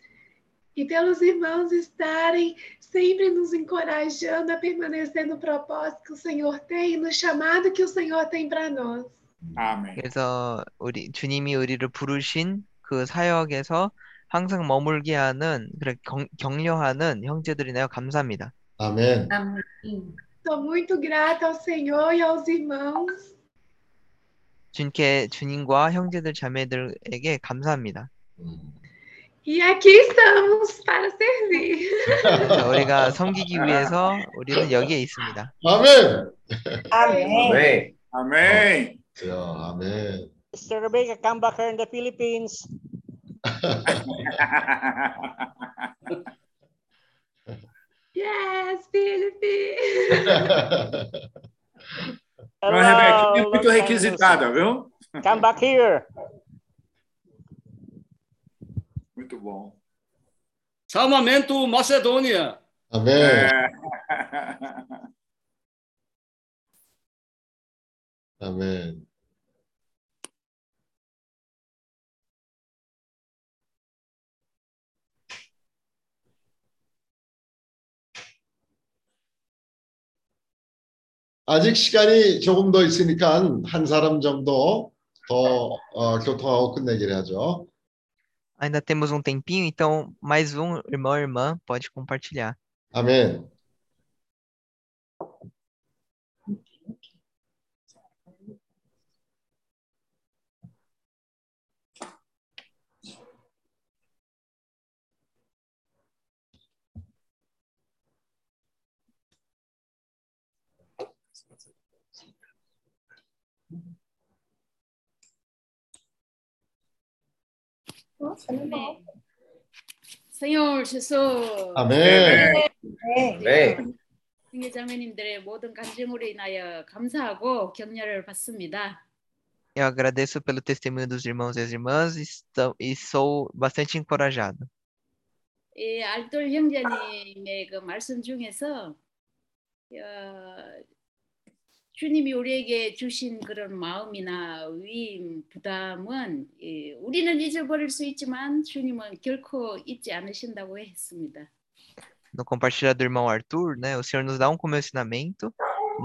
E pelos irmãos estarem sempre nos encorajando a permanecer no propósito que o Senhor tem, no chamado que o Senhor tem para nós. Amém. 그래서 우리 주님이 우리를 부르신 그 사역에서 항상 머물게 하는 그런 경, 격려하는 형제들이나요 감사합니다. 아멘. Sou muito grata ao Senhor e aos irmãos. 주님께 주님과 형제들 자매들에게 감사합니다. E aqui estamos para servir. 자, 우리가 섬기기 위해서 우리는 여기에 있습니다. 아멘. 네. Amém. 야, 아멘. Mr. Rebecca, come back here in the Philippines. yes, Philippines! Hello, muito requisitada, viu? Come back here. Muito bom. Salvamento Macedônia. Amém. Amém. 아직 시간이 조금 더 있으니까 한 사람 정도 더 어, 교통하고 끝내기를 하죠. Ainda temos um tempinho, então mais um irmão irmã pode compartilhar. 아 멘. Senhor Jesus, 아멘. 네. 형제자매님들의 모든 간증으로 인하여 감사하고 격려를 받습니다. Eu agradeço pelo testemunho dos irmãos e as irmãs e, estou- e sou bastante encorajado. 이 알돌 형제님의 그 말씀 중에서 어, 주님이 우리에게 주신 그런 마음이나 위임, 부담은 이, 우리는 잊어버릴 수 있지만 주님은 결코 잊지 않으신다고 했습니다. No compartilhar do irmão Arthur, né, o Senhor nos dá um comissionamento.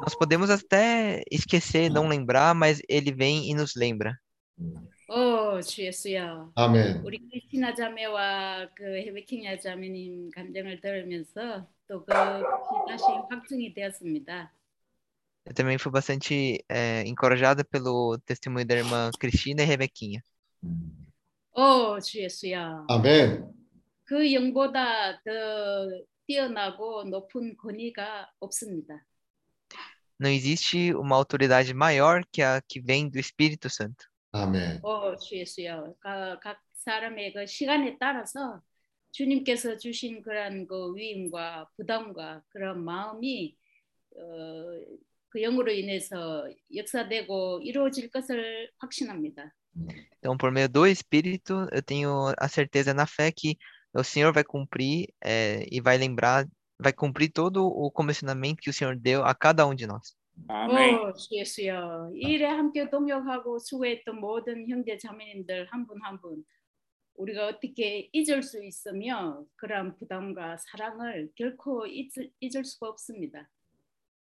Nós podemos até esquecer, não lembrar, mas ele vem e nos lembra. 어, 주 예수야. 아멘. 우리 크리스티나 자매와 그 헤베킹야 자매님 간증을 들으면서 또그 다시 확증이 되었습니다. Eu também fui bastante eh, encorajada pelo testemunho da irmã Cristina e Rebequinha. 어, 주 예수야. 아멘. 그 영보다 더 뛰어나고 높은 권위가 없습니다. Não existe uma autoridade maior que a que vem do Espírito Santo. 아멘. 어, 주 예수야. 각, 각 사람의 그 시간에 따라서 주님께서 주신 그런 그 위임과 부담과 그런 마음이 어, 그 영으로 인해서 역사되고 이루어질 것을 확신합니다. Então, por meio do Espírito, eu tenho a certeza na fé que o Senhor vai cumprir eh, e vai lembrar, vai cumprir todo o comissionamento que o Senhor deu a cada um de nós. Amém. 어, 주 예수여. 이 일에 함께 동역하고 수고했던 모든 형제 자매님들 한 분 한 분 우리가 어떻게 잊을 수 있으며 그러한 부담과 사랑을 결코 잊을, 잊을 수가 없습니다.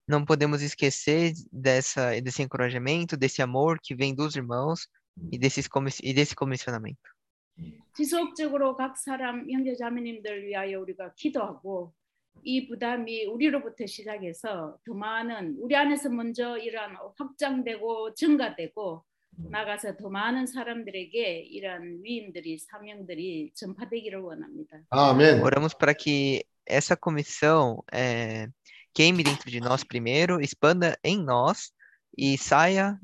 Não podemos esquecer dessa, desse encorajamento, desse amor que vem dos irmãos e, desses comis- e desse comissionamento. 지속적으로 각 사람 형제 자매님들 위하여 우리가 기도하고 이 부담이 우리로부터 시작해서 더 많은 우리 안에서 먼저 이러한 확장되고 증가되고 나가서 더 많은 사람들에게 이러한 위임들이 사명들이 전파되기를 원합니다. 아멘. Oramos para que essa comissão eh, queime dentro de nós primeiro, expanda em nós e saia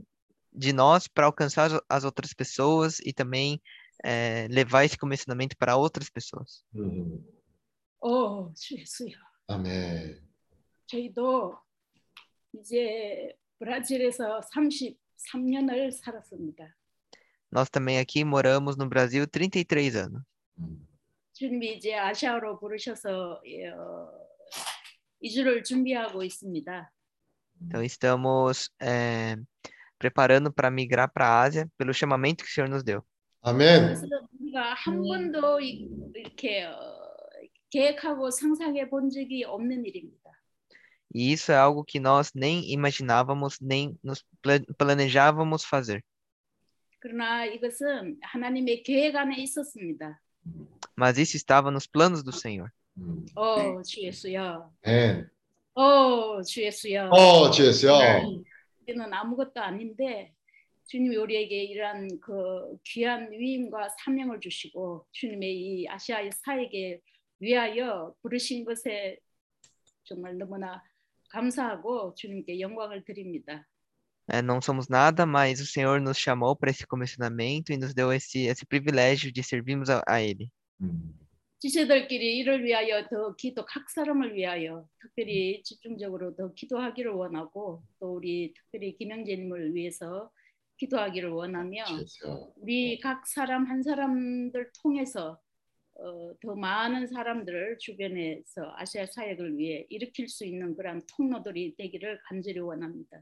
de nós para alcançar as- as outras pessoas e também eh, levar esse comissionamento para outras pessoas. 음, 오, 주 예수여. 아멘. 저희도 이제 브라질에서 33년을 살았습니다. Nós também aqui moramos no Brasil 33 anos. 주님이 이제 아시아로 부르셔서 어, 이주를 준비하고 있습니다. Então estamos eh, preparando para migrar para a Ásia pelo chamamento que o Senhor nos deu. 아멘. 그래서 우리가 한 번도 이- 이렇게 어, 계획하고 상상해 본 적이 없는 일입니다. E isso é algo que nós nem imaginávamos, nem nos pla- planejávamos fazer. 그러나 이것은 하나님의 계획 안에 있었습니다. Mas isso estava nos planos do Senhor. 음, 어, 주 예수여. 아멘. 어, 주 예수여. 어, 주 예수여. 우리는 아무것도 아닌데 주님이 우리에게 이러한 그 귀한 위임과 사명을 주시고 주님의 이 아시아의 사에게 위하여 부르신 것에 정말 너무나 감사하고 주님께 영광을 드립니다. É, não somos nada, mas o Senhor nos chamou para esse comissionamento e nos deu esse, esse privilégio de servirmos a, a Ele. 음, 지체들끼리 이를 위하여 더 기도 각 사람을 위하여 특별히 집중적으로 더 기도하기를 원하고 또 우리 특별히 김영재님을 위해서 기도하기를 원하며. 우리 각 사람 한 사람들 통해서 어, 더 많은 사람들을 주변에서 아시아 사역을 위해 일으킬 수 있는 그런 통로들이 되기를 간절히 원합니다.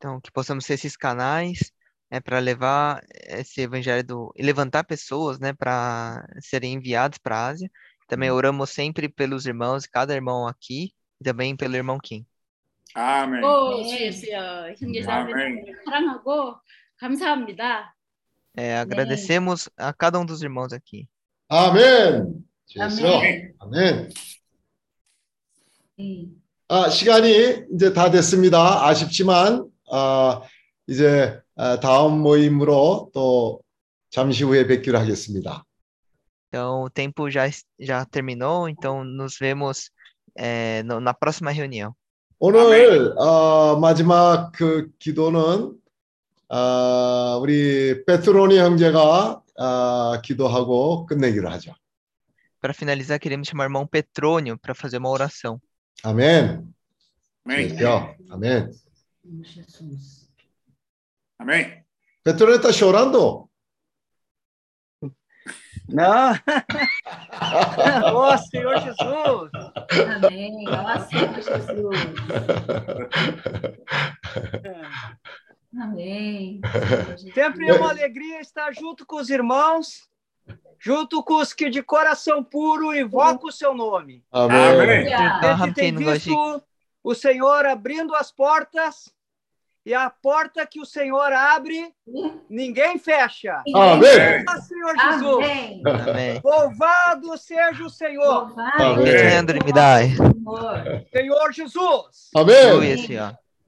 Então, que possamos ser esses canais é, para levar esse evangelho do, e levantar pessoas, né, para serem enviados para a Ásia. Também oramos sempre pelos irmãos, cada irmão aqui, e também pelo irmão Kim. 아멘. 오, 주 예수여, 형제자매를 사랑하고 감사합니다. É, agradecemos a cada um dos irmãos aqui. 아멘. 주 예수여. 아멘. 아멘. 음. 아, 시간이 이제 다 됐습니다. 아쉽지만 아, 이제 아, 다음 모임으로 또 잠시 후에 뵙기로 하겠습니다. Então, o tempo já, es- já terminou, então nos vemos é, no- na próxima reunião. 오늘 어, 마지막 그 기도는 아, 우리 베트로니 형제가 아, 기도하고 끝내기로 하죠. Para finalizar, queremos chamar o irmão Petrônio para fazer uma oração. 아멘. 아멘. Amém? Petrônio está chorando? Não. Ó oh, Senhor Jesus. Amém. Ó oh, Senhor Jesus. Amém. Sempre é uma alegria estar junto com os irmãos, junto com os que de coração puro invocam o seu nome. Amém. Amém. A tem visto o Senhor abrindo as portas e a porta que o Senhor abre, ninguém fecha. Amém. Ah, Senhor Jesus. Amém. Louvado seja o Senhor. Amém. Senhor, me. Senhor Jesus. Amém.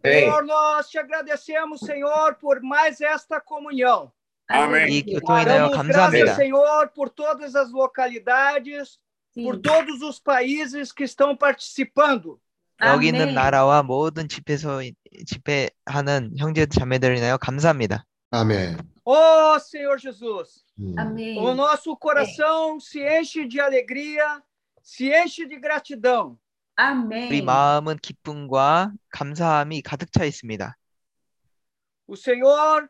Senhor. Nós te agradecemos, Senhor, por mais esta comunhão. Amém. Damos graças, Senhor, por todas as localidades, Sim. por todos os países que estão participando. 여기 있는 아멘. 나라와 모든 집회소 집회하는 형제 자매들 인하여 감사합니다. 아멘. Ó Senhor Jesus, 음. Amém. o nosso coração se enche de alegria, se enche de gratidão. Amém. 우리 마음은 기쁨과 감사함이 가득 차 있습니다. O Senhor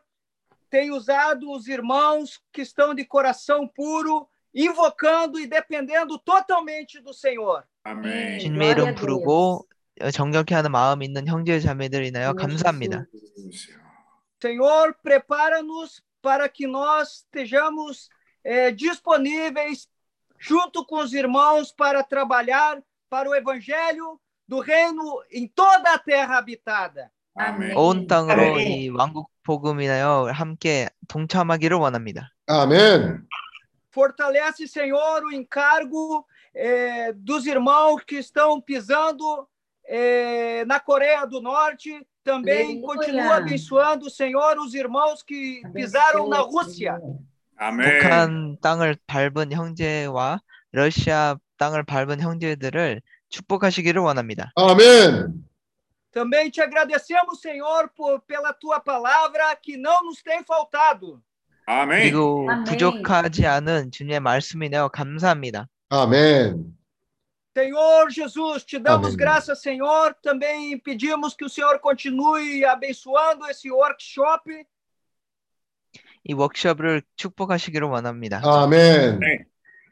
tem usado os irmãos que estão de coração puro, invocando e dependendo totalmente do Senhor. 아멘. 주님의 Glória a 이름 부르고 어, 정결케 하는 마음 있는 형제 자매들 인하여 감사합니다. Senhor, prepara-nos para que nós estejamos eh, disponíveis junto com os irmãos para trabalhar para o evangelho do reino em toda a terra habitada. 아멘. 온 땅으로 아멘. 이 왕국 복음 인하여 함께 동참하기를 원합니다. 아멘. Fortalece, Senhor, o encargo eh, dos irmãos que estão pisando eh, na Coreia do Norte. Também Aleluia. continua abençoando, Senhor, os irmãos que pisaram na Rússia. 아멘. 북한 땅을 밟은 형제와 러시아 땅을 밟은 형제들을 축복하시기를 원합니다. 아멘. Também te agradecemos, Senhor, por, pela tua palavra que não nos tem faltado. 아멘. 그리고. 부족하지 않은 주님의 말씀이네요. 감사합니다. 아멘. Senhor Jesus, te damos Amém. graças, Senhor. Também pedimos que o Senhor continue abençoando esse workshop. 이 워크숍을 축복하시기를 원합니다. 아멘.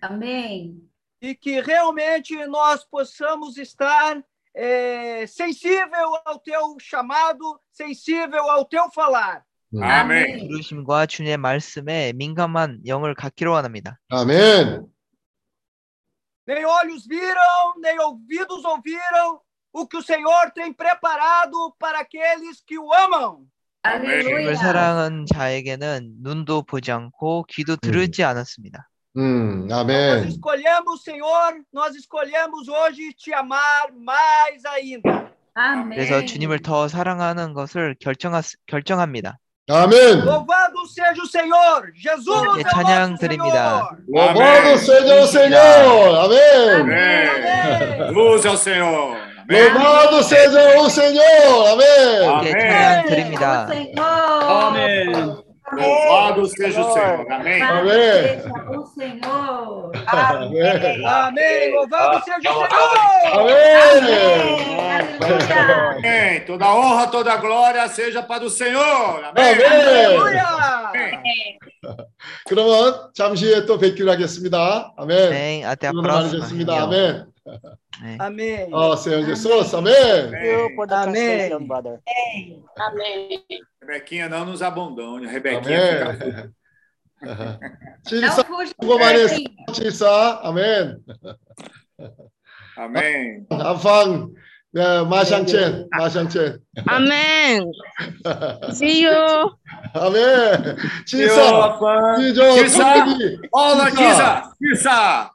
Amém. e que realmente nós possamos estar eh, sensível ao teu chamado, sensível ao teu falar. 음. 아멘. 부르심과 주님의 말씀에 민감한 영을 갖기를 원합니다. 아멘. Nem olhos viram, nem ouvidos ouviram o que o Senhor tem preparado para aqueles que o amam. 주님을 Aleluia. 사랑한 자에게는 눈도 보지 않고 귀도 들지 않았습니다. 음, Nós 아멘. escolhemos, Senhor, nós escolhemos hoje te amar mais ainda. 그래서 주님을 더 사랑하는 것을 결정하, 결정합니다. 아멘. Louvado seja o Senhor! Jesus 예, é 찬양 nosso 드립니다. Senhor! Louvado seja o Senhor. Amém. Amém. Luz ao Senhor. Louvado seja o Senhor. Amém. 예, 찬양 드립니다. 아멘. Louvado seja o Senhor. Amém. Amém. O Senhor. Amém. Amém! Louvado seja o Amém. Amém. Toda honra, toda glória seja para o Senhor. Amém. 아멘. Amém. 그러면 잠시 후에 또 뵙기로 하겠습니다. 아멘. 네, até a 수고 próxima. 많으셨습니다. reunião. 아멘. É. Amém. Ó oh, Senhor Jesus, amém. Amém. Amém. Rebequinha, não nos abandone. Rebequinha amém. fica... Uhum. Tire amém. Amém. só, amém. Amém. Avang, eh, Majanchen, Majanchen. Amém. See you. Amém. Tisa, Tisa, Ola, Tisa, Tisa.